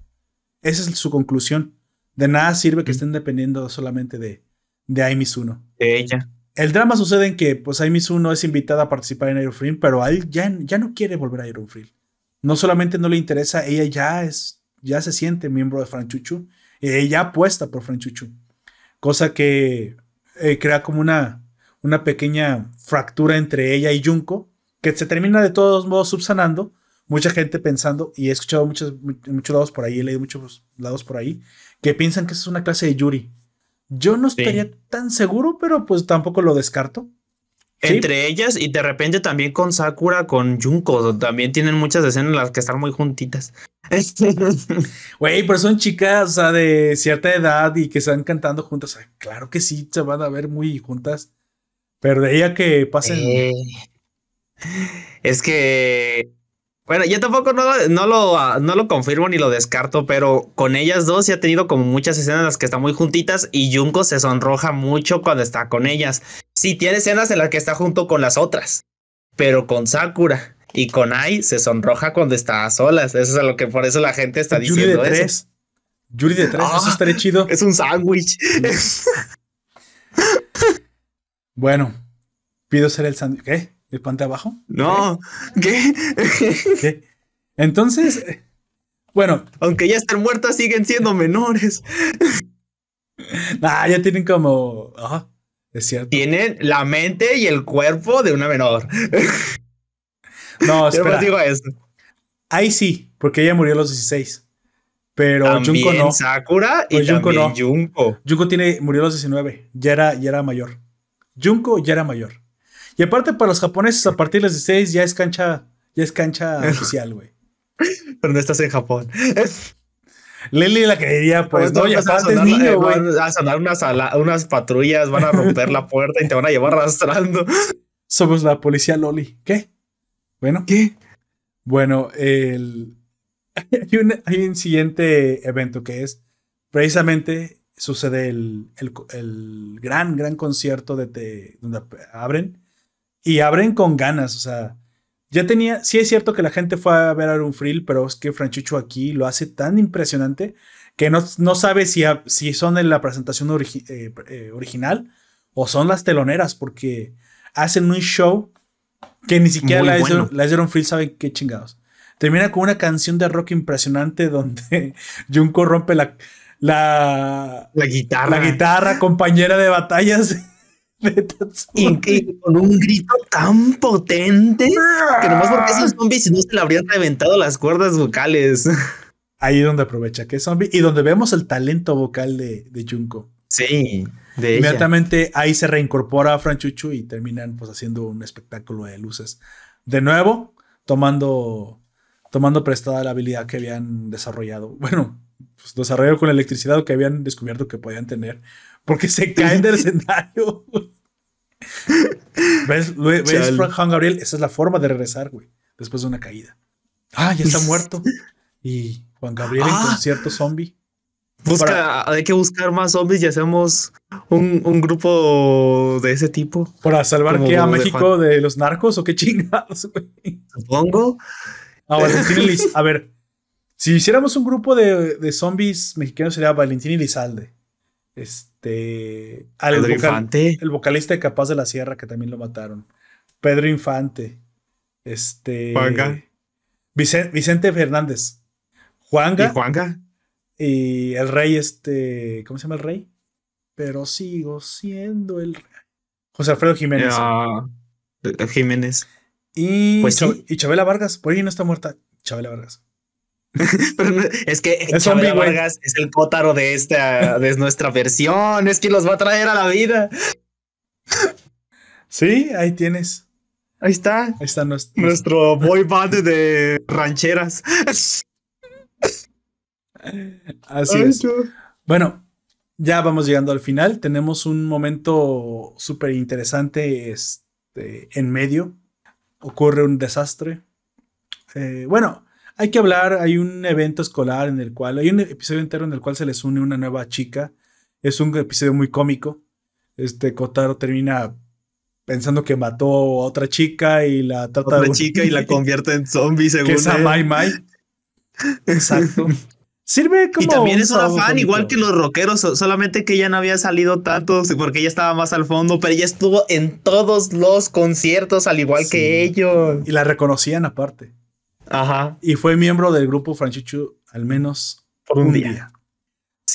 Esa es su conclusión. De nada sirve que estén dependiendo solamente de, de Ai Mizuno. De ella. El drama sucede en que pues Ai Mizuno es invitada a participar en Iron Free, pero él ya, ya no quiere volver a Iron Free. No solamente no le interesa, ella ya es, ya se siente miembro de Franchuchu, ella apuesta por Franchuchu. Cosa que eh, crea como una, una pequeña fractura entre ella y Junko, que se termina de todos modos subsanando. Mucha gente pensando, y he escuchado muchos, muchos lados por ahí, he leído muchos lados por ahí, que piensan que es una clase de Yuri. Yo no estaría tan seguro, pero pues tampoco lo descarto. Entre ellas y de repente también con Sakura, con Junko, también tienen muchas escenas en las que están muy juntitas. Güey, pero son chicas, o sea, de cierta edad y que están cantando juntas. claro que sí, se van a ver muy juntas. Pero de ella que pasen. Eh, es que. Bueno, yo tampoco no, no, lo, no lo confirmo ni lo descarto, pero con ellas dos sí ha tenido como muchas escenas en las que están muy juntitas y Junko se sonroja mucho cuando está con ellas. Sí, tiene escenas en las que está junto con las otras, pero con Sakura y con Ai se sonroja cuando está a solas. Eso es a lo que por eso la gente está Yuri diciendo de tres. Yuri de tres, eso ah, estaría chido. Es un sándwich. Bueno, pido ser el sándwich. ¿Qué? ¿El puente abajo? No. ¿Qué? ¿Qué? Entonces, bueno. Aunque ya estén muertas, siguen siendo menores. nah, ya tienen como. Ah, es cierto. Tienen la mente y el cuerpo de una menor. no, espera. Yo digo eso. Ahí sí, porque ella murió a los 16. Pero también Junko no. Sakura y también no. Junko. Junko tiene, murió a los 19. Ya era, ya era mayor. Junko ya era mayor. Y aparte para los japoneses a partir de los 16 ya es cancha, ya es cancha oficial, güey. Pero no estás en Japón. Lili la creería, pues, no, ya aparte es niño, güey. Van a sonar unas, unas patrullas, van a romper la puerta y te van a llevar arrastrando. Somos la policía Loli. ¿Qué? Bueno. ¿Qué? Bueno, el... hay, un, hay un siguiente evento que es precisamente sucede el, el, gran, gran concierto de, donde abren y abren con ganas, o sea, ya tenía, sí es cierto que la gente fue a ver a un Frill, pero es que Franchucho aquí lo hace tan impresionante que no, no sabe si, si son en la presentación eh, eh, original o son las teloneras, porque hacen un show que ni siquiera la, bueno. la Frill sabe qué chingados. Termina con una canción de rock impresionante donde Junko rompe la, la, la guitarra. La guitarra, compañera de batallas. Y con un grito tan potente que nomás porque es un zombie, si no se le habrían reventado las cuerdas vocales. Ahí es donde aprovecha que es zombie y donde vemos el talento vocal de, de Junko. Sí, de Inmediatamente ahí se reincorpora a Franchuchu y terminan pues haciendo un espectáculo de luces. De nuevo, tomando, tomando prestada la habilidad que habían desarrollado. Bueno, pues, desarrollo con la electricidad que habían descubierto que podían tener. Porque se caen del escenario. ¿Ves, ¿Ves Juan Gabriel? Esa es la forma de regresar, güey. Después de una caída. Ah, ya está muerto. Y Juan Gabriel en ah. concierto zombie. Busca, hay que buscar más zombies y hacemos un, un grupo de ese tipo. ¿Para salvar qué a México de, los narcos o qué chingados, güey? Supongo. Ah, a ver, si hiciéramos un grupo de, zombies mexicanos sería Valentín y Lizalde. Este. Pedro Infante. El vocalista de Capaz de la Sierra, que también lo mataron. Pedro Infante. Este. Juanga. Vicente, Fernández. Juanga. ¿Y Juanga? Y el rey, este. ¿Cómo se llama el rey? Pero sigo siendo el rey. José Alfredo Jiménez. Jiménez. Y, pues y Chabela Vargas. Por ahí no está muerta. Chabela Vargas. es que es Vargas es el cótaro de esta, de nuestra versión, es quien los va a traer a la vida. Sí, ahí tienes. Ahí está. Ahí está nuestro, nuestro boy band de rancheras. Así es. Bueno, ya vamos llegando al final. Tenemos un momento súper interesante este, en medio. Ocurre un desastre. Eh, bueno, hay que hablar. Hay un evento escolar en el cual, hay un episodio entero en el cual se les une una nueva chica. Es un episodio muy cómico. Este Kotaro termina pensando que mató a otra chica y la trata otra de chica y la convierte en zombie según que es a Mai Mai. Exacto. Sirve como. Y también es una fan, igual que los rockeros, solamente que ella no había salido tanto porque ella estaba más al fondo, pero ella estuvo en todos los conciertos, al igual que ellos. Y la reconocían aparte. Ajá. Y fue miembro del grupo Franchichu al menos por un, día.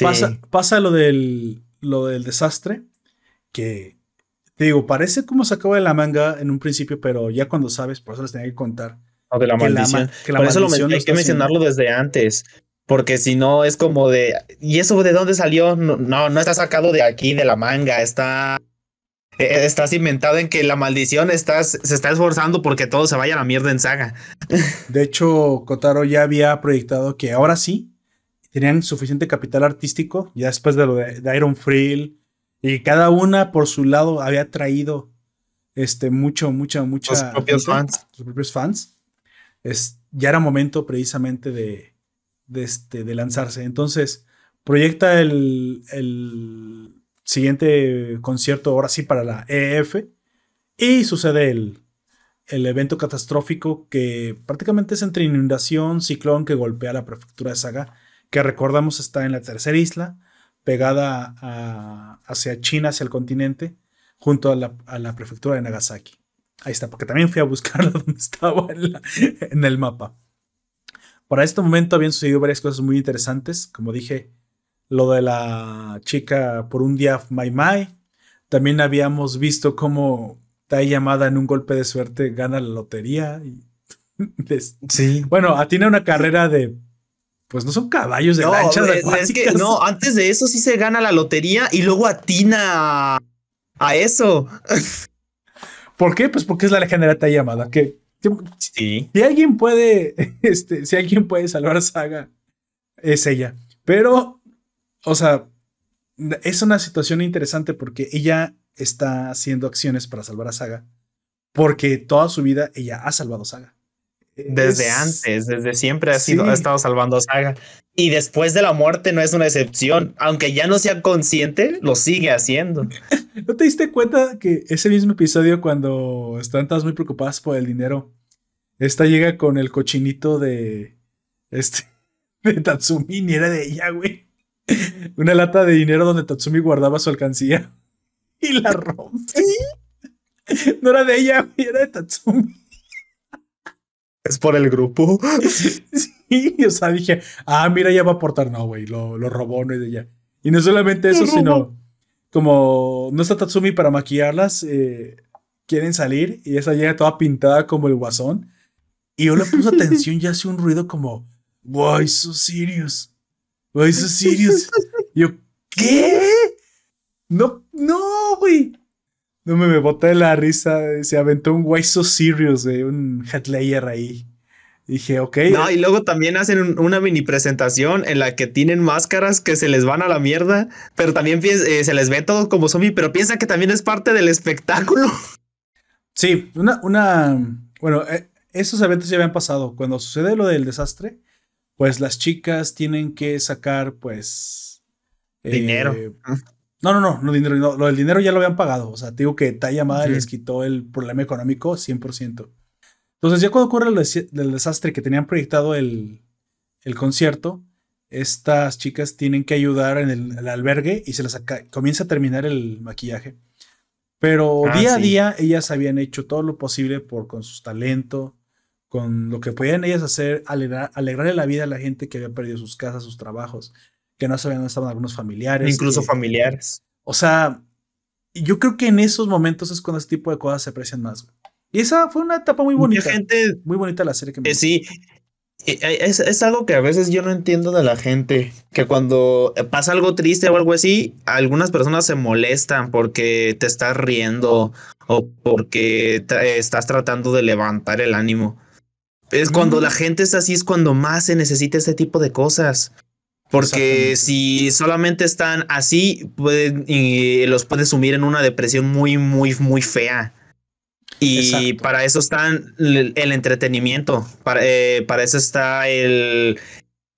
Pasa, pasa lo, del, lo del desastre, que te digo, parece como se acaba de la manga en un principio, pero ya cuando sabes, por eso les tenía que contar. O de la maldición. por eso lo hay que mencionarlo desde antes. Porque si no, es como de. ¿Y eso de dónde salió? No, no, está sacado de aquí, de la manga. Está. Estás inventado en que la maldición estás, se está esforzando porque todo se vaya a la mierda en saga. De hecho, Kotaro ya había proyectado que ahora sí tenían suficiente capital artístico, ya después de lo de, Iron Frill, y cada una por su lado había traído este, mucho, mucha, mucha. Los propios fans. Los propios fans. Es, ya era momento precisamente de, de, este, de lanzarse. Entonces, proyecta el, el, siguiente concierto, ahora sí, para la EF. Y sucede el, el evento catastrófico que prácticamente es entre inundación, ciclón que golpea la prefectura de Saga, que recordamos está en la tercera isla, pegada hacia China, hacia el continente, junto a la, a la, prefectura de Nagasaki. Ahí está, porque también fui a buscarla donde estaba en el mapa. Para este momento habían sucedido varias cosas muy interesantes. Como dije, lo de la chica por un día Mai Mai. También habíamos visto cómo Tai llamada en un golpe de suerte gana la lotería. Y sí. Bueno, tiene una carrera de. Pues no son caballos de no, es que no, antes de eso sí se gana la lotería y luego atina a eso. ¿Por qué? Pues porque es la legendaria Tai llamada, que si alguien puede, este, si alguien puede salvar a Saga, es ella. Pero, o sea, es una situación interesante porque ella está haciendo acciones para salvar a Saga. Porque toda su vida ella ha salvado a Saga. Desde antes, desde siempre ha, sido, ha estado salvando a Saga. Y después de la muerte no es una excepción. Aunque ya no sea consciente, lo sigue haciendo. ¿No te diste cuenta que ese mismo episodio, cuando están todas muy preocupadas por el dinero, esta llega con el cochinito de. Este. De Tatsumi, ni era de ella, güey. Una lata de dinero donde Tatsumi guardaba su alcancía. Y la rompe. No era de ella, era de Tatsumi. Es por el grupo. Sí, o sea, dije, ah, mira, ya va a aportar. No, güey, lo, lo robó, no es de ella. Y no solamente eso, sino como no está Tatsumi para maquillarlas, eh, quieren salir y esa llega toda pintada como el guasón. Y yo le puse atención y hace un ruido como, why so serious? Why so serious? Yo, ¿qué? No, no, güey. No me, me boté de la risa. Se aventó un why so serious, güey. Un headlayer ahí. Dije, ok. No, y luego también hacen una mini presentación en la que tienen máscaras que se les van a la mierda, pero también eh, se les ve todo como zombie, pero piensa que también es parte del espectáculo. Sí, una, una, bueno, eh, esos eventos ya habían pasado. Cuando sucede lo del desastre, pues las chicas tienen que sacar, pues. Dinero. Eh, no, no, no, no, dinero, lo del dinero ya lo habían pagado. O sea, digo que Taya Madre les quitó el problema económico 100%. Entonces, ya cuando ocurre el, desastre que tenían proyectado el, el, concierto, estas chicas tienen que ayudar en el, albergue y se les comienza a terminar el maquillaje. Pero ah, día a día ellas habían hecho todo lo posible por con su talento, con lo que podían ellas hacer, alegrar, alegrarle la vida a la gente que había perdido sus casas, sus trabajos, que no sabían dónde estaban algunos familiares. Incluso familiares. O sea, yo creo que en esos momentos es cuando este tipo de cosas se aprecian más. Y esa fue una etapa muy bonita. gente, muy bonita la serie que me eh, Sí. Es, es, algo que a veces yo no entiendo de la gente, que cuando pasa algo triste o algo así, algunas personas se molestan porque te estás riendo o porque estás tratando de levantar el ánimo. Es cuando la mm. gente es así, es cuando más se necesita este tipo de cosas. Porque si solamente están así, pueden, y los puede sumir en una depresión muy, muy, muy fea. Y para eso está el, entretenimiento, para, eh, para, eso está el,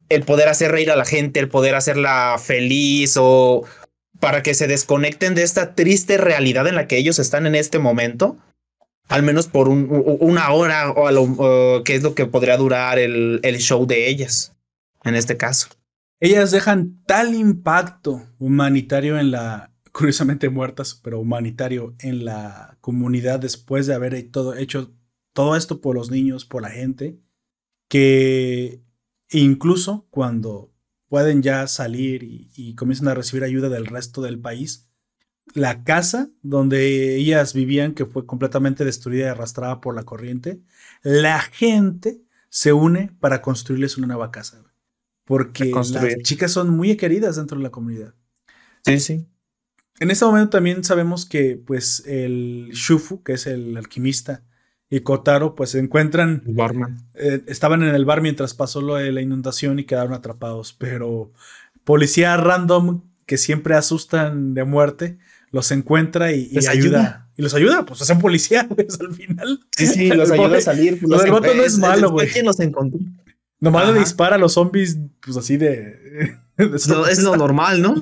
el poder hacer reír a la gente, el poder hacerla feliz o para que se desconecten de esta triste realidad en la que ellos están en este momento, al menos por una hora o, a lo, que es lo que podría durar el, el show de ellas, en este caso. Ellas dejan tal impacto humanitario en la, curiosamente muertas, pero humanitario en la comunidad después de haber hecho todo esto por los niños, por la gente, que incluso cuando pueden ya salir y, comienzan a recibir ayuda del resto del país, la casa donde ellas vivían, que fue completamente destruida y arrastrada por la corriente, la gente se une para construirles una nueva casa. Porque las chicas son muy queridas dentro de la comunidad. Sí, sí. En este momento también sabemos que pues el Shufu, que es el alquimista, y Kotaro pues se encuentran... Eh, estaban en el bar mientras pasó lo de la inundación y quedaron atrapados, pero policía random que siempre asustan de muerte, los encuentra y, ayuda. Y los ayuda, pues hacen policía, pues al final. Sí, sí, los ayuda a salir. Pues, lo del no es malo, güey. ¿Quién los encontró? Nomás le dispara a los zombies, pues así de es lo normal, ¿no?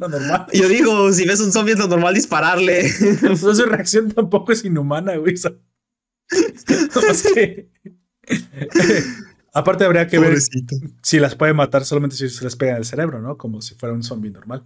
Yo digo, si ves un zombie es lo normal dispararle. su reacción tampoco es inhumana, güey. Aparte habría que ver si las puede matar solamente si se les pega en el cerebro, ¿no? Como si fuera un zombie normal.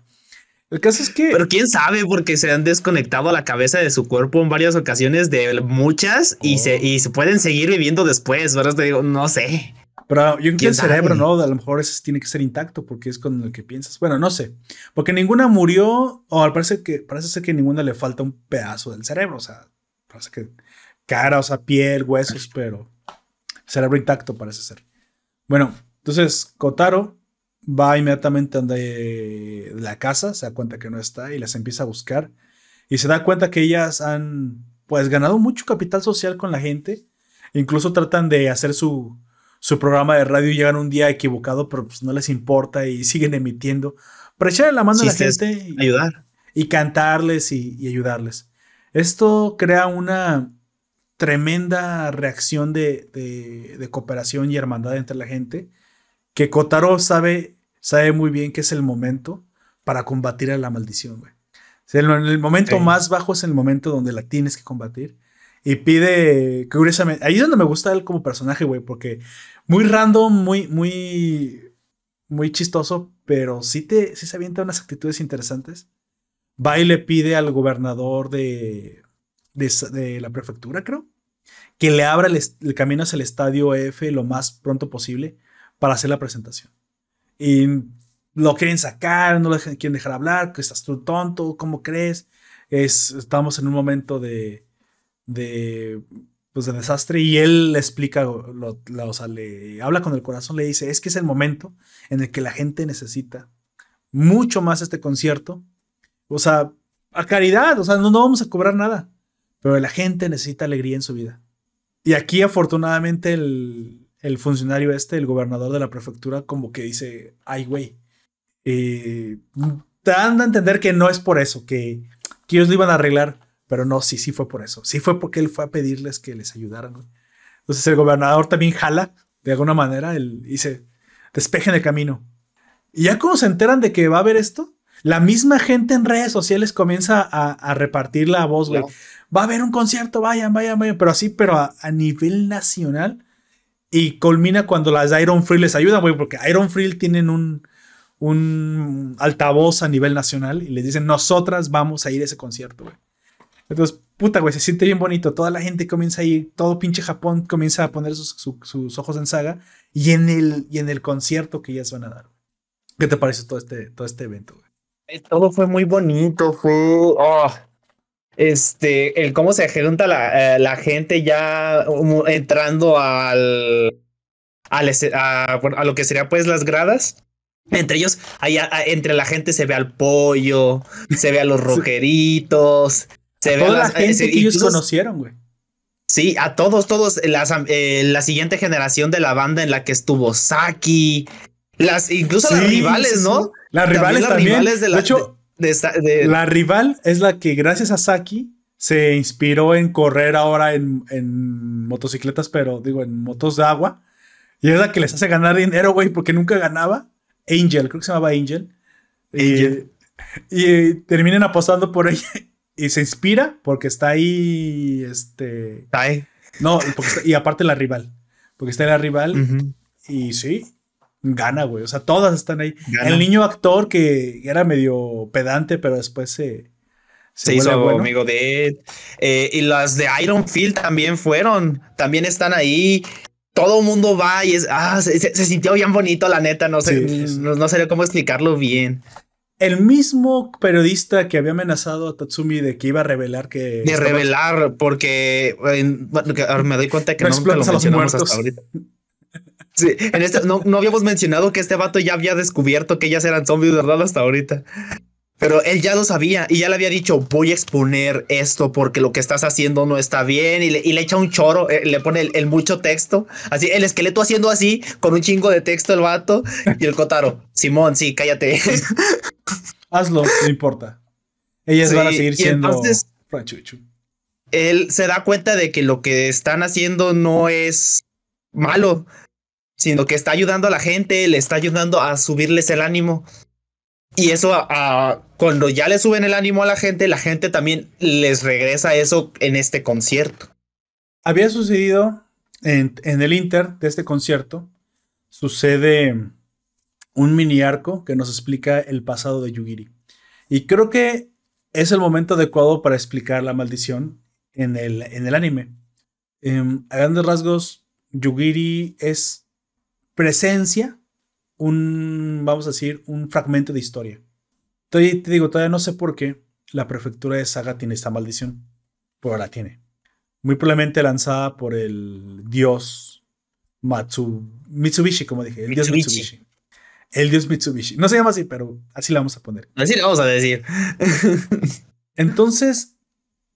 El caso es que... Pero quién sabe, porque se han desconectado la cabeza de su cuerpo en varias ocasiones de muchas y, se, y se pueden seguir viviendo después. Ahora te digo, no sé. Pero yo creo que el cerebro, ¿no? A lo mejor ese tiene que ser intacto porque es con el que piensas. Bueno, no sé. Porque ninguna murió, o al parece que parece ser que ninguna le falta un pedazo del cerebro. O sea, parece que cara, o sea, piel, huesos, pero cerebro intacto parece ser. Bueno, entonces Kotaro va inmediatamente de la casa, se da cuenta que no está y las empieza a buscar. Y se da cuenta que ellas han, pues, ganado mucho capital social con la gente. Incluso tratan de hacer su su programa de radio llegan un día equivocado, pero pues no les importa y siguen emitiendo. Para echarle la mano a la gente y, ayudar. y cantarles y, ayudarles. Esto crea una tremenda reacción de, cooperación y hermandad entre la gente, que Kotaro sabe, sabe muy bien que es el momento para combatir a la maldición, güey. en el momento más bajo es el momento donde la tienes que combatir. Y pide, curiosamente, ahí es donde me gusta él como personaje, güey, porque muy random, muy, muy, muy chistoso, pero sí, te, sí se avienta unas actitudes interesantes. Va y le pide al gobernador de, de, la prefectura, creo, que le abra el, camino hacia el estadio F lo más pronto posible para hacer la presentación. Y lo quieren sacar, no lo quieren dejar hablar, que estás tú tonto, ¿cómo crees? Es, estamos en un momento de, de, pues, de desastre y él le explica, o sea, le habla con el corazón, le dice, es que es el momento en el que la gente necesita mucho más este concierto. O sea, a caridad, o sea, no, no vamos a cobrar nada, pero la gente necesita alegría en su vida. Y aquí afortunadamente el, el funcionario este, el gobernador de la prefectura, como que dice, ay, güey, eh, te dan a entender que no es por eso, que, que ellos lo iban a arreglar pero no, sí, sí fue por eso. Sí fue porque él fue a pedirles que les ayudaran. Entonces el gobernador también jala, de alguna manera, él dice, despejen el camino. Y ya como se enteran de que va a haber esto, la misma gente en redes sociales comienza a, repartir la voz, güey. Va a haber un concierto, vayan, vayan, vayan. Pero así, pero a, nivel nacional. Y culmina cuando las Iron Free les ayudan, güey, porque Iron Free tienen un, un altavoz a nivel nacional y les dicen, nosotras vamos a ir a ese concierto, güey. Entonces, puta, güey, se siente bien bonito. Toda la gente comienza a ir, todo pinche Japón comienza a poner sus, ojos en saga y en, el, y en el concierto que ellas van a dar. ¿Qué te parece todo este, todo este evento, güey? Todo fue muy bonito, fue. Oh, este, el cómo se junta la, eh, la gente ya entrando al, a, lo que sería pues las gradas. Entre ellos, allá, entre la gente se ve al pollo, se ve a los roqueritos, se ve a la gente que ellos conocieron, güey. Sí, a todos, todos, eh, la siguiente generación de la banda en la que estuvo Saki, las, incluso las rivales, ¿no? Las rivales también. de, hecho, la rival es la que gracias a Saki se inspiró en correr ahora en, en, motocicletas, pero digo, en motos de agua. Y es la que les hace ganar dinero, güey, porque nunca ganaba. Angel, creo que se llamaba Angel. Angel. Y, terminan apostando por ella y se inspira porque está ahí, este... ahí. No, y aparte la rival, porque está la rival y sí, gana, güey. O sea, todas están ahí. El niño actor que era medio pedante, pero después se... Se, hizo amigo de él. Eh, y las de Iron Field también fueron, también están ahí todo el mundo va y es, ah, se, sintió bien bonito, la neta, no sé, no, no sé cómo explicarlo bien. El mismo periodista que había amenazado a Tatsumi de que iba a revelar que. De revelar, porque ahora me doy cuenta que no, lo mencionamos hasta ahorita. Sí, en este, no, no habíamos mencionado que este vato ya había descubierto que ellas eran zombies, ¿verdad? Hasta ahorita. Pero él ya lo sabía y ya le había dicho, voy a exponer esto porque lo que estás haciendo no está bien y le, y le echa un choro, eh, le pone el, mucho texto, así el esqueleto haciendo así con un chingo de texto el vato y el Kotaro, Simón, sí, cállate. Hazlo, no importa. Ellas van a seguir siendo entonces, Él se da cuenta de que lo que están haciendo no es malo, sino que está ayudando a la gente, le está ayudando a subirles el ánimo. Y eso, cuando ya le suben el ánimo a la gente, la gente también les regresa eso en este concierto. Había sucedido en, el Inter de este concierto, sucede un mini arco que nos explica el pasado de Yugiri. Y creo que es el momento adecuado para explicar la maldición en el, en el anime. Em, a grandes rasgos, Yugiri es presencia un, vamos a decir, un fragmento de historia. Te, te digo, todavía no sé por qué la prefectura de Saga tiene esta maldición, pero la tiene. Muy probablemente lanzada por el dios Matsu, Mitsubishi, como dije, el dios Mitsubishi. El dios Mitsubishi. No se llama así, pero así la vamos a poner. Así le vamos a decir. Entonces,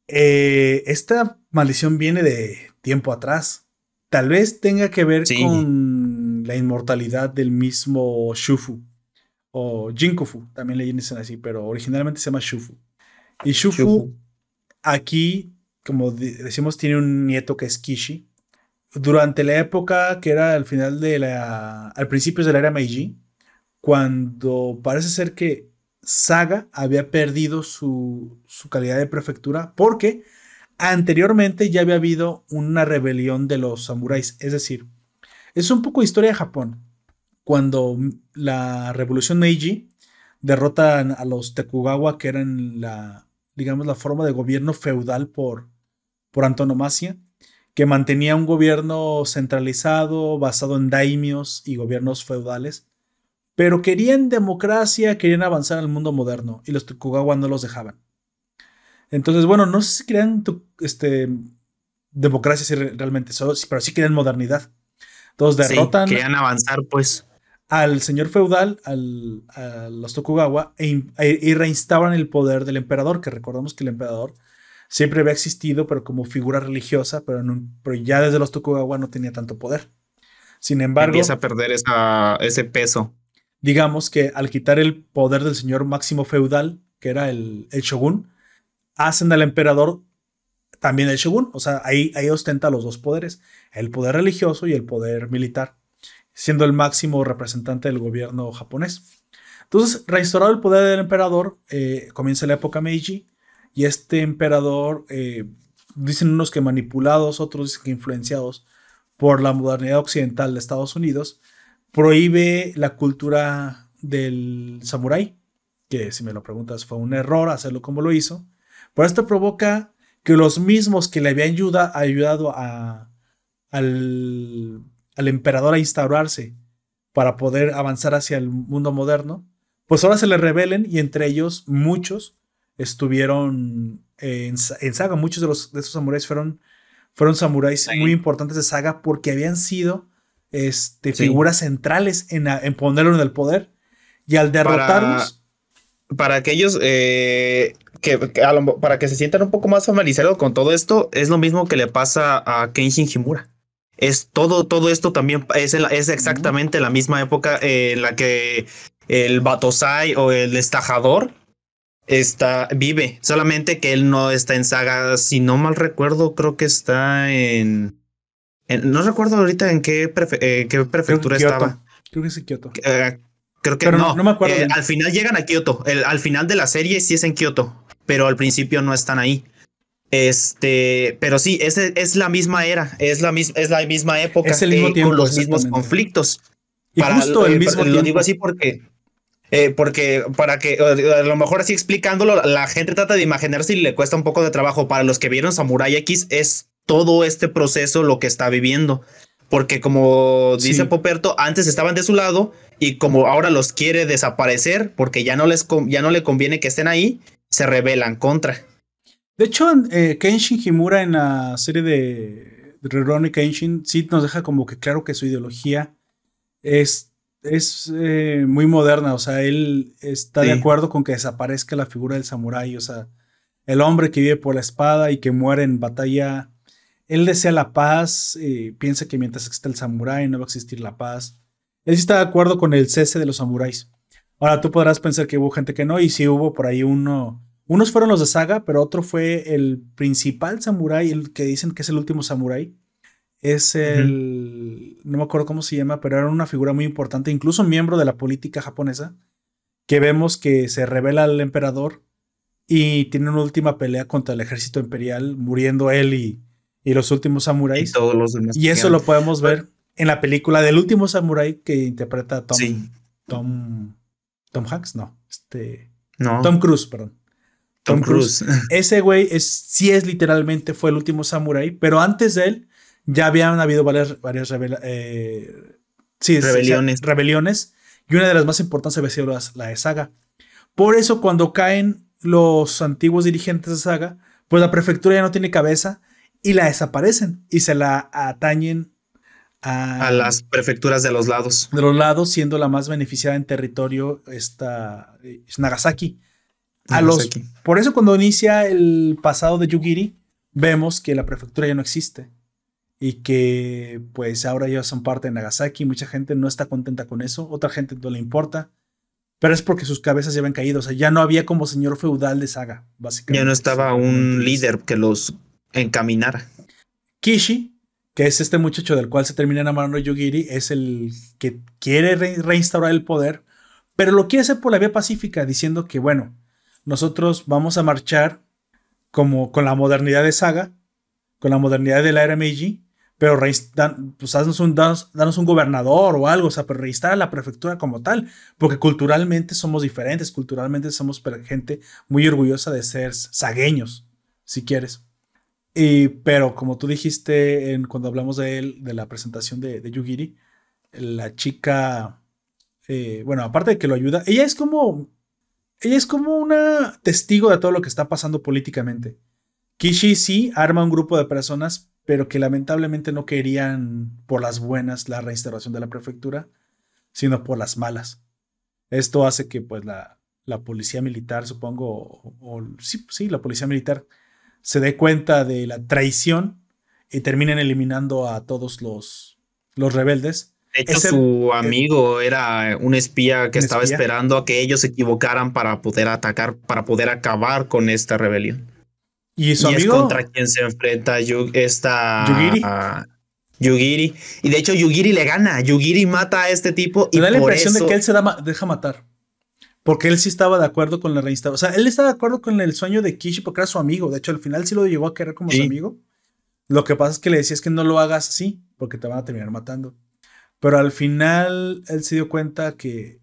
eh, esta maldición viene de tiempo atrás. Tal vez tenga que ver con la inmortalidad del mismo Shufu o Jinkufu, también le dicen así, pero originalmente se llama Shufu. Y Shufu, aquí, como decimos, tiene un nieto que es Kishi. Durante la época que era al final de la. al principio de la era Meiji, cuando parece ser que Saga había perdido su, su calidad de prefectura, porque anteriormente ya había habido una rebelión de los samuráis, es decir, es un poco historia de Japón. Cuando la revolución Meiji derrotan a los Tokugawa, que eran la, digamos, la forma de gobierno feudal por, por antonomasia, que mantenía un gobierno centralizado, basado en daimios y gobiernos feudales, pero querían democracia, querían avanzar al mundo moderno, y los Tokugawa no los dejaban. Entonces, bueno, no sé si querían este, democracia realmente, pero sí querían modernidad. Todos derrotan. querían avanzar, pues. Al señor feudal, al, a los Tokugawa, e, e, y reinstauran el poder del emperador, que recordamos que el emperador siempre había existido, pero como figura religiosa, pero, pero ya desde los Tokugawa no tenía tanto poder. Sin embargo. Empieza a perder esa, ese peso. Digamos que al quitar el poder del señor máximo feudal, que era el, el shogun, hacen al emperador también el shogun. O sea, ahí, ahí ostenta los dos poderes, el poder religioso y el poder militar, siendo el máximo representante del gobierno japonés. Entonces, restaurado el poder del emperador, eh, comienza la época Meiji y este emperador, eh, dicen unos que manipulados, otros dicen que influenciados por la modernidad occidental de Estados Unidos, prohíbe la cultura del samurái, que si me lo preguntas fue un error hacerlo como lo hizo, pero esto provoca que los mismos que le habían ayudado a, al, emperador a instaurarse para poder avanzar hacia el mundo moderno, pues ahora se le rebelen y entre ellos muchos estuvieron en, saga. Muchos de, los, de esos samuráis fueron, fueron samuráis muy importantes de saga porque habían sido este, figuras centrales en, en ponerlo en el poder. Y al derrotarlos. Para, para aquellos eh, que, para que se sientan un poco más familiarizados con todo esto, es lo mismo que le pasa a Kenshin Himura. Es todo, todo esto también es, es exactamente la misma época en la que el Batosai o el estajador está, vive. Solamente que él no está en saga. Si no mal recuerdo, creo que está en. no recuerdo ahorita en qué, eh, qué prefectura estaba. Creo que es en Kioto. Eh, creo que no. No, me acuerdo. Eh, al final llegan a Kioto. al final de la serie sí es en Kioto. Pero al principio no están ahí. Este, pero sí, es, es la misma era, es la, misma, es la misma época, es el mismo con los mismos conflictos. Y justo el mismo Lo digo así porque eh, porque para que a lo mejor así explicándolo, la gente trata de imaginarse y le cuesta un poco de trabajo. Para los que vieron Samurai X, es todo este proceso lo que está viviendo. Porque como dice Poperto, antes estaban de su lado y como ahora los quiere desaparecer porque ya no, les ya no le conviene que estén ahí, se rebelan contra. De hecho, eh, Kenshin Himura en la serie de Rurouni Kenshin sí nos deja como que claro que su ideología es es eh, muy moderna, o sea, él está de acuerdo con que desaparezca la figura del samurái, o sea, el hombre que vive por la espada y que muere en batalla, él desea la paz, eh, piensa que mientras exista el samurái no va a existir la paz. Él sí está de acuerdo con el cese de los samuráis. Ahora tú podrás pensar que hubo gente que no, y sí hubo por ahí uno, unos fueron los de Saga, pero otro fue el principal samurái, el que dicen que es el último samurái es el, no me acuerdo cómo se llama, pero era una figura muy importante, incluso miembro de la política japonesa, que vemos que se revela al emperador y tiene una última pelea contra el ejército imperial, muriendo él y, y los últimos samuráis. Y todos los demás. Y eso lo podemos ver en la película del último samurái que interpreta Tom, Tom, Tom Hanks, no, este, no. Tom Cruise, perdón. Tom, Cruise. Ese güey es, sí es literalmente, fue el último samurái, pero antes de él ya habían habido varias, varias eh, rebeliones. rebeliones. Y una de las más importantes había sido la, de Saga. Por eso, cuando caen los antiguos dirigentes de Saga, pues la prefectura ya no tiene cabeza y la desaparecen y se la atañen a, las prefecturas de los lados. De los lados, siendo la más beneficiada en territorio esta es Nagasaki. A los, por eso cuando inicia el pasado de Yugiri, vemos que la prefectura ya no existe y que pues ahora ellos son parte de Nagasaki, mucha gente no está contenta con eso, otra gente no le importa, pero es porque sus cabezas ya habían caído, o sea, ya no había como señor feudal de saga, básicamente. Ya no estaba un líder que los encaminara. Kishi, que es este muchacho del cual se termina enamorando Yogiri, es el que quiere reinstaurar el poder, pero lo quiere hacer por la vía pacífica, diciendo que, bueno, nosotros vamos a marchar como con la modernidad de saga, con la modernidad de la era Meiji, pero pues danos un, danos, un gobernador o algo, o sea, pero registrar a la prefectura como tal, porque culturalmente somos diferentes, culturalmente somos gente muy orgullosa de ser sagueños, si quieres. Y, pero como tú dijiste en, cuando hablamos de él, de la presentación de, Yugiri, la chica, eh, bueno, aparte de que lo ayuda, ella es como, ella es como una testigo de todo lo que está pasando políticamente. Kishi sí arma un grupo de personas pero que lamentablemente no querían por las buenas la reinstauración de la prefectura, sino por las malas. Esto hace que pues la, la policía militar, supongo, o, sí, sí, la policía militar se dé cuenta de la traición y terminen eliminando a todos los, los rebeldes. De hecho, su amigo era un espía que estaba esperando a que ellos se equivocaran para poder atacar, para poder acabar con esta rebelión. Y su amigo. Es contra quien se enfrenta esta. Yugiri. Yugiri. Y de hecho, Yugiri le gana. Yugiri mata a este tipo. Me y da la impresión de que él se deja matar. Porque él sí estaba de acuerdo con la reinstauración. O sea, él estaba de acuerdo con el sueño de Kishi porque era su amigo. De hecho, al final sí lo llegó a querer como su amigo. Lo que pasa es que le decía es que no lo hagas así, porque te van a terminar matando. Pero al final él se dio cuenta que,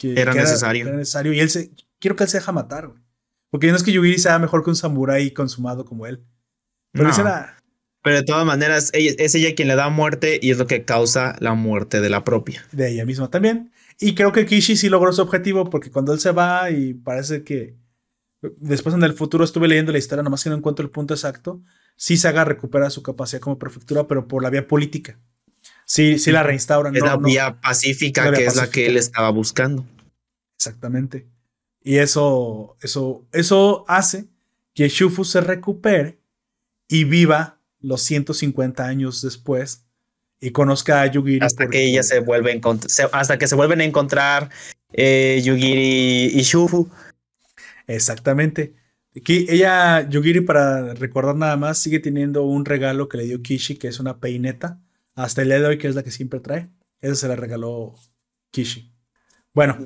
era, necesario. era, necesario. Y él se. Quiero que él se deja matar, güey. Porque no es que Yugiri sea mejor que un samurái consumado como él. Pero, pero de todas maneras, es ella quien le da muerte y es lo que causa la muerte de la propia. De ella misma también. Y creo que Kishi sí logró su objetivo porque cuando él se va y parece que después en el futuro estuve leyendo la historia, nomás que no encuentro el punto exacto, sí Saga recupera su capacidad como prefectura, pero por la vía política. Sí, sí la reinstauran. Es no, la no. vía pacífica la vía que es la que él estaba buscando. Exactamente. Y eso, eso, eso hace que Shufu se recupere y viva los 150 años después y conozca a Yugiri. Hasta porque- que ella se vuelve a hasta que se vuelven a encontrar eh, Yugiri y Shufu. Exactamente. Aquí ella, Yugiri, para recordar nada más, sigue teniendo un regalo que le dio Kishi, que es una peineta, hasta el día de hoy, que es la que siempre trae. Esa se la regaló Kishi. Bueno,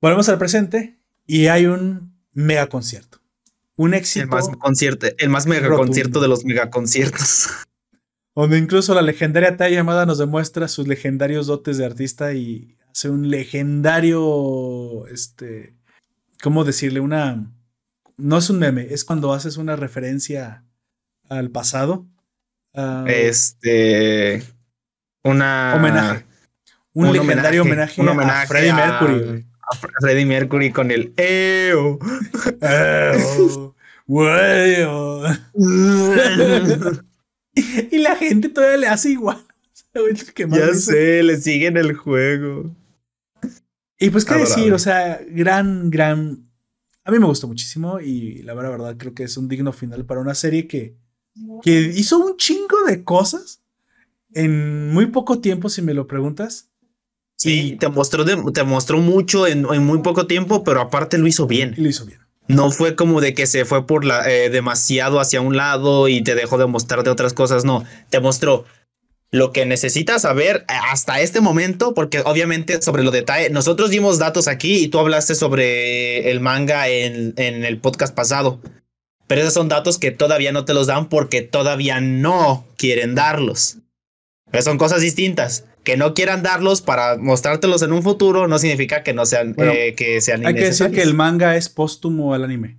volvemos al presente y hay un mega concierto. Un éxito. El más concierto, el más mega Rotundo. concierto de los mega conciertos. Donde incluso la legendaria Taya Yamada nos demuestra sus legendarios dotes de artista y hace un legendario, este, ¿cómo decirle? Una, no es un meme, es cuando haces una referencia al pasado. Este. Una. homenaje. Un, un legendario homenaje, a Freddie Mercury. A Freddie Mercury con el EO. y la gente todavía le hace igual. Que ya sé, le siguen el juego. Y pues qué Adorable. decir, o sea, gran, gran... A mí me gustó muchísimo y la verdad, verdad creo que es un digno final para una serie que, que hizo un chingo de cosas en muy poco tiempo, si me lo preguntas. Sí, te mostró, de- te mostró mucho en, en muy poco tiempo, pero aparte lo hizo bien. Y lo hizo bien. No fue como de que se fue por la eh, demasiado hacia un lado y te dejó de mostrarte otras cosas. No, te mostró lo que necesitas saber hasta este momento, porque obviamente sobre los detalles, nosotros dimos datos aquí y tú hablaste sobre el manga en, en el podcast pasado. Pero esos son datos que todavía no te los dan porque todavía no quieren darlos. Pero son cosas distintas. Que no quieran darlos para mostrártelos en un futuro no significa que no sean, Bueno, eh, que sean Hay que decir que el manga es póstumo al anime.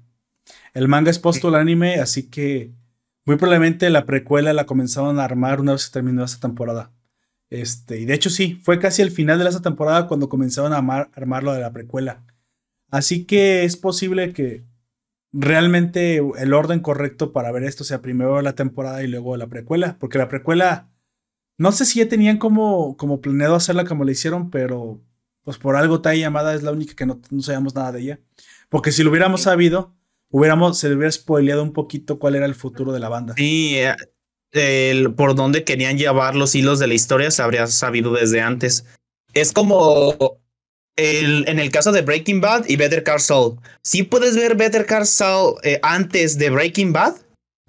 El manga es póstumo al anime, así que muy probablemente la precuela la comenzaron a armar una vez que terminó esa temporada. Este, y de hecho sí, fue casi al final de esa temporada cuando comenzaron a amar- armar lo de la precuela. Así que es posible que realmente el orden correcto para ver esto sea primero la temporada y luego la precuela, porque la precuela no sé si ya tenían como, como planeado hacerla como la hicieron, pero pues por algo Tai Yamada es la única que no, no sabíamos nada de ella. Porque si lo hubiéramos sabido, hubiéramos, se le hubiera spoileado un poquito cuál era el futuro de la banda. Sí, eh, el- por dónde querían llevar los hilos de la historia se habría sabido desde antes. Es como el, en el caso de Breaking Bad y Better Call Saul. Sí puedes ver Better Call Saul eh, antes de Breaking Bad,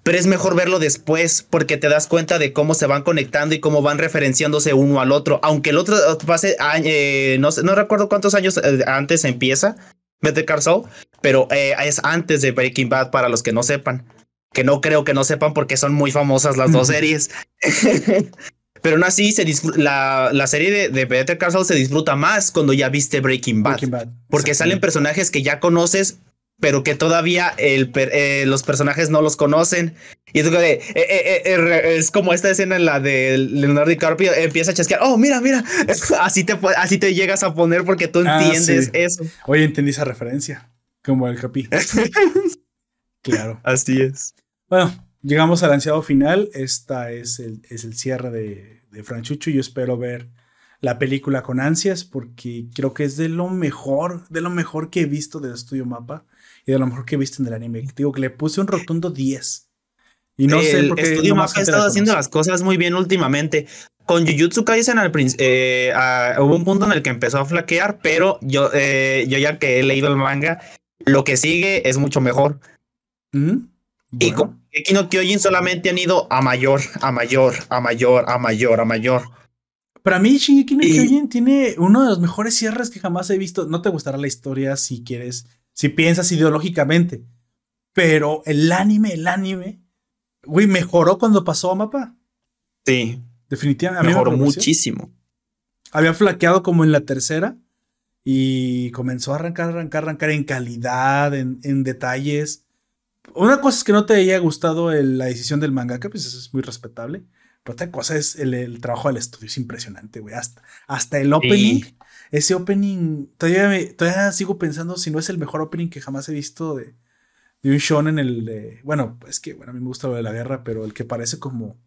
pero es mejor verlo después porque te das cuenta de cómo se van conectando y cómo van referenciándose uno al otro. Aunque el otro pase, a- eh, no, sé- no recuerdo cuántos años eh, antes empieza Better Call Saul, pero eh, es antes de Breaking Bad para los que no sepan que no creo que no sepan porque son muy famosas las dos series. Pero aún así, se la, la serie de, de Better Call Saul se disfruta más cuando ya viste Breaking Bad. Breaking Bad. Porque salen personajes que ya conoces, pero que todavía el, eh, los personajes no los conocen. Y es, como de, eh, eh, es como esta escena en la de Leonardo DiCaprio, empieza a chasquear, oh, mira, mira, así te, así te llegas a poner porque tú Ah, entiendes sí. eso. Oye, entendí esa referencia. Como el capi. claro. Así es. Bueno, llegamos al ansiado final. Esta es el, es el cierre de, de Franchucho. Yo espero ver la película con ansias porque creo que es de lo mejor, de lo mejor que he visto del estudio Mapa y de lo mejor que he visto en el anime. Digo que le puse un rotundo 10. Y no sé el por qué estudio Mapa ha la estado haciendo las cosas muy bien últimamente. Con Jujutsu Kaisen al eh, hubo un punto en el que empezó a flaquear, pero yo, eh, yo ya que he leído el manga, lo que sigue es mucho mejor. Ujú. Y con Shingeki no Kyojin solamente han ido a mayor, a mayor, a mayor, a mayor, a mayor. Para mí, Shingeki no Kyojin tiene uno de los mejores cierres que jamás he visto. No te gustará la historia si quieres, si piensas ideológicamente. Pero el anime, el anime, güey, mejoró cuando pasó a mapa. Sí, Definitivamente. me mejoró muchísimo. Había flaqueado como en la tercera y comenzó a arrancar, arrancar, arrancar en calidad, en, en detalles. Una cosa es que no te haya gustado el- la decisión del mangaka, pues eso es muy respetable. Pero otra cosa es el, el trabajo del estudio, es impresionante, güey. Hasta, hasta el opening, ese opening, todavía, me- todavía sigo pensando si no es el mejor opening que jamás he visto de, de un shonen, el de, bueno, es que bueno, a mí me gusta lo de la guerra, pero el que parece como,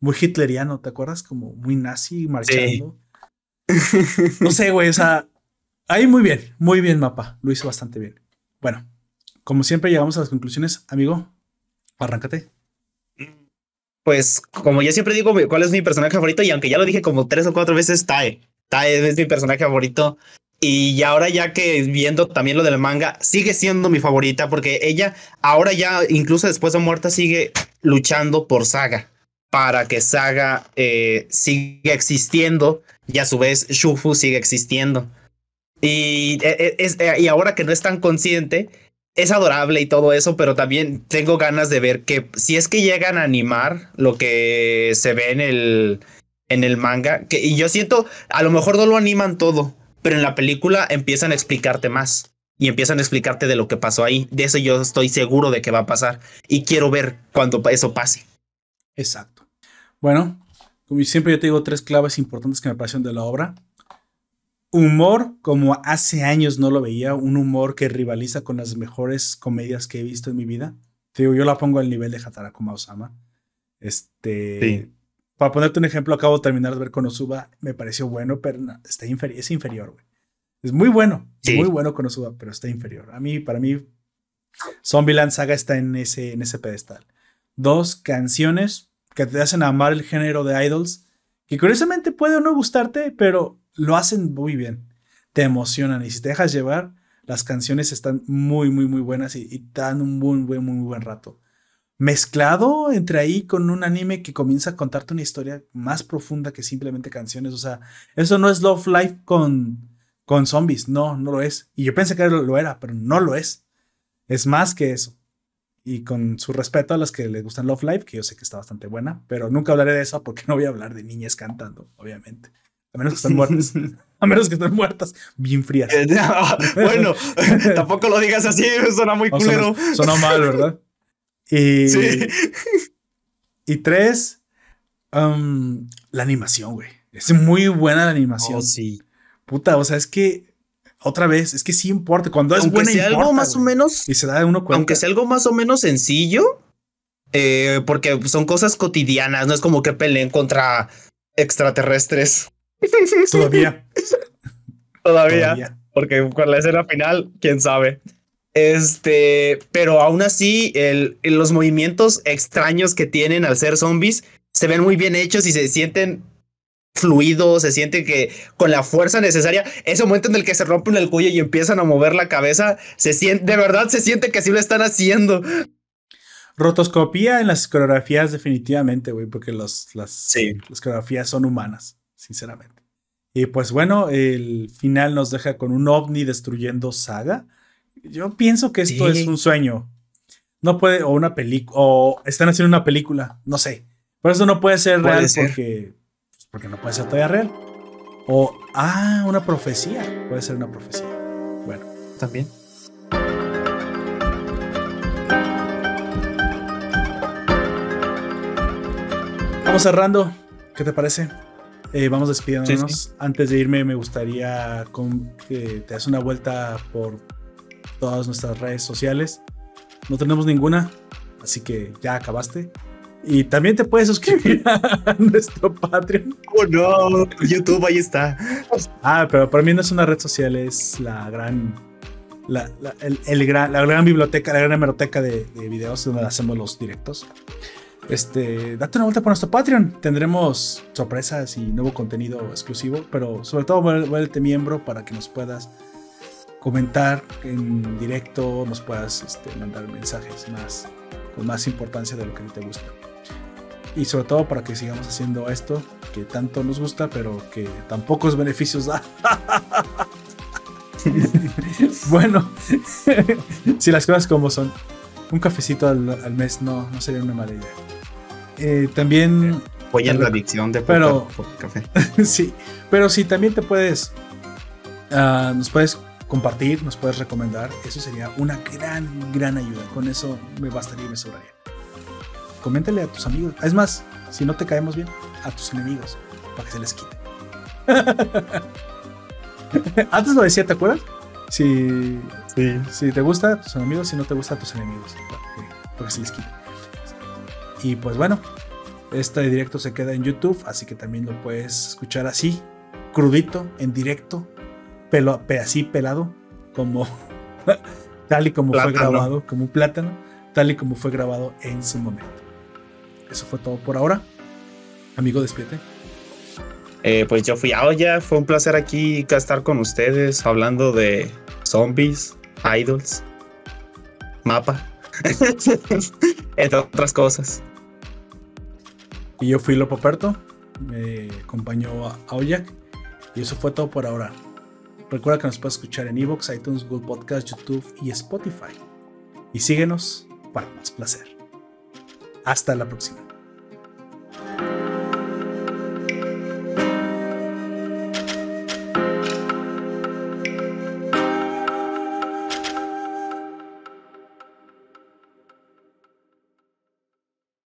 muy hitleriano, ¿te acuerdas? Como muy nazi marchando. no sé, güey, o sea, ahí muy bien, muy bien mapa, lo hizo bastante bien. Bueno, como siempre llegamos a las conclusiones, amigo, arráncate. Pues como yo siempre digo, ¿cuál es mi personaje favorito? Y aunque ya lo dije como tres o cuatro veces, Tae. Es mi personaje favorito. Y ahora ya que viendo también lo del manga, sigue siendo mi favorita porque ella ahora ya, incluso después de muerta, sigue luchando por Saga para que Saga eh, siga existiendo y a su vez Shufu sigue existiendo. Y, eh, eh, y ahora que no es tan consciente, es adorable y todo eso, pero también tengo ganas de ver que si es que llegan a animar lo que se ve en el, en el manga, que, y yo siento, a lo mejor no lo animan todo, pero en la película empiezan a explicarte más y empiezan a explicarte de lo que pasó ahí. De eso yo estoy seguro de que va a pasar y quiero ver cuando eso pase. Exacto. Bueno, como siempre yo te digo tres claves importantes que me parecieron de la obra. Humor, como hace años no lo veía, un humor que rivaliza con las mejores comedias que he visto en mi vida. Te digo, yo la pongo al nivel de Hatarakuma Osama. Este, para ponerte un ejemplo, acabo de terminar de ver Konosuba, me pareció bueno, pero está es inferior, güey. Es muy bueno, muy bueno Konosuba, pero está inferior. A mí, para mí, Zombieland Saga está en ese, en ese pedestal. Dos canciones que te hacen amar el género de idols, que curiosamente puede o no gustarte, pero lo hacen muy bien. Te emocionan y si te dejas llevar, las canciones están muy, muy, muy buenas y, y te dan un muy, muy, muy buen rato mezclado entre ahí con un anime que comienza a contarte una historia más profunda que simplemente canciones. O sea, eso no es Love Life con, con zombies. No, no lo es. Y yo pensé que lo, era, pero no lo es. Es más que eso. Y con su respeto a los que les gustan Love Life, que yo sé que está bastante buena, pero nunca hablaré de eso porque no voy a hablar de niñas cantando, obviamente. A menos que estén muertas. A menos que estén muertas, bien frías. bueno, tampoco lo digas así, suena muy culero. suena mal, ¿verdad? Y, y tres, um, la animación, güey. Es muy buena la animación. Oh, sí. Puta, o sea, es que otra vez, es que sí importa. Cuando es aunque sea algo más o menos. Y se da uno cuenta. Aunque sea algo más o menos sencillo, eh, porque son cosas cotidianas, no es como que peleen contra extraterrestres. Todavía. Todavía. Todavía. Porque con la escena final, quién sabe. Este, pero aún así, el, los movimientos extraños que tienen al ser zombies se ven muy bien hechos y se sienten fluidos, se siente que con la fuerza necesaria, ese momento en el que se rompen el cuello y empiezan a mover la cabeza, se siente, de verdad se siente que así lo están haciendo. Rotoscopía en las coreografías definitivamente, güey, porque los, las, las coreografías son humanas, sinceramente. Y pues bueno, el final nos deja con un ovni destruyendo Saga yo pienso que esto es un sueño. No puede, o una película, o están haciendo una película, no sé. Por eso no puede ser real porque, pues, porque no puede ser todavía real. O, ah, una profecía. Puede ser una profecía. Bueno. También. Vamos cerrando. ¿Qué te parece? Eh, vamos despidiéndonos. Antes de irme, me gustaría que te hagas una vuelta por todas nuestras redes sociales. No tenemos ninguna, así que ya acabaste. Y también te puedes suscribir a nuestro Patreon. Oh no, YouTube ahí está. Ah, pero para mí no es una red social, es la gran, la, el, gran, la gran biblioteca, la gran hemeroteca de, videos donde hacemos los directos. Este, date una vuelta por nuestro Patreon. Tendremos sorpresas y nuevo contenido exclusivo, pero sobre todo vuélvete miembro para que nos puedas comentar en directo, nos puedas este, mandar mensajes más con más importancia de lo que te gusta. Y sobre todo para que sigamos haciendo esto que tanto nos gusta, pero que tan pocos beneficios da. bueno, si las cosas como son, un cafecito al, mes no, no sería una mala idea. Eh, también. Voy en la adicción de pero, café. sí, pero si también te puedes. Uh, nos puedes compartir, nos puedes recomendar. Eso sería una gran, gran ayuda. Con eso me bastaría y me sobraría. Coméntale a tus amigos. Es más, si no te caemos bien, a tus enemigos, para que se les quite. Antes lo decía, ¿te acuerdas? Si, si te gusta, a tus enemigos, si no te gusta, a tus enemigos, para que, se les quite. Y pues bueno, Este directo se queda en YouTube, así que también lo puedes escuchar así, crudito, en directo, pelo, así pelado, como tal y como fue grabado, como un plátano, tal y como fue grabado en su momento. Eso fue todo por ahora. Amigo, despídete. Eh, pues yo fui a Oya, fue un placer aquí estar con ustedes hablando de zombies, idols, mapa, entre otras cosas. Y yo fui Lopo Perto, me acompañó a Oyak y eso fue todo por ahora. Recuerda que nos puedes escuchar en Evox, iTunes, Google Podcast, YouTube y Spotify. Y síguenos para más placer. Hasta la próxima.